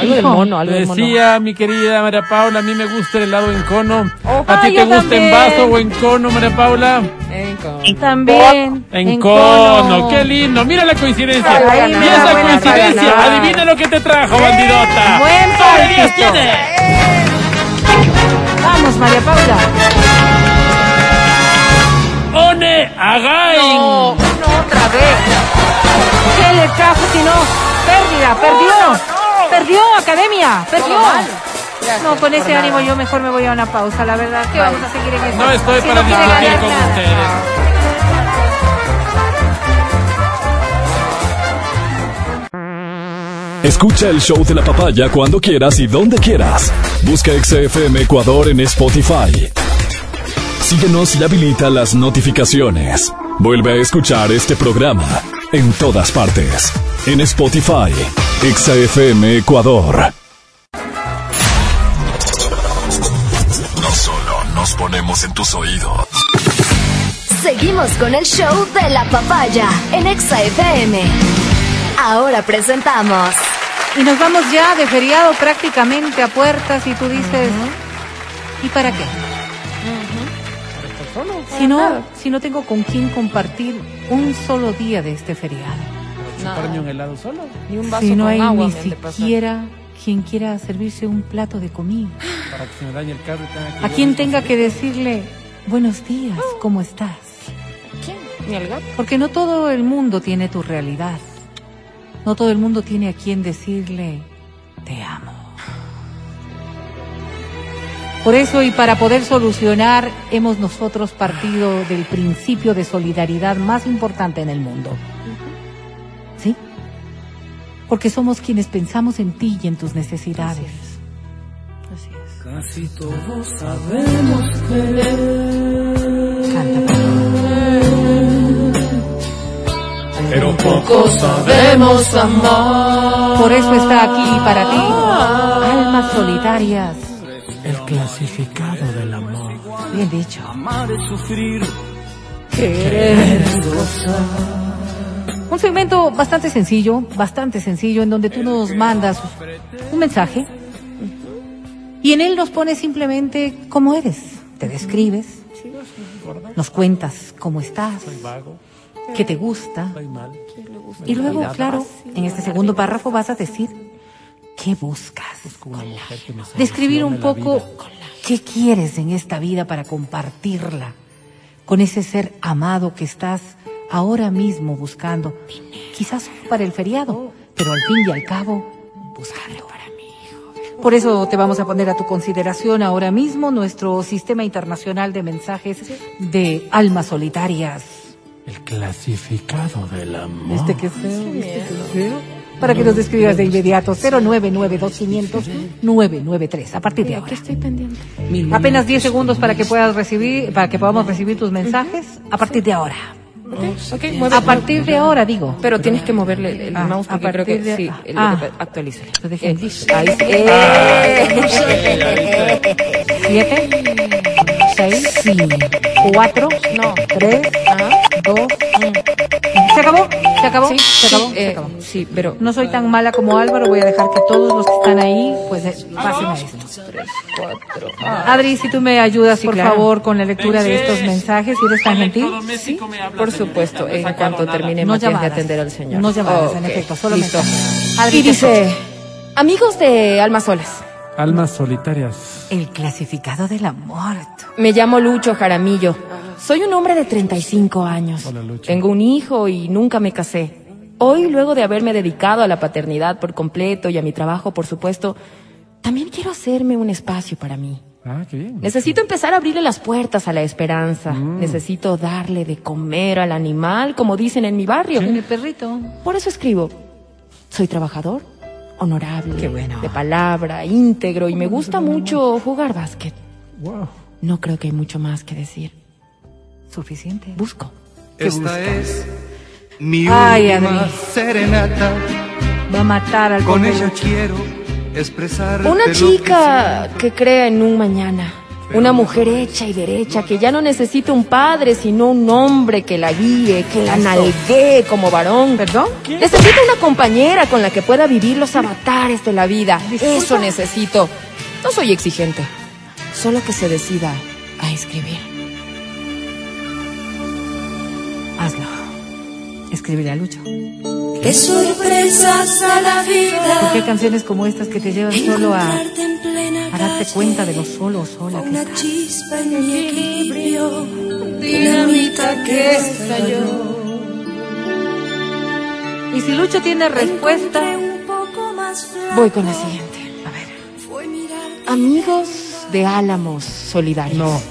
Algo del mono, algo del mono. Decía mi querida María Paula, a mí me gusta el helado en cono. Oh, ¿A ti ay, te gusta también. en vaso o en cono, María Paula? En con- También. En, cono. qué lindo. Mira la coincidencia. Ahí y esa buena coincidencia, adivina lo que te trajo, bandidota. Buen ¡Sobre diez partido. tiene! Vamos, María Paula. One Again. No, no, otra vez. ¿Qué le trajo si no? Perdió. Perdió, Academia, perdió. Gracias No, con ese nada. ánimo yo mejor me voy a una pausa, la verdad. que vamos a seguir en esto? No estoy Si para no discutir con nada. ustedes. Escucha el show de la papaya cuando quieras y donde quieras. Busca XFM Ecuador en Spotify. Síguenos y habilita las notificaciones. Vuelve a escuchar este programa en todas partes. En Spotify, XFM Ecuador. No solo nos ponemos en tus oídos. Seguimos con el show de la papaya en Exa FM. Ahora presentamos Y nos vamos ya de feriado prácticamente a puertas y tú dices, ¿y para qué? Si no, si no tengo con quién compartir un solo día de este feriado. Nada. Ni un helado solo. Ni un vaso Si no con hay agua ni siquiera quien quiera servirse un plato de comida. Para que se me dañe el carro y tenga que A quien tenga que decirle, buenos días, ¿cómo estás? ¿Quién? Ni al gato. Porque no todo el mundo tiene tu realidad. No todo el mundo tiene a quien decirle, te amo. Por eso y para poder solucionar, hemos nosotros partido del principio de solidaridad más importante en el mundo. ¿Sí? Porque somos quienes pensamos en ti y en tus necesidades. Así es. Casi todos sabemos querer, Canta, Pero pocos sabemos amar. Por eso está aquí para ti, almas solitarias. Clasificado del amor. Bien dicho. Amar es sufrir, Querer Un segmento bastante sencillo, bastante sencillo, en donde tú nos mandas un mensaje y en él nos pones simplemente cómo eres. Te describes, nos cuentas cómo estás, Vago. qué te gusta. Y luego, claro, en este segundo párrafo vas a decir qué buscas. Una mujer que me Describir un poco qué quieres en esta vida para compartirla con ese ser amado que estás ahora mismo buscando. Quizás solo para el feriado, pero al fin y al cabo, buscando para mi hijo. Por eso te vamos a poner a tu consideración ahora mismo nuestro sistema internacional de mensajes de almas solitarias. El clasificado del amor. ¿Viste que feo? ¿Viste que feo? Para que nos describas de inmediato 0992500 A partir de ahora. Aquí estoy pendiente. Apenas 10 segundos para que puedas recibir, para que podamos recibir tus mensajes a partir de ahora. Ok, mueve. A partir de ahora, digo. Pero tienes que moverle el, el Ah, mouse porque creo que de- sí. ah. el- Ah. Actualice. Lo dejé ahí sí. Eh. Siete, seis, cuatro, no, tres, dos. ¿Se acabó? ¿Se acabó? Sí, ¿Se acabó? sí, Se eh, acabó. sí, pero No soy tan mala como Álvaro, voy a dejar que todos los que están ahí, pues eh, pasen a esto. cuatro. Adri, si tú me ayudas, por claro. favor, con la lectura de estos mensajes, si eres tan gentil. Habla, Por supuesto, en cuanto termine No Matías de llamadas. atender al señor. No llamadas, en Ok, efecto, solo listo. Adri, Y dice, amigos de Almas Solas, Almas solitarias. El clasificado del amor. me llamo Lucho Jaramillo. Soy un hombre de 35 años. Hola, Lucho. Tengo un hijo y nunca me casé. Hoy, luego de haberme dedicado a la paternidad por completo y a mi trabajo, por supuesto, también quiero hacerme un espacio para mí. Ah, qué bien. Necesito empezar a abrirle las puertas a la esperanza. Necesito darle de comer al animal, como dicen en mi barrio. El perrito. Por eso escribo. Soy trabajador, honorable, Qué bueno. de palabra, íntegro y me gusta mucho jugar básquet. Wow. No creo que hay mucho más que decir. Suficiente. Busco. Esta es mi Ay, última Adri. serenata. Va a matar al Con ella quiero expresar Una chica que crea en un mañana. Una mujer hecha y derecha que ya no necesita un padre, sino un hombre que la guíe, que la nalguee como varón. ¿Perdón? Necesita una compañera con la que pueda vivir los avatares de la vida. Eso necesito. No soy exigente. Solo que se decida a escribir. Hazlo. Escribiré a Lucho. Qué sorpresas a la vida. Porque hay canciones como estas que te llevan solo a, darte cuenta de lo solo o sola que Una estás. chispa en mi equilibrio, dinamita que estalló. Y si Lucho tiene respuesta, Voy con la siguiente. a ver. Amigos de Álamos Solidarios. No,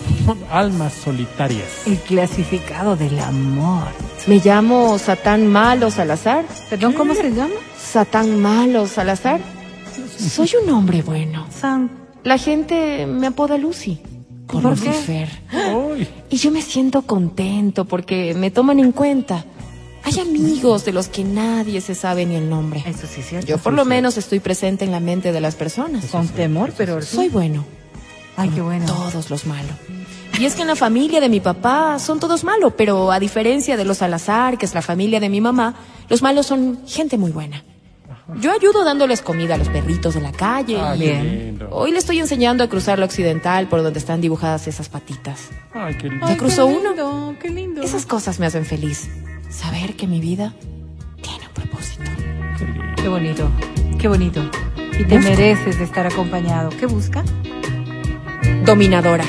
almas solitarias. El clasificado del amor. Me llamo Satán Malo Salazar. Perdón, ¿cómo se llama? Satán Malo Salazar. Soy un hombre bueno. San. La gente me apoda Lucy. Por, ¿Por qué? Lucifer. Uy, Y yo me siento contento porque me toman en cuenta. Hay amigos de los que nadie se sabe ni el nombre. Eso sí es cierto. Yo por lo menos estoy presente en la mente de las personas. Con temor, pero sí. Soy bueno. Ay, qué bueno. Todos los malos. Y es que en la familia de mi papá son todos malos, pero a diferencia de los Salazar, que es la familia de mi mamá, los malos son gente muy buena. Yo ayudo dándoles comida a los perritos de la calle. ay, y qué Bien. lindo. Hoy le estoy enseñando a cruzar la occidental por donde están dibujadas esas patitas. Ay, qué lindo. Ya cruzó uno. lindo, qué lindo. Esas cosas me hacen feliz. Saber que mi vida tiene un propósito. Qué lindo. Qué bonito, qué bonito. Y te mereces de estar acompañado. ¿Qué busca? Dominadora.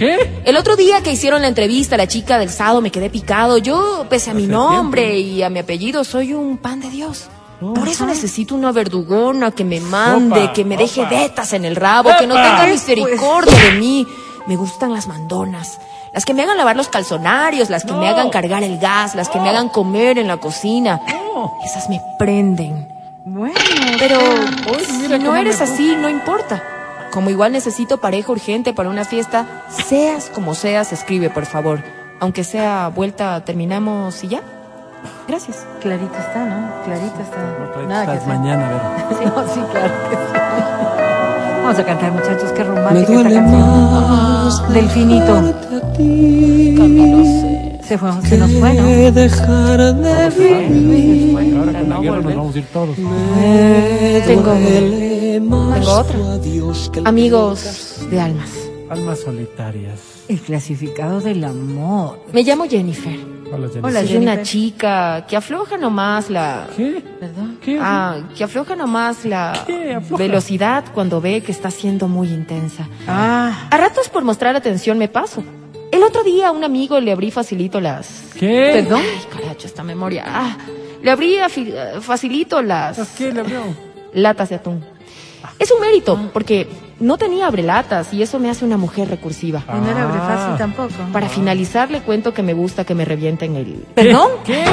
¿Qué? El otro día que hicieron la entrevista a la chica del Sado me quedé picado. Yo, pese a mi nombre y a mi apellido, soy un pan de Dios. Por eso necesito una verdugona que me mande, Opa, que me deje opa. vetas en el rabo, que no tenga Pues. misericordia de mí. Me gustan las mandonas. Las que me hagan lavar los calzonarios, las que me hagan cargar el gas, las que me hagan comer en la cocina. No. Esas me prenden. Bueno, Pero si no eres así, no importa. Como igual necesito pareja urgente para una fiesta, seas como seas, escribe, por favor. Aunque sea vuelta, terminamos y ya. Gracias. clarito está, ¿no? Clarito está. Nada que Estás hacer. mañana, a ver. Sí, no, sí, claro que sí. Vamos a cantar, muchachos, qué Me romántica esta duele canción. más a ti Camilo, sé. Se, fue, se nos fue, ¿no? que dejar de vivir. Ahora con la guerra nos vamos a ir todos. Me Tengo- tengo otra. Amigos de almas. Almas solitarias. El clasificado del amor. Me llamo Jennifer. Hola, Jennifer. Hola, una chica que afloja nomás la... ¿Qué? ¿Perdón? ¿Qué? Ah, que afloja nomás la. Afloja. velocidad cuando ve que está siendo muy intensa. Ah, A ratos por mostrar atención me paso. El otro día a un amigo le abrí facilito las... ¿Qué? ¿Perdón? Ay, caracho, esta memoria. Ah, le abrí eh, facilito las ¿Qué le abrió? latas de atún. Es un mérito, porque no tenía abrelatas y eso me hace una mujer recursiva. y no era abre Ah. fácil tampoco. Para finalizar, le cuento que me gusta que me revienten el... ¿Perdón? ¿Qué?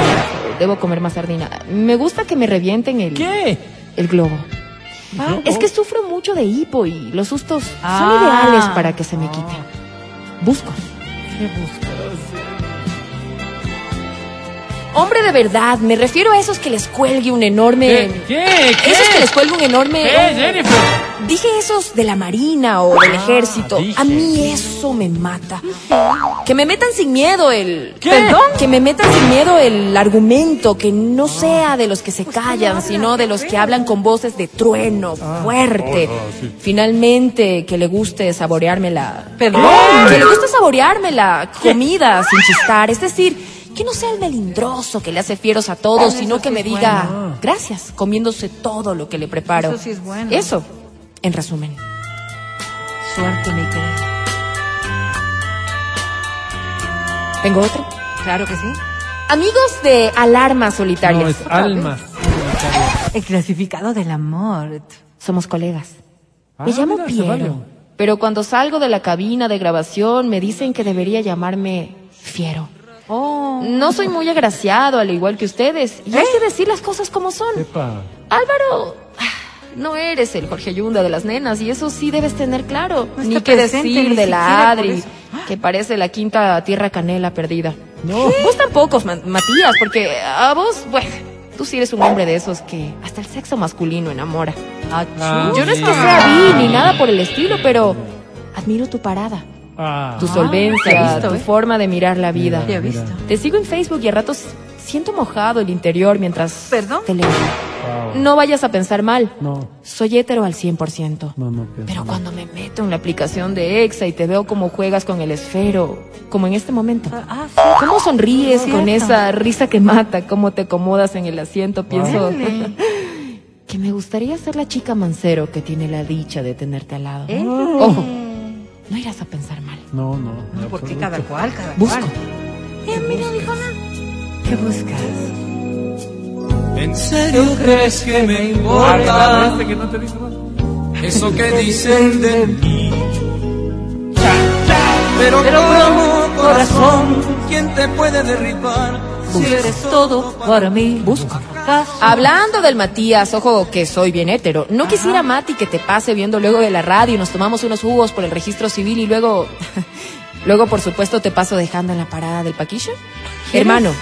Debo comer más sardina. Me gusta que me revienten el... ¿Qué? El globo. Ah, Es que sufro mucho de hipo y los sustos son Ah. ideales para que se me quite. Busco. ¿Qué buscas? Hombre de verdad, me refiero a esos que les cuelgue un enorme... ¿Qué? ¿Qué? ¿Qué? Esos que les cuelgue un enorme... ¿Qué, Jennifer? Dije esos de la marina o del ejército. Ah, dije. A mí eso me mata. Que me metan sin miedo el... ¿Qué? ¿Perdón? Que me metan sin miedo el argumento, que no sea de los que se callan, sino de los que hablan con voces de trueno, fuerte. oh, sí. Finalmente, que le guste saborearme la... Perdón. Que le guste saborearme la comida sin chistar. Es decir, que no sea el melindroso que le hace fieros a todos, sino que me diga bueno. gracias, comiéndose todo lo que le preparo. Eso sí es bueno. Eso, en resumen. Suerte, mi querida. ¿Tengo otro? Claro que sí. Amigos de Alarmas Solitarias. No, es almas solitarias. El clasificado del amor. Somos colegas. Ah, me llamo mira, Piero. Pero cuando salgo de la cabina de grabación me dicen que debería llamarme Fiero. Oh. No soy muy agraciado, al igual que ustedes. Y hay que decir las cosas como son. Epa. Álvaro, no eres el Jorge Yunda de las nenas y eso sí debes tener claro. No ni presente, decir ni de la Adri, que parece la quinta tierra canela perdida. No. Vos tampoco, Ma- Matías, porque a vos, bueno, Tú sí eres un hombre de esos que hasta el sexo masculino enamora. Ah, Yo no es que sea vi ni nada por el estilo, pero admiro tu parada, Ah. tu solvencia, visto, tu ¿eh? forma de mirar la vida. Visto. Te sigo en Facebook y a ratos siento mojado el interior mientras ¿Perdón? te leo. Wow. No vayas a pensar mal. No, Soy hétero al 100%. no, no. Pero mal. cuando me meto en la aplicación de EXA y te veo cómo juegas con el esfero, como en este momento. Ah, sí. ¿Cómo sonríes Es con esa risa que mata? ¿Cómo te acomodas en el asiento? Pienso que me gustaría ser la chica mancero que tiene la dicha de tenerte al lado. Eh. Ojo, no irás a pensar mal. No, no. No, porque absoluto. cada cual, cada Busco. cual. Eh, mira, dijo nada. ¿Qué buscas? ¿En serio crees que me importa este que no te dice nada. eso que dicen de mí? Pero como corazón, ¿quién te puede derribar? Si eres todo para mí. Busco. Hablando del Matías, ojo que soy bien hétero. No quisiera, Mati, que te pase viendo luego de la radio y nos tomamos unos jugos por el registro civil y luego. luego, por supuesto, te paso dejando en la parada del paquillo. Hermano,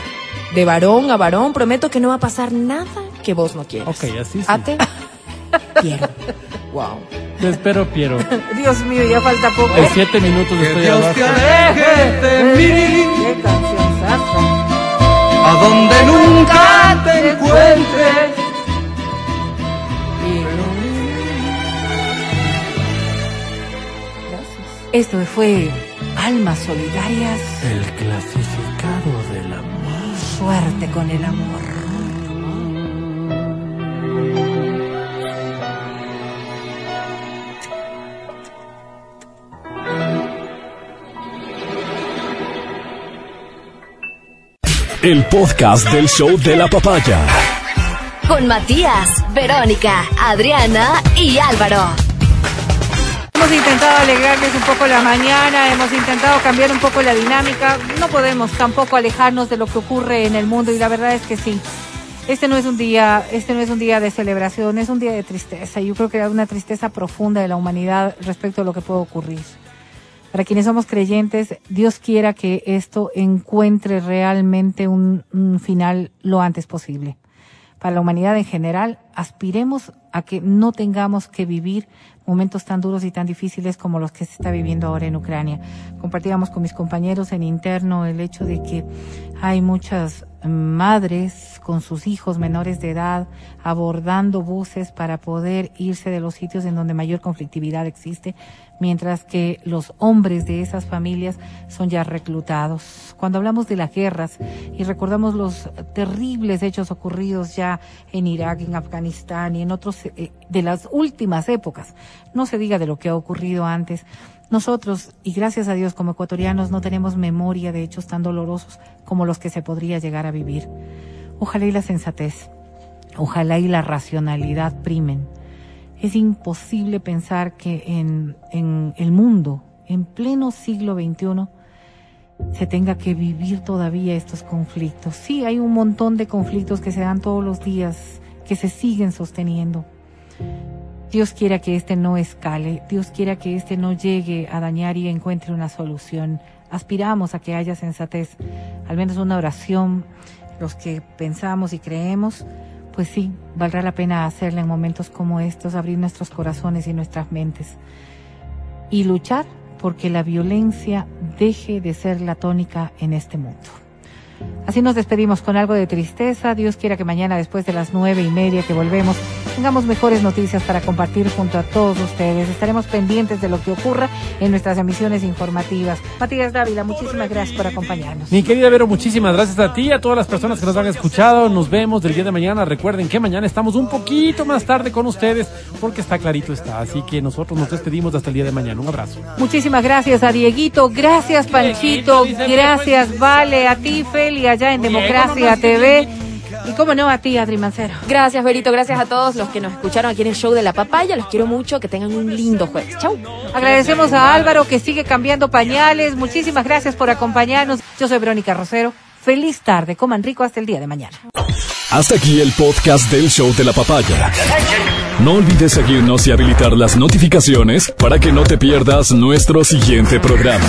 de varón a varón, prometo que no va a pasar nada que vos no quieras. Ok, así sí. Ate, quiero. Wow. Te espero, Piero. Dios mío, ya falta poco. En siete minutos Que estoy Dios abajo. te aleje de mí, Qué canción sasa. A donde nunca te encuentres. Esto fue Almas Solidarias. El clasificado del amor. Suerte con el amor. El podcast del show de la papaya. Con Matías, Verónica, Adriana y Álvaro. Hemos intentado alegrarles un poco la mañana, hemos intentado cambiar un poco la dinámica. No podemos tampoco alejarnos de lo que ocurre en el mundo y la verdad es que sí. Este no es un día, este no es un día de celebración, es un día de tristeza. Yo creo que hay una tristeza profunda de la humanidad respecto a lo que puede ocurrir. Para quienes somos creyentes, Dios quiera que esto encuentre realmente un, final lo antes posible. Para la humanidad en general, aspiremos a que no tengamos que vivir momentos tan duros y tan difíciles como los que se está viviendo ahora en Ucrania. Compartíamos con mis compañeros en interno el hecho de que hay muchas madres con sus hijos menores de edad abordando buses para poder irse de los sitios en donde mayor conflictividad existe, mientras que los hombres de esas familias son ya reclutados. Cuando hablamos de las guerras y recordamos los terribles hechos ocurridos ya en Irak, en Afganistán y en otros eh, de las últimas épocas, no se diga de lo que ha ocurrido antes, nosotros, y gracias a Dios como ecuatorianos, no tenemos memoria de hechos tan dolorosos como los que se podría llegar a vivir. Ojalá y la sensatez, ojalá y la racionalidad primen. Es imposible pensar que en, en el mundo, en pleno siglo XXI, se tenga que vivir todavía estos conflictos. Sí, hay un montón de conflictos que se dan todos los días, que se siguen sosteniendo. Dios quiera que este no escale, Dios quiera que este no llegue a dañar y encuentre una solución. Aspiramos a que haya sensatez, al menos una oración, los que pensamos y creemos, pues sí, valdrá la pena hacerla en momentos como estos, abrir nuestros corazones y nuestras mentes y luchar porque la violencia deje de ser la tónica en este mundo. Así nos despedimos con algo de tristeza. Dios quiera que mañana, después de las nueve y media que volvemos, tengamos mejores noticias para compartir junto a todos ustedes. Estaremos pendientes de lo que ocurra en nuestras emisiones informativas. Matías Dávila, muchísimas gracias por acompañarnos. Mi querida Vero, muchísimas gracias a ti y a todas las personas que nos han escuchado. Nos vemos del día de mañana. Recuerden que mañana estamos un poquito más tarde con ustedes porque está clarito está. Así que nosotros nos despedimos hasta el día de mañana. Un abrazo. Muchísimas gracias a Dieguito, gracias Panchito, gracias pues, Vale, a ti Feli allá en Democracia TV y cómo no a ti Adri Mancero. Gracias, Berito. Gracias a todos los que nos escucharon aquí en el show de la papaya. Los quiero mucho. Que tengan un lindo jueves. Chau. Agradecemos a Álvaro que sigue cambiando pañales. Muchísimas gracias por acompañarnos. Yo soy Verónica Rosero. Feliz tarde. Coman rico hasta el día de mañana. Hasta aquí el podcast del show de la papaya. No olvides seguirnos y habilitar las notificaciones para que no te pierdas nuestro siguiente programa.